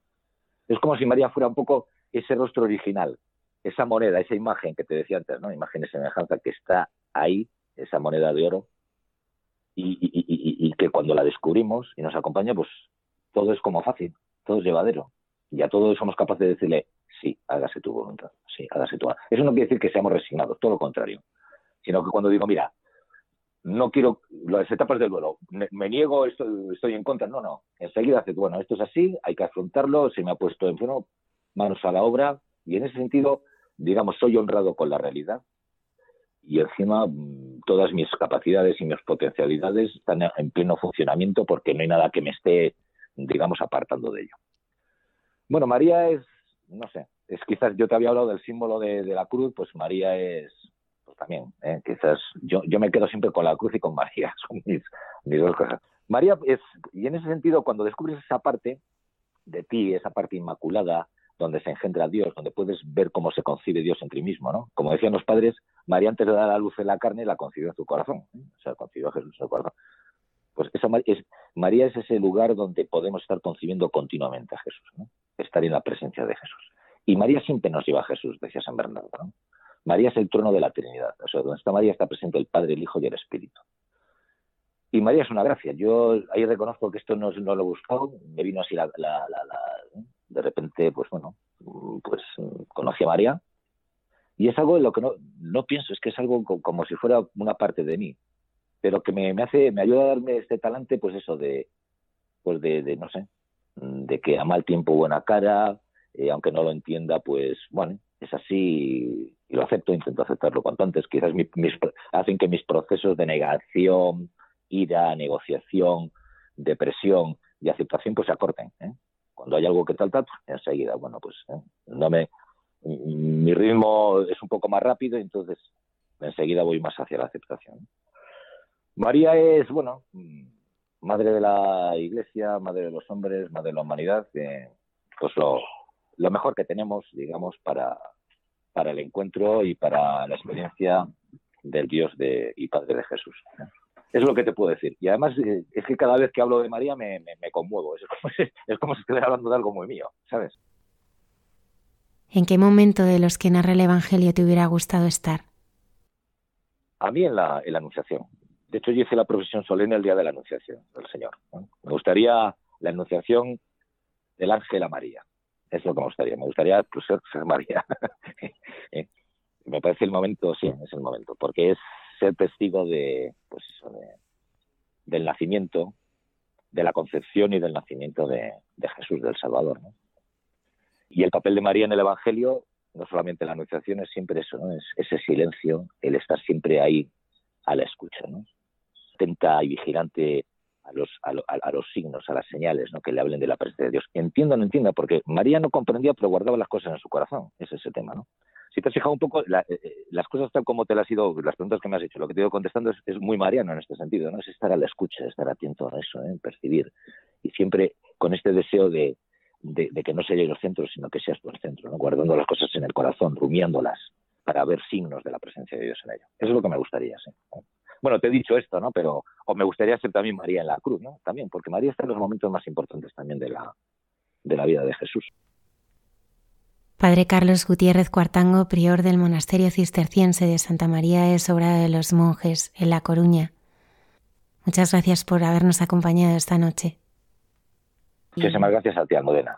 Es como si María fuera un poco ese rostro original, esa moneda, esa imagen que te decía antes, ¿no? Imagen de semejanza que está ahí esa moneda de oro, y, que cuando la descubrimos y nos acompaña, pues todo es como fácil, todo es llevadero. Y a todos somos capaces de decirle, sí, hágase tu voluntad, sí, hágase tu Eso no quiere decir que seamos resignados, todo lo contrario. Sino que cuando digo, mira, no quiero las etapas del duelo, me, niego, estoy, estoy, en contra, no, no, enseguida hace, bueno, esto es así, hay que afrontarlo, se me ha puesto en manos a la obra, y en ese sentido, digamos, soy honrado con la realidad, y encima mm, todas mis capacidades y mis potencialidades están en pleno funcionamiento porque no hay nada que me esté, digamos, apartando de ello. Bueno, María es, no sé, es quizás, yo te había hablado del símbolo de, la cruz, pues María es, también, ¿eh? quizás yo, yo me quedo siempre con la cruz y con María, son mis, mis dos cosas. María es, y en ese sentido, cuando descubres esa parte de ti, esa parte inmaculada, donde se engendra Dios, donde puedes ver cómo se concibe Dios en ti mismo, ¿no? Como decían los padres, María antes de dar a luz en la carne la concibió en su corazón, ¿eh? o sea, concibió a Jesús en su corazón. Pues esa, es, María es ese lugar donde podemos estar concibiendo continuamente a Jesús, estar en la presencia de Jesús. Y María siempre nos lleva a Jesús, decía San Bernardo. María es el trono de la Trinidad, o sea, donde está María está presente el Padre, el Hijo y el Espíritu. Y María es una gracia. Yo ahí reconozco que esto no, no lo he buscado, me vino así la, la, la, de repente, pues bueno, pues conocí a María y es algo de lo que no, no pienso, es que es algo como si fuera una parte de mí, pero que me, me hace, me ayuda a darme este talante, pues eso de, pues de, de no sé, de que a mal tiempo buena cara, eh, aunque no lo entienda, pues bueno, es así y lo acepto, intento aceptarlo cuanto antes. Quizás mis, hacen que mis procesos de negación, ira, negociación, depresión y aceptación pues se acorten. ¿eh? Cuando hay algo que tal, tal, enseguida, bueno, pues ¿eh? no me, mi ritmo es un poco más rápido, entonces enseguida voy más hacia la aceptación. María es, bueno, madre de la iglesia, madre de los hombres, madre de la humanidad, pues lo, mejor que tenemos, digamos, para, para el encuentro y para la experiencia del Dios de, y Padre de Jesús. Es lo que te puedo decir. Y además eh, es que cada vez que hablo de María me, me, conmuevo. Es como, si, es como si estuviera hablando de algo muy mío, ¿sabes? ¿En qué momento de los que narra el Evangelio te hubiera gustado estar? A mí en la, en la Anunciación. De hecho, yo hice la profesión solemne el día de la Anunciación del Señor. Me gustaría la Anunciación del ángel a María. Es lo que me gustaría. Me gustaría pues, ser, María. Eh, me parece el momento, sí, es el momento, porque es ser testigo de, pues de, del nacimiento, de la concepción y del nacimiento de, Jesús, del Salvador. Y el papel de María en el Evangelio, no solamente en la anunciación, es siempre eso, es ese silencio, el estar siempre ahí a la escucha, ¿no? atenta y vigilante a los, a, los signos, a las señales ¿no? que le hablen de la presencia de Dios. Entienda o no entienda, porque María no comprendía, pero guardaba las cosas en su corazón. Ese es el tema, ¿no? Si te has fijado un poco, eh, eh, las cosas tal como te las he ido, las preguntas que me has hecho, lo que te he ido contestando es, muy mariano en este sentido, ¿no? Es estar a la escucha, estar atento a eso, ¿eh? percibir. Y siempre con este deseo de, que no sea yo el centro, sino que seas tú el centro, ¿no? Guardando las cosas en el corazón, rumiándolas, para ver signos de la presencia de Dios en ello. Eso es lo que me gustaría, sí. Bueno, te he dicho esto, ¿no? Pero, o me gustaría ser también María en la cruz, ¿no? También, porque María está en los momentos más importantes también de la, de la vida de Jesús. Padre Carlos Gutiérrez Cuartango, prior del monasterio cisterciense de Santa María de Sobrado de los Monjes, en La Coruña. Muchas gracias por habernos acompañado esta noche. Muchísimas gracias a ti, Almudena.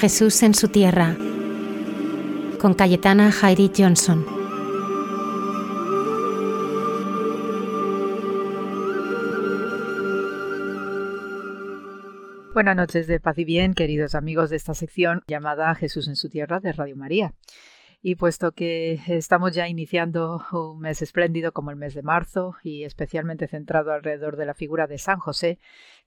Jesús en su tierra, con Cayetana Jairi Johnson. Buenas noches de paz y bien, queridos amigos de esta sección llamada Jesús en su tierra de Radio María. Y puesto que estamos ya iniciando un mes espléndido como el mes de marzo y especialmente centrado alrededor de la figura de San José,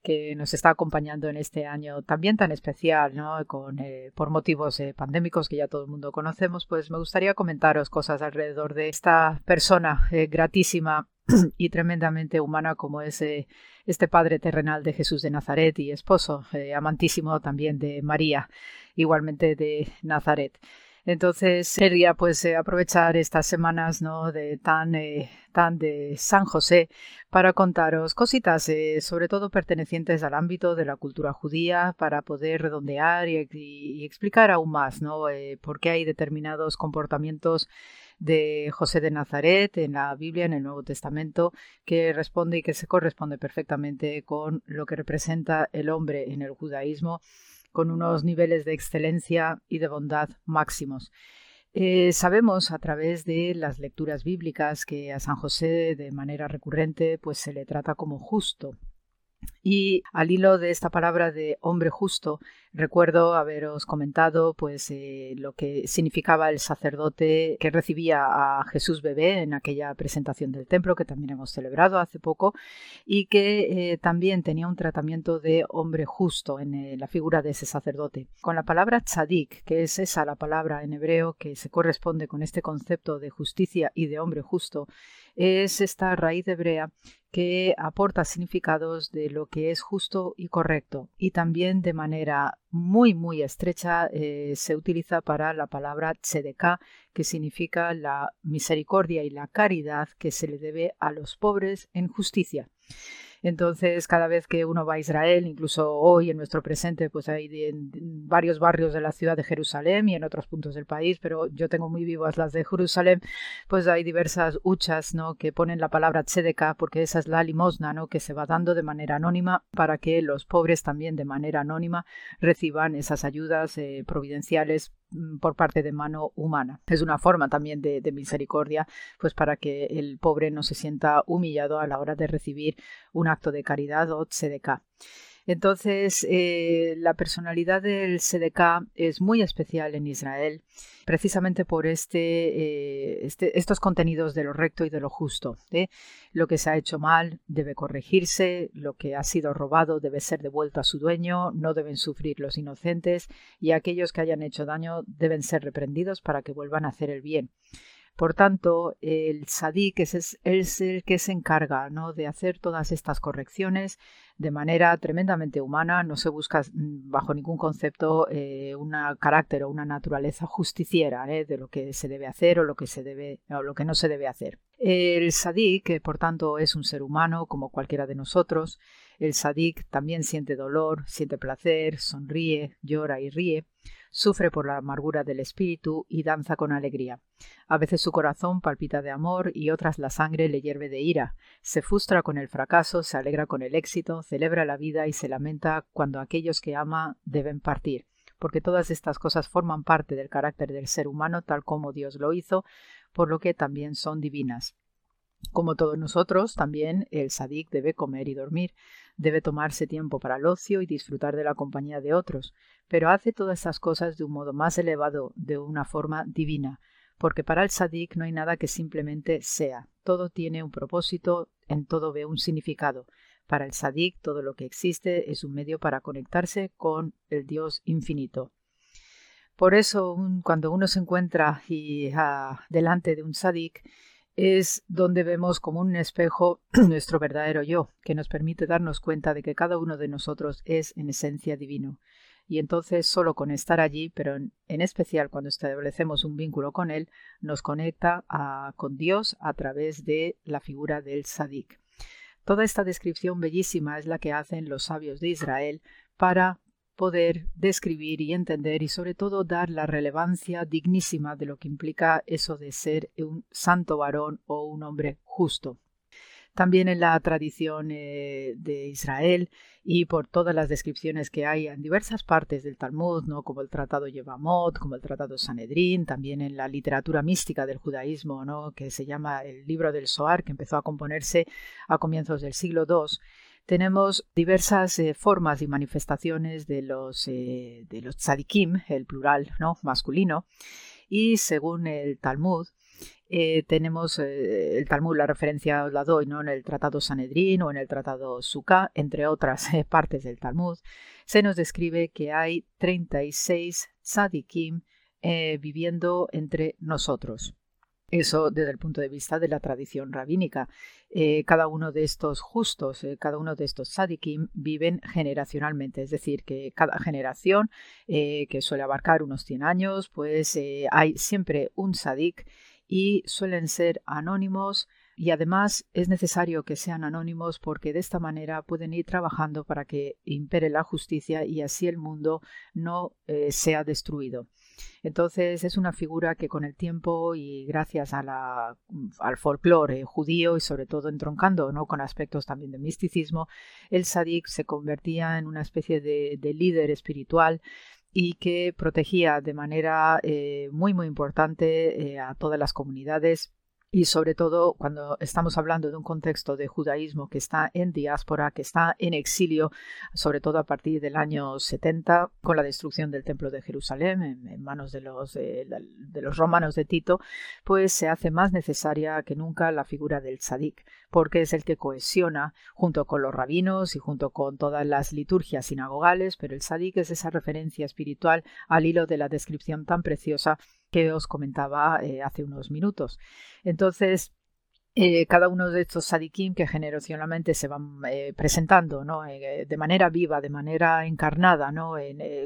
que nos está acompañando en este año también tan especial, ¿no? Con, eh, por motivos eh, pandémicos que ya todo el mundo conocemos, pues me gustaría comentaros cosas alrededor de esta persona eh, gratísima y tremendamente humana como es este padre terrenal de Jesús de Nazaret y esposo amantísimo también de María, igualmente de Nazaret. Entonces sería pues eh, aprovechar estas semanas ¿no? de tan, eh, tan de San José para contaros cositas, eh, sobre todo pertenecientes al ámbito de la cultura judía, para poder redondear y, explicar aún más ¿no? por qué hay determinados comportamientos de José de Nazaret en la Biblia, en el Nuevo Testamento, que responde y que se corresponde perfectamente con lo que representa el hombre en el judaísmo con unos niveles de excelencia y de bondad máximos. Eh, sabemos a través de las lecturas bíblicas que a San José de manera recurrente pues se le trata como justo, y al hilo de esta palabra de hombre justo, recuerdo haberos comentado pues eh, lo que significaba el sacerdote que recibía a Jesús bebé en aquella presentación del templo que también hemos celebrado hace poco y que eh, también tenía un tratamiento de hombre justo en eh, la figura de ese sacerdote. Con la palabra tzadik, que es esa la palabra en hebreo que se corresponde con este concepto de justicia y de hombre justo, es esta raíz hebrea que aporta significados de lo que es justo y correcto y también de manera muy muy estrecha eh, se utiliza para la palabra tzedekah que significa la misericordia y la caridad que se le debe a los pobres en justicia. Entonces, cada vez que uno va a Israel, incluso hoy en nuestro presente, pues hay en varios barrios de la ciudad de Jerusalén y en otros puntos del país, pero yo tengo muy vivas las de Jerusalén, pues hay diversas huchas, ¿no? Que ponen la palabra tzedeka, porque esa es la limosna, ¿no? Que se va dando de manera anónima para que los pobres también de manera anónima reciban esas ayudas eh, providenciales por parte de mano humana. Es una forma también de, misericordia, pues para que el pobre no se sienta humillado a la hora de recibir un acto de caridad o tzedekah. Entonces, eh, la personalidad del SDK es muy especial en Israel, precisamente por este, eh, este, estos contenidos de lo recto y de lo justo. ¿eh? Lo que se ha hecho mal debe corregirse, lo que ha sido robado debe ser devuelto a su dueño, no deben sufrir los inocentes y aquellos que hayan hecho daño deben ser reprendidos para que vuelvan a hacer el bien. Por tanto, el sadik es, es, el que se encarga ¿no? de hacer todas estas correcciones de manera tremendamente humana. No se busca mm, bajo ningún concepto eh, un carácter o una naturaleza justiciera ¿eh? de lo que se debe hacer o lo que, se debe, o lo que no se debe hacer. El sadik, que por tanto es un ser humano como cualquiera de nosotros, el sadik también siente dolor, siente placer, sonríe, llora y ríe sufre por la amargura del espíritu y danza con alegría. A veces su corazón palpita de amor y otras la sangre le hierve de ira. Se frustra con el fracaso, se alegra con el éxito, celebra la vida y se lamenta cuando aquellos que ama deben partir porque todas estas cosas forman parte del carácter del ser humano tal como Dios lo hizo, por lo que también son divinas. Como todos nosotros, también el sadik debe comer y dormir, debe tomarse tiempo para el ocio y disfrutar de la compañía de otros, pero hace todas estas cosas de un modo más elevado, de una forma divina, porque para el sadik no hay nada que simplemente sea, todo tiene un propósito, en todo ve un significado. Para el sadik todo lo que existe es un medio para conectarse con el Dios infinito. Por eso, cuando uno se encuentra y, ah, delante de un sadik, es donde vemos como un espejo nuestro verdadero yo, que nos permite darnos cuenta de que cada uno de nosotros es en esencia divino. Y entonces solo con estar allí, pero en, especial cuando establecemos un vínculo con Él, nos conecta con Dios a través de la figura del Sadik. Toda esta descripción bellísima es la que hacen los sabios de Israel para poder describir y entender y sobre todo dar la relevancia dignísima de lo que implica eso de ser un santo varón o un hombre justo. También en la tradición eh, de Israel y por todas las descripciones que hay en diversas partes del Talmud, ¿no? como el Tratado Yevamot, como el Tratado Sanedrín, también en la literatura mística del judaísmo, ¿no? que se llama el libro del Soar, que empezó a componerse a comienzos del siglo II, tenemos diversas eh, formas y manifestaciones de los, eh, de los tzadikim, el plural ¿no? masculino, y según el Talmud, eh, tenemos el Talmud, la referencia os la doy ¿no? en el Tratado Sanedrín o en el Tratado Sukkah, entre otras partes del Talmud, se nos describe que hay 36 tzadikim viviendo entre nosotros. Eso desde el punto de vista de la tradición rabínica. Eh, cada uno de estos justos, eh, cada uno de estos sadikim viven generacionalmente, es decir, que cada generación, eh, que suele abarcar unos 100 años, pues hay siempre un sadik y suelen ser anónimos, y además es necesario que sean anónimos porque de esta manera pueden ir trabajando para que impere la justicia y así el mundo no sea destruido. Entonces es una figura que con el tiempo y gracias al folclore judío y sobre todo entroncando ¿no? con aspectos también de misticismo, el sadik se convertía en una especie de, líder espiritual y que protegía de manera eh, muy muy importante eh, a todas las comunidades y sobre todo cuando estamos hablando de un contexto de judaísmo que está en diáspora, que está en exilio, sobre todo a partir del año 70, con la destrucción del Templo de Jerusalén en, manos de los, de los romanos de Tito, pues se hace más necesaria que nunca la figura del tzadik, porque es el que cohesiona junto con los rabinos y junto con todas las liturgias sinagogales, pero el tzadik es esa referencia espiritual al hilo de la descripción tan preciosa que os comentaba eh, hace unos minutos. Entonces, eh, cada uno de estos sadikim que generacionalmente se van eh, presentando ¿no? Eh, de manera viva, de manera encarnada, ¿no?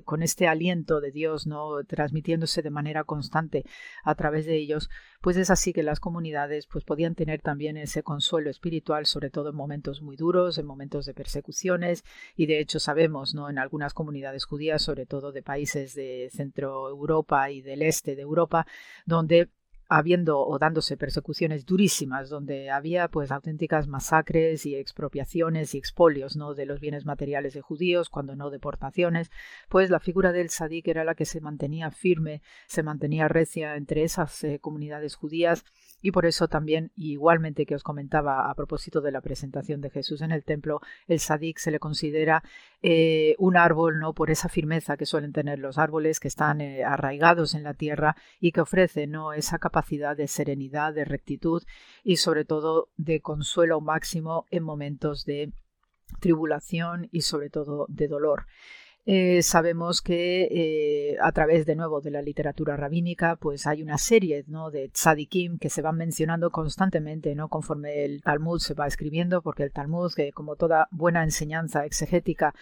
con este aliento de Dios ¿no? transmitiéndose de manera constante a través de ellos, pues es así que las comunidades pues, podían tener también ese consuelo espiritual, sobre todo en momentos muy duros, en momentos de persecuciones, y de hecho sabemos ¿no? en algunas comunidades judías, sobre todo de países de Centro Europa y del este de Europa, donde habiendo o dándose persecuciones durísimas donde había pues auténticas masacres y expropiaciones y expolios no de los bienes materiales de judíos cuando no deportaciones pues la figura del sadik era la que se mantenía firme se mantenía recia entre esas eh, comunidades judías y por eso también igualmente que os comentaba a propósito de la presentación de Jesús en el templo el sadik se le considera eh, un árbol no por esa firmeza que suelen tener los árboles que están eh, arraigados en la tierra y que ofrecen no esa capacidad de serenidad, de rectitud y sobre todo de consuelo máximo en momentos de tribulación y sobre todo de dolor. Eh, sabemos que eh, a través de nuevo de la literatura rabínica, pues hay una serie de tzadikim que se van mencionando constantemente, ¿no? conforme el Talmud se va escribiendo, porque el Talmud, que como toda buena enseñanza exegética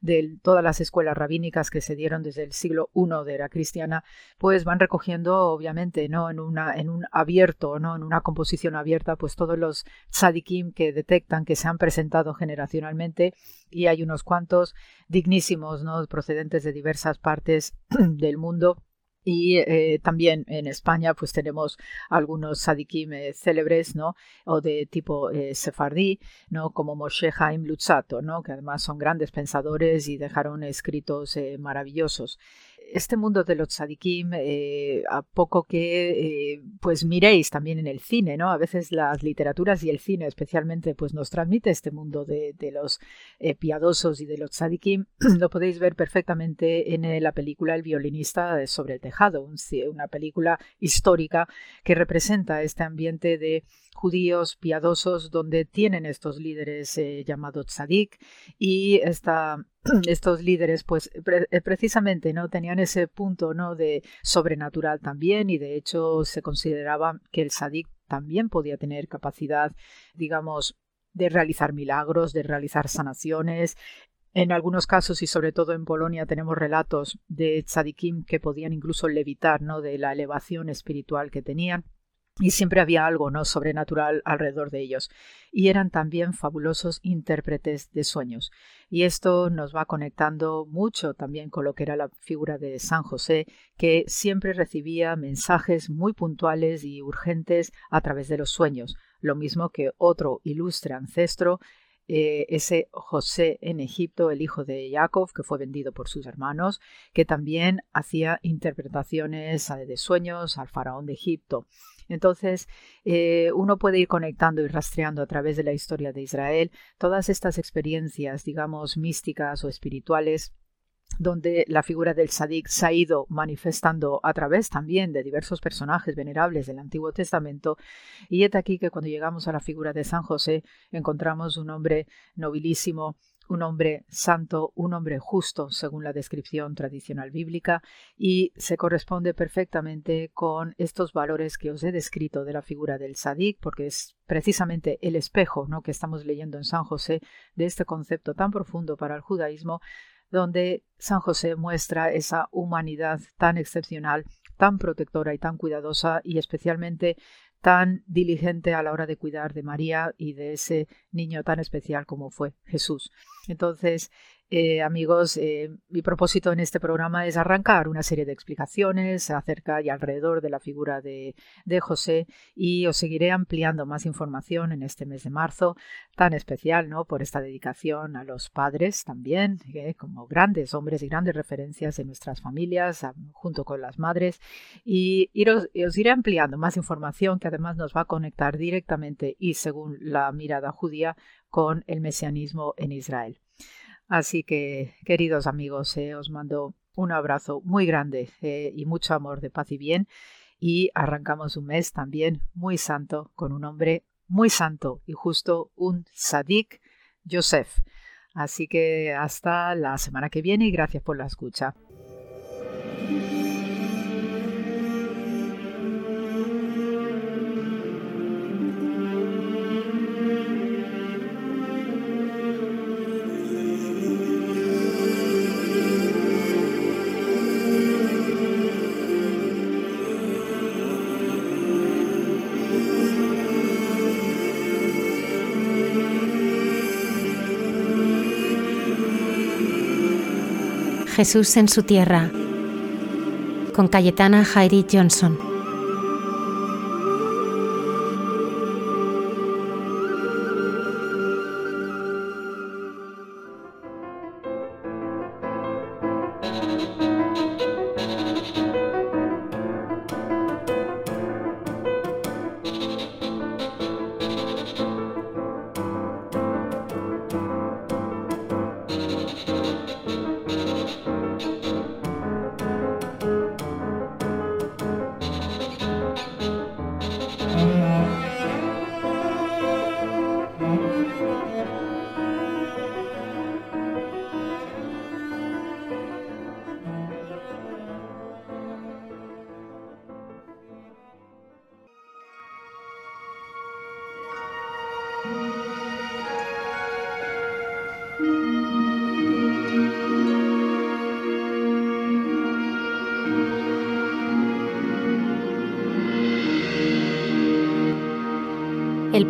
de todas las escuelas rabínicas que se dieron desde el siglo I de era cristiana, pues van recogiendo, obviamente, ¿no? en una, en un abierto, ¿no? en una composición abierta, pues todos los tzadikim que detectan que se han presentado generacionalmente, y hay unos cuantos dignísimos, ¿no? procedentes de diversas partes del mundo. Y eh, también en España pues tenemos algunos sadikim eh, célebres, ¿no? O de tipo eh, sefardí, ¿no? Como Moshe Haim Lutzato, ¿no? Que además son grandes pensadores y dejaron escritos maravillosos este mundo de los tzadikim, eh, a poco que eh, pues miréis también en el cine, ¿no? A veces las literaturas y el cine especialmente pues nos transmite este mundo de, los eh, piadosos y de los tzadikim. Lo podéis ver perfectamente en la película El violinista sobre el tejado, una película histórica que representa este ambiente de judíos piadosos donde tienen estos líderes llamados tzadik y esta estos líderes pues eh, precisamente no tenían ese punto no de sobrenatural también y de hecho se consideraba que el sadik también podía tener capacidad digamos de realizar milagros de realizar sanaciones. En algunos casos y sobre todo en Polonia tenemos relatos de tzadikim que podían incluso levitar ¿no? de la elevación espiritual que tenían y siempre había algo no sobrenatural alrededor de ellos. Y eran también fabulosos intérpretes de sueños. Y esto nos va conectando mucho también con lo que era la figura de San José que siempre recibía mensajes muy puntuales y urgentes a través de los sueños. Lo mismo que otro ilustre ancestro eh, ese José en Egipto, el hijo de Jacob, que fue vendido por sus hermanos, que también hacía interpretaciones de sueños al faraón de Egipto. Entonces, eh, uno puede ir conectando y rastreando a través de la historia de Israel todas estas experiencias, digamos, místicas o espirituales donde la figura del Sadik se ha ido manifestando a través también de diversos personajes venerables del Antiguo Testamento, y es aquí que cuando llegamos a la figura de San José encontramos un hombre nobilísimo, un hombre santo, un hombre justo, según la descripción tradicional bíblica, y se corresponde perfectamente con estos valores que os he descrito de la figura del Sadik, porque es precisamente el espejo ¿no? que estamos leyendo en San José de este concepto tan profundo para el judaísmo, donde San José muestra esa humanidad tan excepcional, tan protectora y tan cuidadosa y especialmente tan diligente a la hora de cuidar de María y de ese niño tan especial como fue Jesús. Entonces, eh, amigos, eh, mi propósito en este programa es arrancar una serie de explicaciones acerca y alrededor de la figura de, José y os seguiré ampliando más información en este mes de marzo, tan especial, ¿no? Por esta dedicación a los padres también, como grandes hombres y grandes referencias de nuestras familias, junto con las madres, y, os iré ampliando más información que además nos va a conectar directamente y según la mirada judía con el mesianismo en Israel. Así que, queridos amigos, eh, os mando un abrazo muy grande eh, y mucho amor de paz y bien. Y arrancamos un mes también muy santo con un hombre muy santo y justo, un Sadik Joseph. Así que hasta la semana que viene y gracias por la escucha. Jesús en su tierra, con Cayetana Jairi Johnson.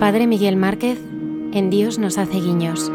Padre Miguel Márquez en Dios nos hace guiños.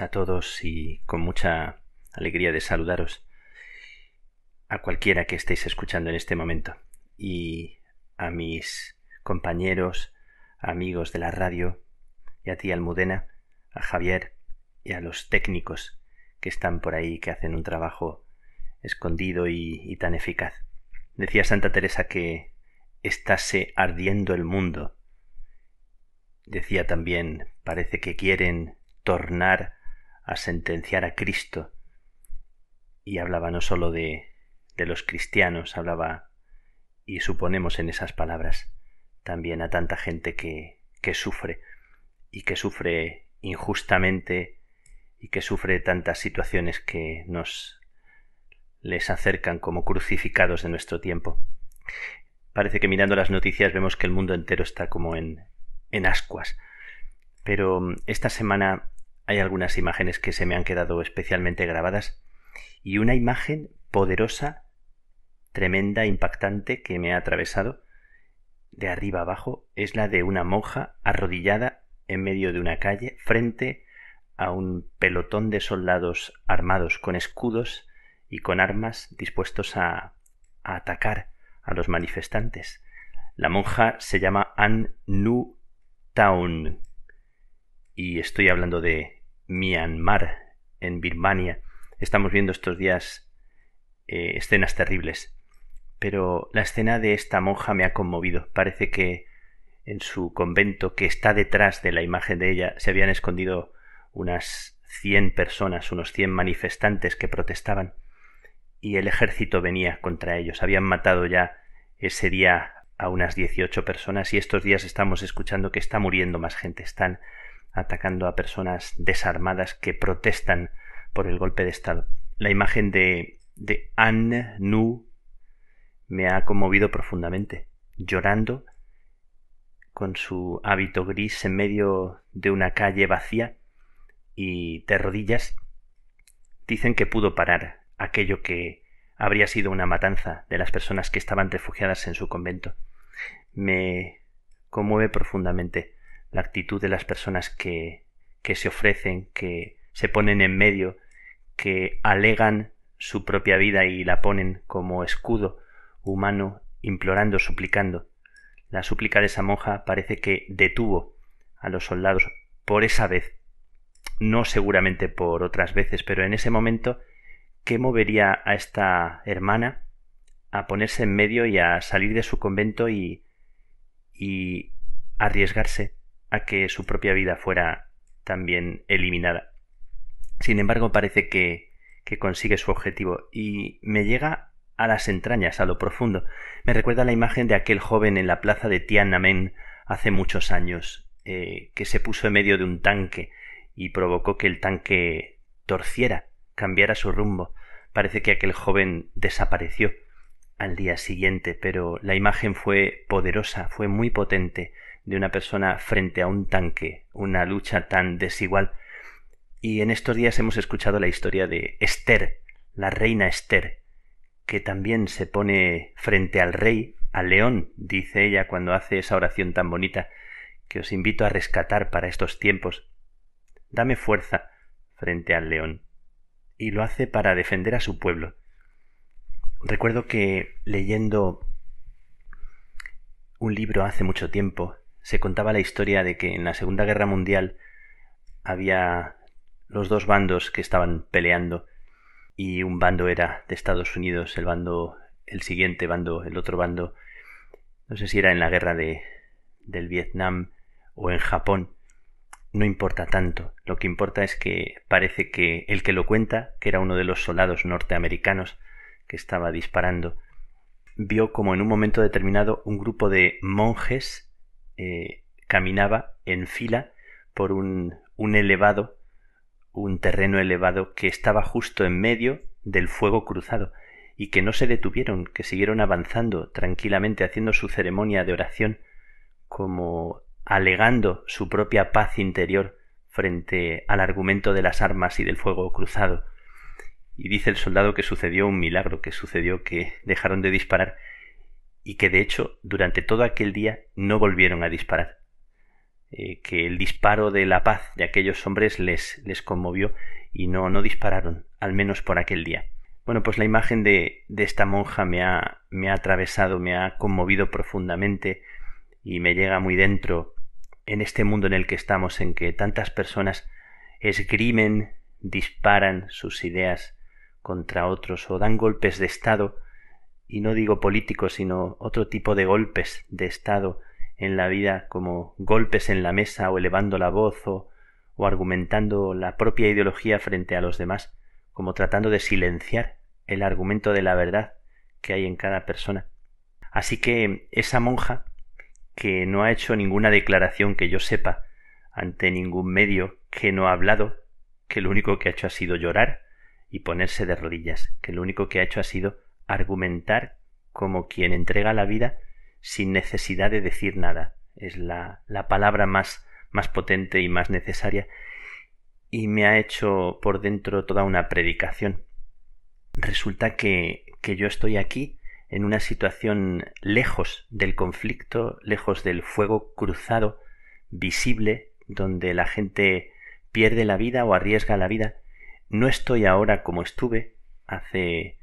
A todos y con mucha alegría de saludaros a cualquiera que estéis escuchando en este momento y a mis compañeros, amigos de la radio y a ti Almudena, a Javier y a los técnicos que están por ahí que hacen un trabajo escondido y, tan eficaz. Decía Santa Teresa que estase ardiendo el mundo. Decía también, parece que quieren tornar a sentenciar a Cristo. Y hablaba no sólo de, de los cristianos, hablaba, y suponemos en esas palabras, también a tanta gente que, que sufre, y que sufre injustamente, y que sufre tantas situaciones que nos les acercan como crucificados de nuestro tiempo. parece que mirando las noticias vemos que el mundo entero está como en, en ascuas. Pero mm, esta semana hay algunas imágenes que se me han quedado especialmente grabadas y una imagen poderosa, tremenda, impactante que me ha atravesado de arriba abajo es la de una monja arrodillada en medio de una calle frente a un pelotón de soldados armados con escudos y con armas dispuestos a, atacar a los manifestantes. La monja se llama An Nu Taun y estoy hablando de Myanmar, en Birmania. Estamos viendo estos días eh, escenas terribles, pero la escena de esta monja me ha conmovido. Parece que en su convento, que está detrás de la imagen de ella, se habían escondido unas cien personas, unos cien manifestantes que protestaban, y el ejército venía contra ellos. Habían matado ya ese día a unas dieciocho personas y estos días estamos escuchando que está muriendo más gente. Están atacando a personas desarmadas que protestan por el golpe de Estado. La imagen de, de Anne Nu me ha conmovido profundamente, llorando con su hábito gris en medio de una calle vacía y de rodillas, dicen que pudo parar aquello que habría sido una matanza de las personas que estaban refugiadas en su convento. Me conmueve profundamente la actitud de las personas que, que se ofrecen, que se ponen en medio, que alegan su propia vida y la ponen como escudo humano, implorando, suplicando. La súplica de esa monja parece que detuvo a los soldados por esa vez, no seguramente por otras veces, pero en ese momento, ¿qué movería a esta hermana a ponerse en medio y a salir de su convento y, y arriesgarse a que su propia vida fuera también eliminada. Sin embargo, parece que, que consigue su objetivo y me llega a las entrañas, a lo profundo. Me recuerda la imagen de aquel joven en la plaza de Tiananmen hace muchos años, eh, que se puso en medio de un tanque y provocó que el tanque torciera, cambiara su rumbo. Parece que aquel joven desapareció al día siguiente, pero la imagen fue poderosa, fue muy potente, de una persona frente a un tanque, una lucha tan desigual. Y en estos días hemos escuchado la historia de Esther, la reina Esther, que también se pone frente al rey, al león, dice ella cuando hace esa oración tan bonita que os invito a rescatar para estos tiempos. Dame fuerza frente al león. Y lo hace para defender a su pueblo. Recuerdo que leyendo un libro hace mucho tiempo se contaba la historia de que en la Segunda Guerra Mundial había los dos bandos que estaban peleando y un bando era de Estados Unidos, el bando, el siguiente bando, el otro bando, no sé si era en la guerra de, del Vietnam o en Japón, no importa tanto, lo que importa es que parece que el que lo cuenta, que era uno de los soldados norteamericanos que estaba disparando, vio como en un momento determinado un grupo de monjes eh, caminaba en fila por un, un elevado, un terreno elevado que estaba justo en medio del fuego cruzado y que no se detuvieron, que siguieron avanzando tranquilamente haciendo su ceremonia de oración como alegando su propia paz interior frente al argumento de las armas y del fuego cruzado. Y dice el soldado que sucedió un milagro, que sucedió que dejaron de disparar y que de hecho durante todo aquel día no volvieron a disparar. Eh, que el disparo de la paz de aquellos hombres les, les conmovió y no, no dispararon, al menos por aquel día. Bueno, pues la imagen de, de esta monja me ha, me ha atravesado, me ha conmovido profundamente y me llega muy dentro en este mundo en el que estamos, en que tantas personas esgrimen, disparan sus ideas contra otros o dan golpes de Estado y no digo políticos, sino otro tipo de golpes de Estado en la vida, como golpes en la mesa o elevando la voz o, o argumentando la propia ideología frente a los demás, como tratando de silenciar el argumento de la verdad que hay en cada persona. Así que esa monja, que no ha hecho ninguna declaración que yo sepa ante ningún medio, que no ha hablado, que lo único que ha hecho ha sido llorar y ponerse de rodillas, que lo único que ha hecho ha sido argumentar como quien entrega la vida sin necesidad de decir nada. Es la, la palabra más, más potente y más necesaria y me ha hecho por dentro toda una predicación. Resulta que, que yo estoy aquí en una situación lejos del conflicto, lejos del fuego cruzado, visible, donde la gente pierde la vida o arriesga la vida. No estoy ahora como estuve hace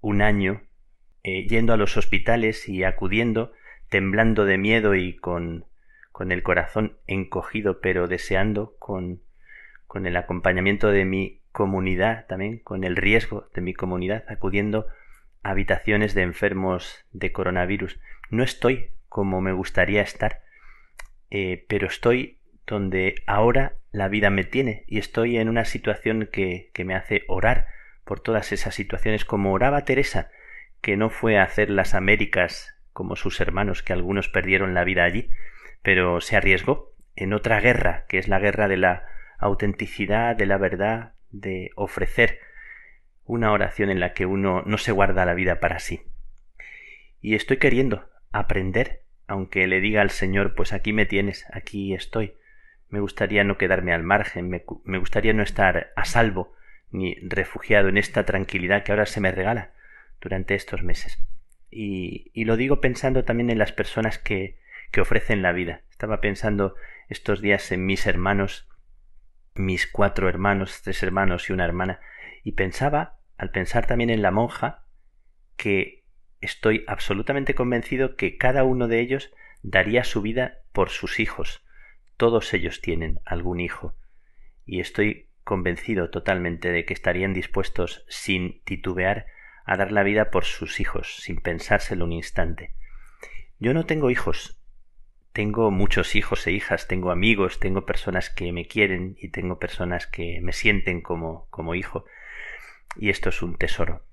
un año, eh, yendo a los hospitales y acudiendo, temblando de miedo y con, con el corazón encogido, pero deseando con, con el acompañamiento de mi comunidad también, con el riesgo de mi comunidad, acudiendo habitaciones de enfermos de coronavirus. No estoy como me gustaría estar, eh, pero estoy donde ahora la vida me tiene y estoy en una situación que, que me hace orar por todas esas situaciones como oraba Teresa, que no fue a hacer las Américas como sus hermanos, que algunos perdieron la vida allí, pero se arriesgó en otra guerra, que es la guerra de la autenticidad, de la verdad, de ofrecer una oración en la que uno no se guarda la vida para sí. Y estoy queriendo aprender, aunque le diga al Señor, pues aquí me tienes, aquí estoy. Me gustaría no quedarme al margen, me, me gustaría no estar a salvo ni refugiado en esta tranquilidad que ahora se me regala durante estos meses. Y, lo digo pensando también en las personas que, que ofrecen la vida. Estaba pensando estos días en mis hermanos, mis cuatro hermanos, tres hermanos y una hermana, y pensaba al pensar también en la monja, que estoy absolutamente convencido que cada uno de ellos daría su vida por sus hijos. Todos ellos tienen algún hijo. Y estoy convencido totalmente de que estarían dispuestos, sin titubear, a dar la vida por sus hijos, sin pensárselo un instante. Yo no tengo hijos. Tengo muchos hijos e hijas, tengo amigos, tengo personas que me quieren y tengo personas que me sienten como, como hijo, y esto es un tesoro.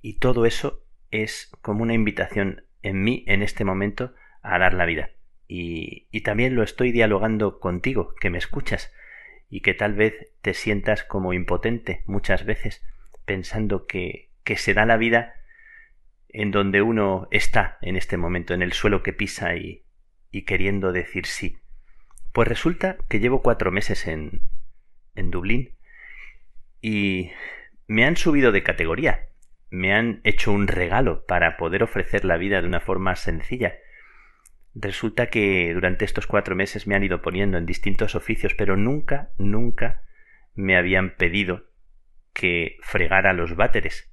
Y todo eso es como una invitación en mí en este momento a dar la vida. Y, y también lo estoy dialogando contigo, que me escuchas, y que tal vez te sientas como impotente muchas veces, pensando que, que se da la vida en donde uno está en este momento, en el suelo que pisa y, y queriendo decir sí. Pues resulta que llevo cuatro meses en, en Dublín y me han subido de categoría, me han hecho un regalo para poder ofrecer la vida de una forma sencilla. Resulta que durante estos cuatro meses me han ido poniendo en distintos oficios, pero nunca, nunca me habían pedido que fregara los váteres.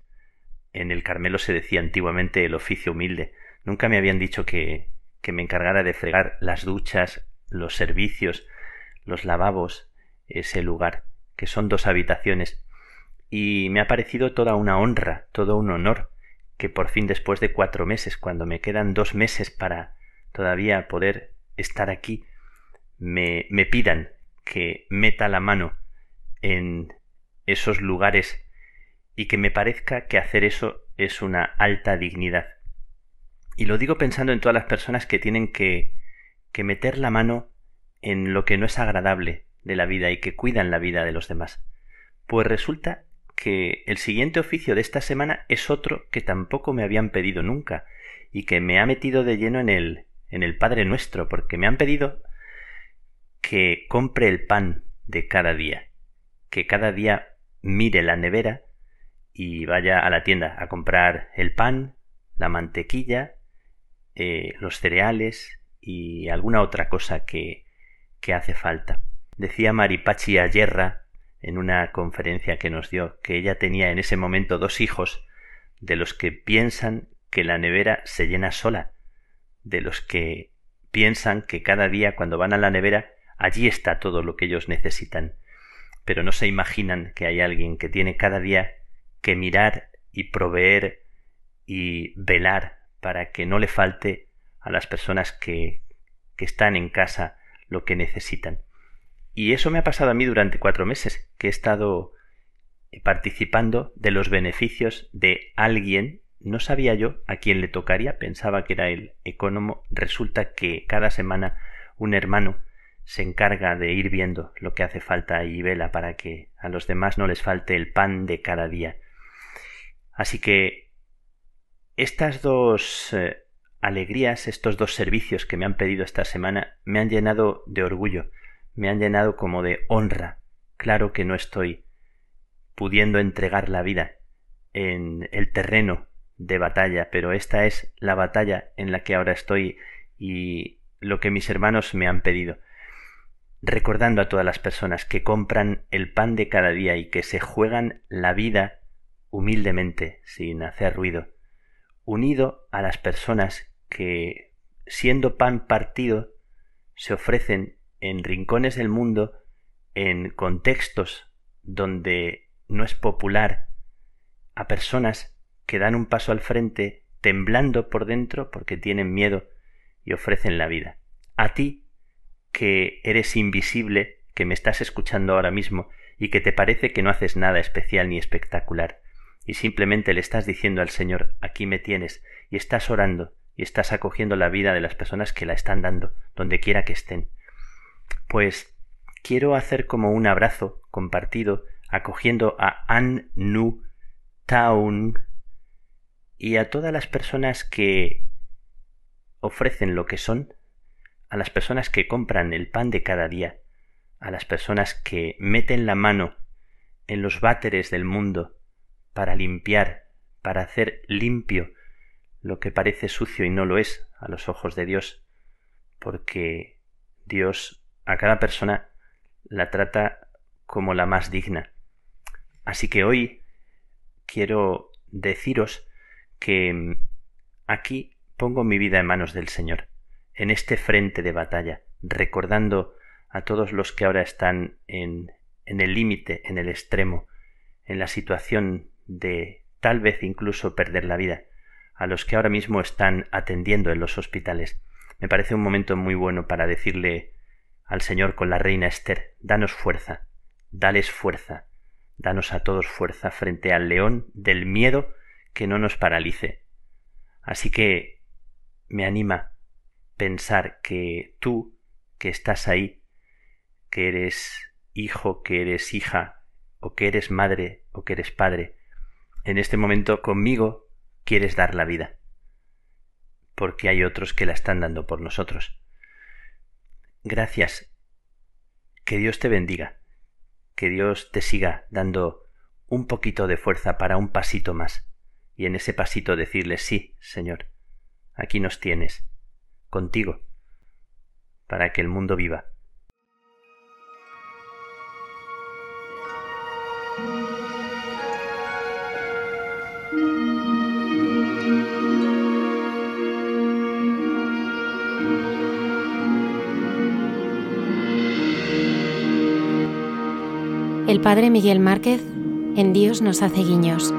En el Carmelo se decía antiguamente el oficio humilde. Nunca me habían dicho que, que me encargara de fregar las duchas, los servicios, los lavabos, ese lugar, que son dos habitaciones y me ha parecido toda una honra, todo un honor, que por fin después de cuatro meses, cuando me quedan dos meses para todavía poder estar aquí, me, me pidan que meta la mano en esos lugares y que me parezca que hacer eso es una alta dignidad. Y lo digo pensando en todas las personas que tienen que, que meter la mano en lo que no es agradable de la vida y que cuidan la vida de los demás. Pues resulta que el siguiente oficio de esta semana es otro que tampoco me habían pedido nunca y que me ha metido de lleno en el en el Padre Nuestro, porque me han pedido que compre el pan de cada día, que cada día mire la nevera y vaya a la tienda a comprar el pan, la mantequilla, eh, los cereales y alguna otra cosa que, que hace falta. Decía Maripachi Ayerra en una conferencia que nos dio que ella tenía en ese momento dos hijos de los que piensan que la nevera se llena sola, de los que piensan que cada día cuando van a la nevera allí está todo lo que ellos necesitan, pero no se imaginan que hay alguien que tiene cada día que mirar y proveer y velar para que no le falte a las personas que, que están en casa lo que necesitan. Y eso me ha pasado a mí durante cuatro meses, que he estado participando de los beneficios de alguien, no sabía yo a quién le tocaría, pensaba que era el ecónomo, resulta que cada semana un hermano se encarga de ir viendo lo que hace falta y vela para que a los demás no les falte el pan de cada día. Así que estas dos eh, alegrías, estos dos servicios que me han pedido esta semana, me han llenado de orgullo, me han llenado como de honra. Claro que no estoy pudiendo entregar la vida en el terreno de batalla, pero esta es la batalla en la que ahora estoy y lo que mis hermanos me han pedido. Recordando a todas las personas que compran el pan de cada día y que se juegan la vida humildemente, sin hacer ruido, unido a las personas que, siendo pan partido, se ofrecen en rincones del mundo, en contextos donde no es popular, a personas que dan un paso al frente temblando por dentro porque tienen miedo y ofrecen la vida. A ti, que eres invisible, que me estás escuchando ahora mismo y que te parece que no haces nada especial ni espectacular, y simplemente le estás diciendo al Señor, aquí me tienes, y estás orando, y estás acogiendo la vida de las personas que la están dando, donde quiera que estén. Pues quiero hacer como un abrazo compartido, acogiendo a An Nu Taun y a todas las personas que ofrecen lo que son, a las personas que compran el pan de cada día, a las personas que meten la mano en los váteres del mundo para limpiar, para hacer limpio lo que parece sucio y no lo es a los ojos de Dios, porque Dios a cada persona la trata como la más digna. Así que hoy quiero deciros que mm, aquí pongo mi vida en manos del Señor, en este frente de batalla, recordando a todos los que ahora están en, en el límite, en el extremo, en la situación de tal vez incluso perder la vida, a los que ahora mismo están atendiendo en los hospitales. Me parece un momento muy bueno para decirle al Señor con la reina Esther, danos fuerza, dales fuerza, danos a todos fuerza frente al león del miedo que no nos paralice. Así que me anima pensar que tú, que estás ahí, que eres hijo, que eres hija, o que eres madre, o que eres padre, en este momento conmigo quieres dar la vida, porque hay otros que la están dando por nosotros. Gracias. Que Dios te bendiga, que Dios te siga dando un poquito de fuerza para un pasito más, y en ese pasito decirle sí, Señor, aquí nos tienes, contigo, para que el mundo viva. El padre Miguel Márquez en Dios nos hace guiños.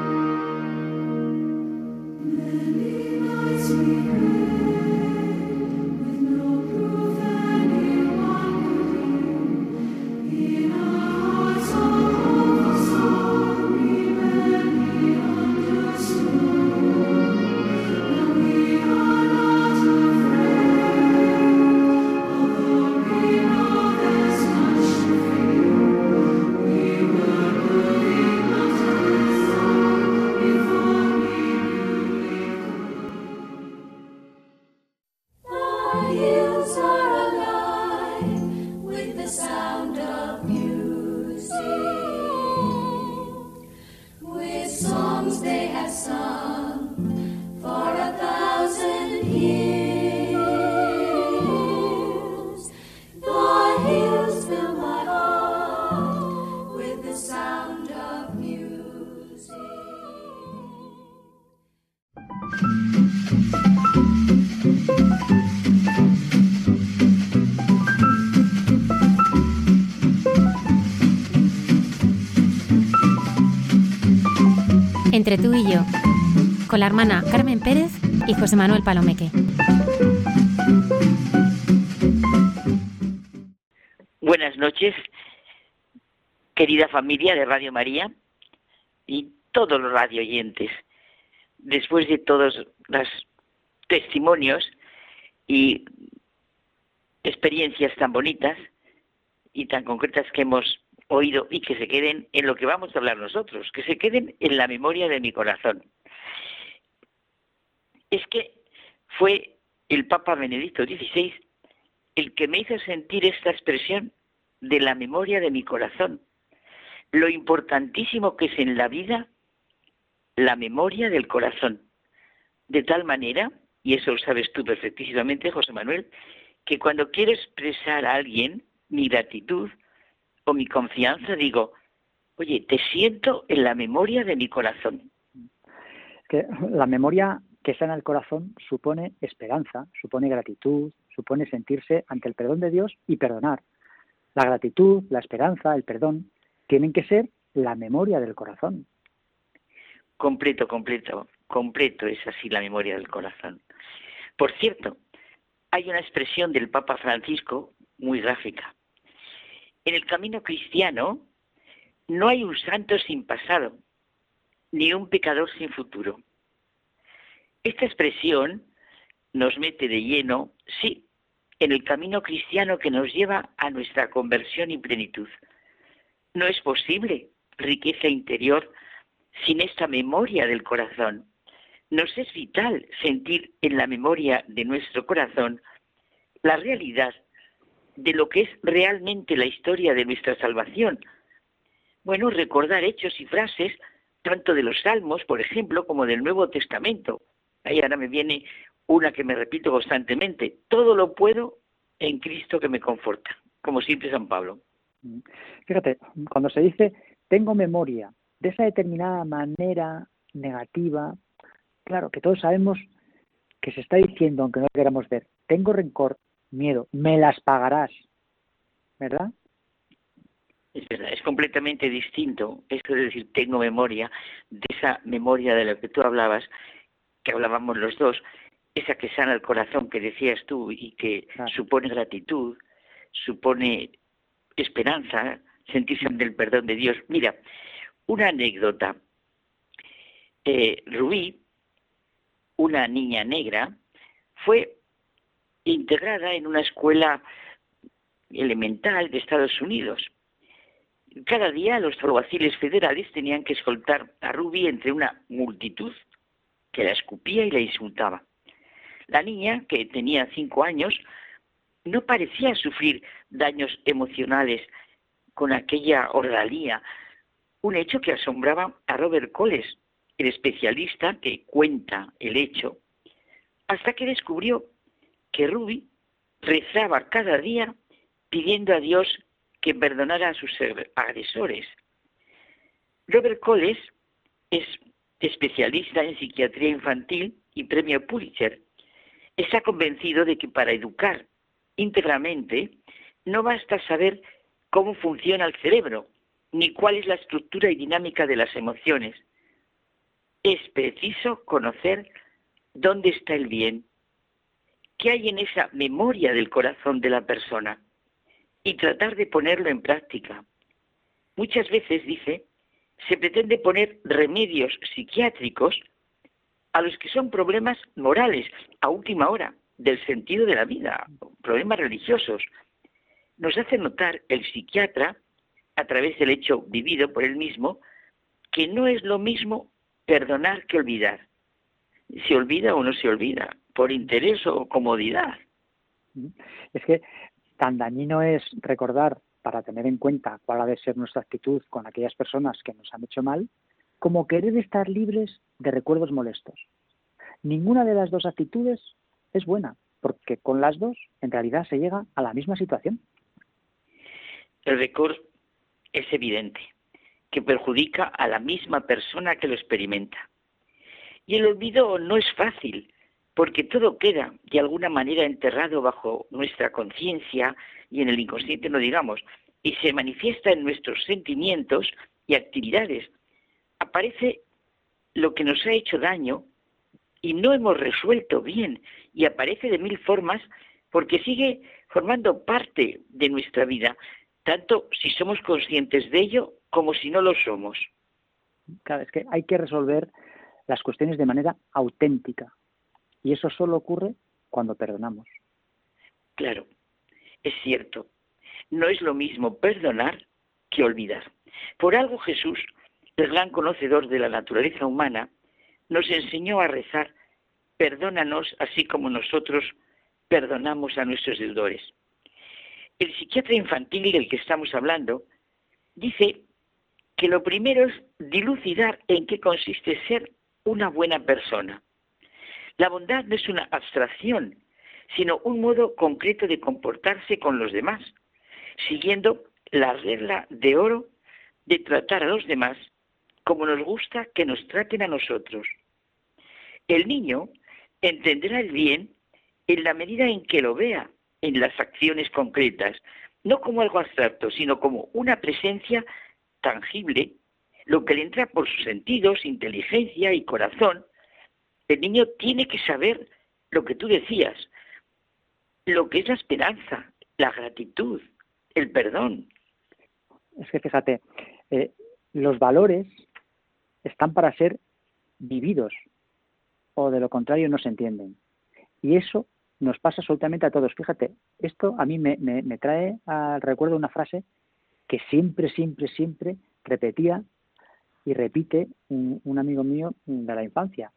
Con la hermana Carmen Pérez y José Manuel Palomeque. Buenas noches, querida familia de Radio María y todos los radio oyentes. Después de todos los testimonios y experiencias tan bonitas y tan concretas que hemos oído y que se queden en lo que vamos a hablar nosotros, que se queden en la memoria de mi corazón. Es que fue el Papa Benedicto XVI el que me hizo sentir esta expresión de la memoria de mi corazón. Lo importantísimo que es en la vida la memoria del corazón. De tal manera, y eso lo sabes tú perfectísimamente, José Manuel, que cuando quiero expresar a alguien mi gratitud o mi confianza, digo, oye, te siento en la memoria de mi corazón. La memoria que en el corazón supone esperanza, supone gratitud, supone sentirse ante el perdón de Dios y perdonar. La gratitud, la esperanza, el perdón, tienen que ser la memoria del corazón. Completo, completo, completo es así la memoria del corazón. Por cierto, hay una expresión del Papa Francisco muy gráfica. En el camino cristiano no hay un santo sin pasado, ni un pecador sin futuro. Esta expresión nos mete de lleno, sí, en el camino cristiano que nos lleva a nuestra conversión y plenitud. No es posible riqueza interior sin esta memoria del corazón. Nos es vital sentir en la memoria de nuestro corazón la realidad de lo que es realmente la historia de nuestra salvación. Bueno, recordar hechos y frases tanto de los Salmos, por ejemplo, como del Nuevo Testamento. Ahí ahora me viene una que me repito constantemente, todo lo puedo en Cristo que me conforta, como siempre San Pablo. Mm. Fíjate, cuando se dice tengo memoria de esa determinada manera negativa, claro que todos sabemos que se está diciendo, aunque no lo queramos ver, tengo rencor, miedo, me las pagarás, ¿verdad? Es verdad, es completamente distinto esto de decir tengo memoria, de esa memoria de la que tú hablabas, que hablábamos los dos, esa que sana el corazón que decías tú y que supone gratitud, supone esperanza, sentirse del perdón de Dios. Mira, una anécdota. Eh, Rubí, una niña negra, fue integrada en una escuela elemental de Estados Unidos. Cada día los alguaciles federales tenían que escoltar a Ruby entre una multitud que la escupía y la insultaba. La niña, que tenía cinco años, no parecía sufrir daños emocionales con aquella ordalía, un hecho que asombraba a Robert Coles, el especialista que cuenta el hecho, hasta que descubrió que Ruby rezaba cada día pidiendo a Dios que perdonara a sus agresores. Robert Coles es especialista en psiquiatría infantil y premio Pulitzer está convencido de que para educar íntegramente no basta saber cómo funciona el cerebro, ni cuál es la estructura y dinámica de las emociones. Es preciso conocer dónde está el bien, qué hay en esa memoria del corazón de la persona y tratar de ponerlo en práctica. Muchas veces, dice, se pretende poner remedios psiquiátricos a los que son problemas morales a última hora del sentido de la vida, problemas religiosos. Nos hace notar el psiquiatra, a través del hecho vivido por él mismo, que no es lo mismo perdonar que olvidar. Se olvida o no se olvida, por interés o comodidad. Es que tan dañino es recordar para tener en cuenta cuál ha de ser nuestra actitud con aquellas personas que nos han hecho mal, como querer estar libres de recuerdos molestos. Ninguna de las dos actitudes es buena, porque con las dos en realidad se llega a la misma situación. El recuerdo es evidente, que perjudica a la misma persona que lo experimenta. Y el olvido no es fácil, porque todo queda de alguna manera enterrado bajo nuestra conciencia y en el inconsciente no digamos, y se manifiesta en nuestros sentimientos y actividades, aparece lo que nos ha hecho daño y no hemos resuelto bien y aparece de mil formas porque sigue formando parte de nuestra vida, tanto si somos conscientes de ello como si no lo somos. Claro, es que hay que resolver las cuestiones de manera auténtica y eso solo ocurre cuando perdonamos. Claro, es cierto. No es lo mismo perdonar que olvidar. Por algo Jesús el gran conocedor de la naturaleza humana, nos enseñó a rezar, perdónanos así como nosotros perdonamos a nuestros deudores. El psiquiatra infantil del que estamos hablando dice que lo primero es dilucidar en qué consiste ser una buena persona. La bondad no es una abstracción, sino un modo concreto de comportarse con los demás, siguiendo la regla de oro de tratar a los demás como nos gusta que nos traten a nosotros. El niño entenderá el bien en la medida en que lo vea en las acciones concretas, no como algo abstracto, sino como una presencia tangible, lo que le entra por sus sentidos, inteligencia y corazón. El niño tiene que saber lo que tú decías, lo que es la esperanza, la gratitud, el perdón. Es que fíjate, eh, los valores están para ser vividos o de lo contrario no se entienden. Y eso nos pasa absolutamente a todos. Fíjate, esto a mí me, trae al recuerdo una frase que siempre, siempre, siempre repetía y repite un, un, amigo mío de la infancia,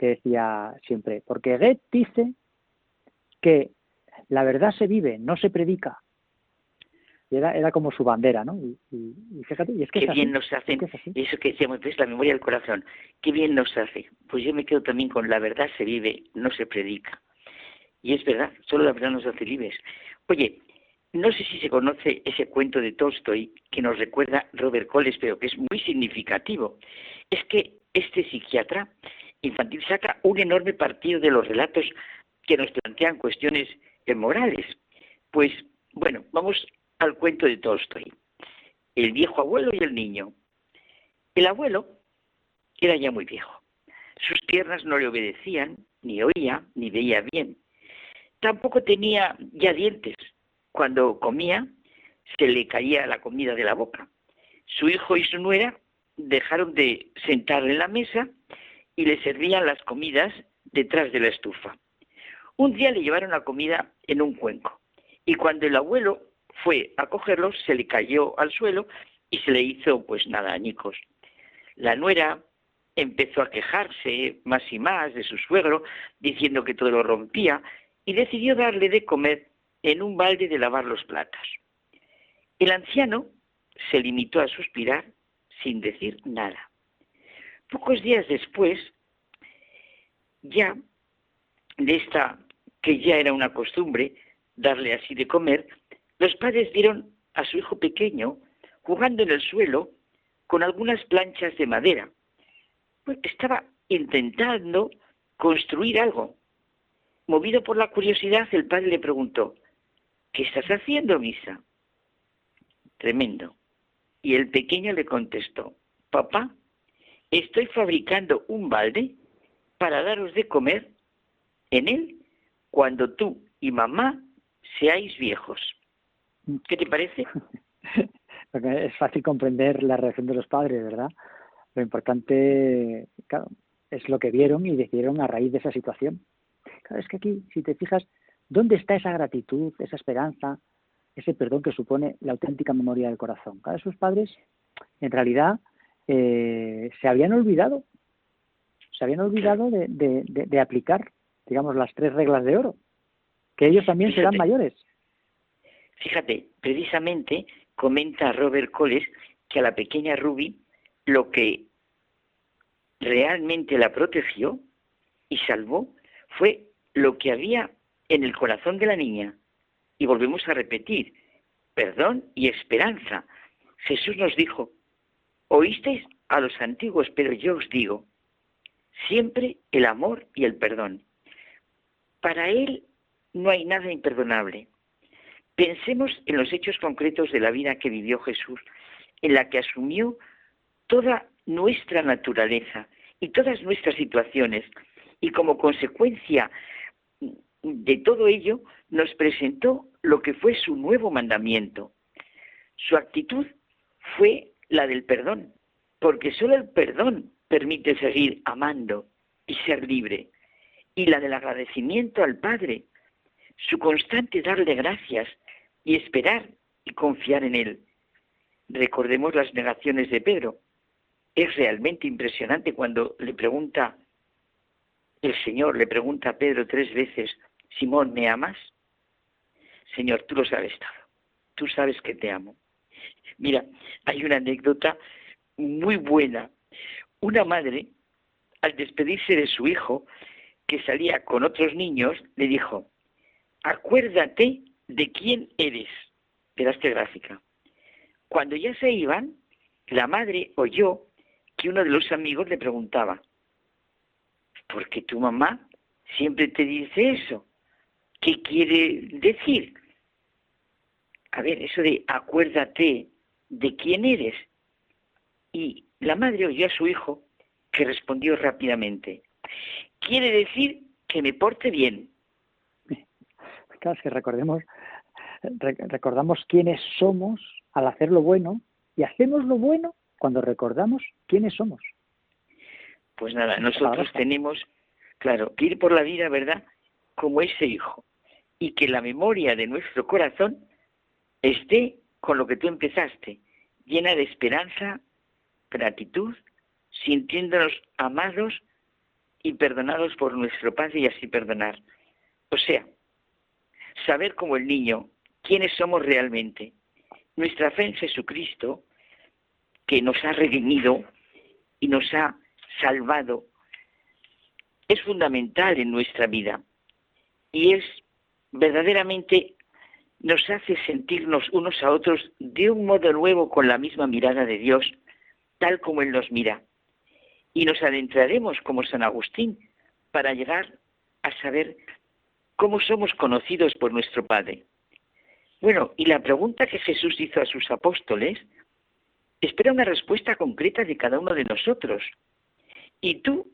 que decía siempre, porque Goethe dice que la verdad se vive, no se predica. Y era, era como su bandera, ¿no? Y, fíjate, y es que Qué bien nos hace, eso que decíamos, es la memoria del corazón, qué bien nos hace. Pues yo me quedo también con la verdad se vive, no se predica. Y es verdad, solo la verdad nos hace libres. Oye, no sé si se conoce ese cuento de Tolstoy que nos recuerda Robert Coles, pero que es muy significativo. Es que este psiquiatra infantil saca un enorme partido de los relatos que nos plantean cuestiones morales. Pues bueno, vamos al cuento de Tolstoy. El viejo abuelo y el niño. El abuelo era ya muy viejo. Sus piernas no le obedecían, ni oía, ni veía bien. Tampoco tenía ya dientes. Cuando comía, se le caía la comida de la boca. Su hijo y su nuera dejaron de sentarle en la mesa y le servían las comidas detrás de la estufa. Un día le llevaron la comida en un cuenco y cuando el abuelo fue a cogerlo se le cayó al suelo y se le hizo pues nada añicos. La nuera empezó a quejarse más y más de su suegro, diciendo que todo lo rompía, y decidió darle de comer en un balde de lavar los platos. El anciano se limitó a suspirar sin decir nada. Pocos días después, ya de esta que ya era una costumbre darle así de comer, los padres vieron a su hijo pequeño jugando en el suelo con algunas planchas de madera. Pues estaba intentando construir algo. Movido por la curiosidad, el padre le preguntó, ¿qué estás haciendo, Misa? Tremendo. Y el pequeño le contestó, papá, estoy fabricando un balde para daros de comer en él cuando tú y mamá seáis viejos. ¿Qué te parece? es fácil comprender la reacción de los padres, ¿verdad? Lo importante es lo que vieron y decidieron a raíz de esa situación. Claro, es que aquí, si te fijas, ¿dónde está esa gratitud, esa esperanza, ese perdón que supone la auténtica memoria del corazón? Cada sus padres, en realidad, eh, se habían olvidado, se habían olvidado de aplicar digamos, las tres reglas de oro, que ellos también serán mayores. Fíjate, precisamente comenta Robert Coles que a la pequeña Ruby lo que realmente la protegió y salvó fue lo que había en el corazón de la niña. Y volvemos a repetir, perdón y esperanza. Jesús nos dijo, oísteis a los antiguos, pero yo os digo, siempre el amor y el perdón. Para él no hay nada imperdonable. Pensemos en los hechos concretos de la vida que vivió Jesús, en la que asumió toda nuestra naturaleza y todas nuestras situaciones, y como consecuencia de todo ello nos presentó lo que fue su nuevo mandamiento. Su actitud fue la del perdón, porque solo el perdón permite seguir amando y ser libre y la del agradecimiento al Padre, su constante darle gracias y esperar y confiar en Él. Recordemos las negaciones de Pedro. Es realmente impresionante cuando le pregunta, el Señor le pregunta a Pedro tres veces, Simón, ¿me amas? Señor, tú lo sabes todo. Tú sabes que te amo. Mira, hay una anécdota muy buena. Una madre, al despedirse de su hijo, que salía con otros niños, le dijo, acuérdate de quién eres. Verás qué gráfica. Cuando ya se iban, la madre oyó que uno de los amigos le preguntaba, ¿por qué tu mamá siempre te dice eso? ¿Qué quiere decir? A ver, eso de acuérdate de quién eres. Y la madre oyó a su hijo que respondió rápidamente, quiere decir que me porte bien. Claro, si recordemos, recordamos quiénes somos al hacer lo bueno y hacemos lo bueno cuando recordamos quiénes somos. Pues nada, nosotros tenemos, claro, que ir por la vida, ¿verdad? Como ese hijo. Y que la memoria de nuestro corazón esté con lo que tú empezaste, llena de esperanza, gratitud, sintiéndonos amados y perdonados por nuestro Padre y así perdonar. O sea, saber como el niño quiénes somos realmente. Nuestra fe en Jesucristo, que nos ha redimido y nos ha salvado, es fundamental en nuestra vida y es verdaderamente nos hace sentirnos unos a otros de un modo nuevo con la misma mirada de Dios, tal como Él nos mira. Y nos adentraremos como San Agustín para llegar a saber cómo somos conocidos por nuestro Padre. Bueno, y la pregunta que Jesús hizo a sus apóstoles espera una respuesta concreta de cada uno de nosotros. ¿Y tú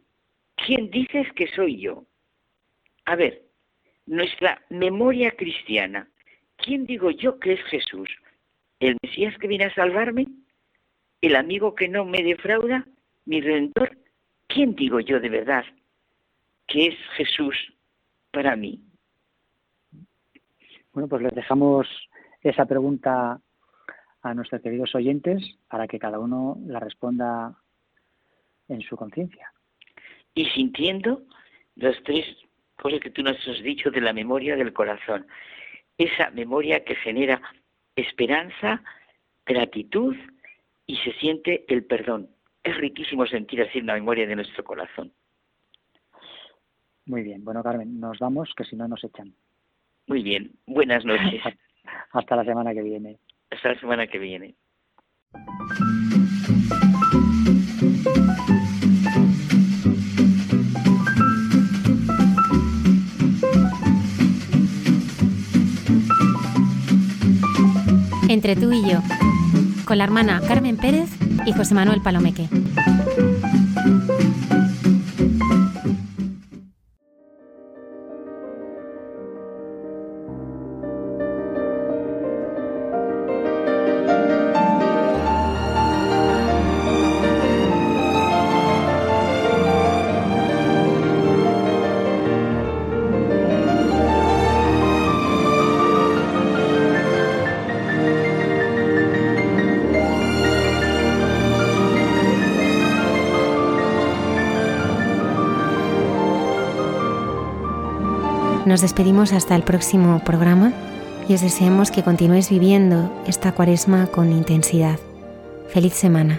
quién dices que soy yo? A ver, nuestra memoria cristiana ¿quién digo yo que es Jesús? ¿El Mesías que viene a salvarme? ¿El amigo que no me defrauda? ¿Mi redentor? ¿Quién digo yo de verdad que es Jesús para mí? Bueno, pues les dejamos esa pregunta a nuestros queridos oyentes para que cada uno la responda en su conciencia. Y sintiendo las tres cosas que tú nos has dicho de la memoria del corazón esa memoria que genera esperanza, gratitud y se siente el perdón. Es riquísimo sentir así una memoria de nuestro corazón. Muy bien, bueno Carmen, nos vamos, que si no nos echan. Muy bien, buenas noches. Hasta la semana que viene. Hasta la semana que viene. Entre tú y yo, con la hermana Carmen Pérez y José Manuel Palomeque. Nos despedimos hasta el próximo programa y os deseamos que continuéis viviendo esta cuaresma con intensidad. Feliz semana.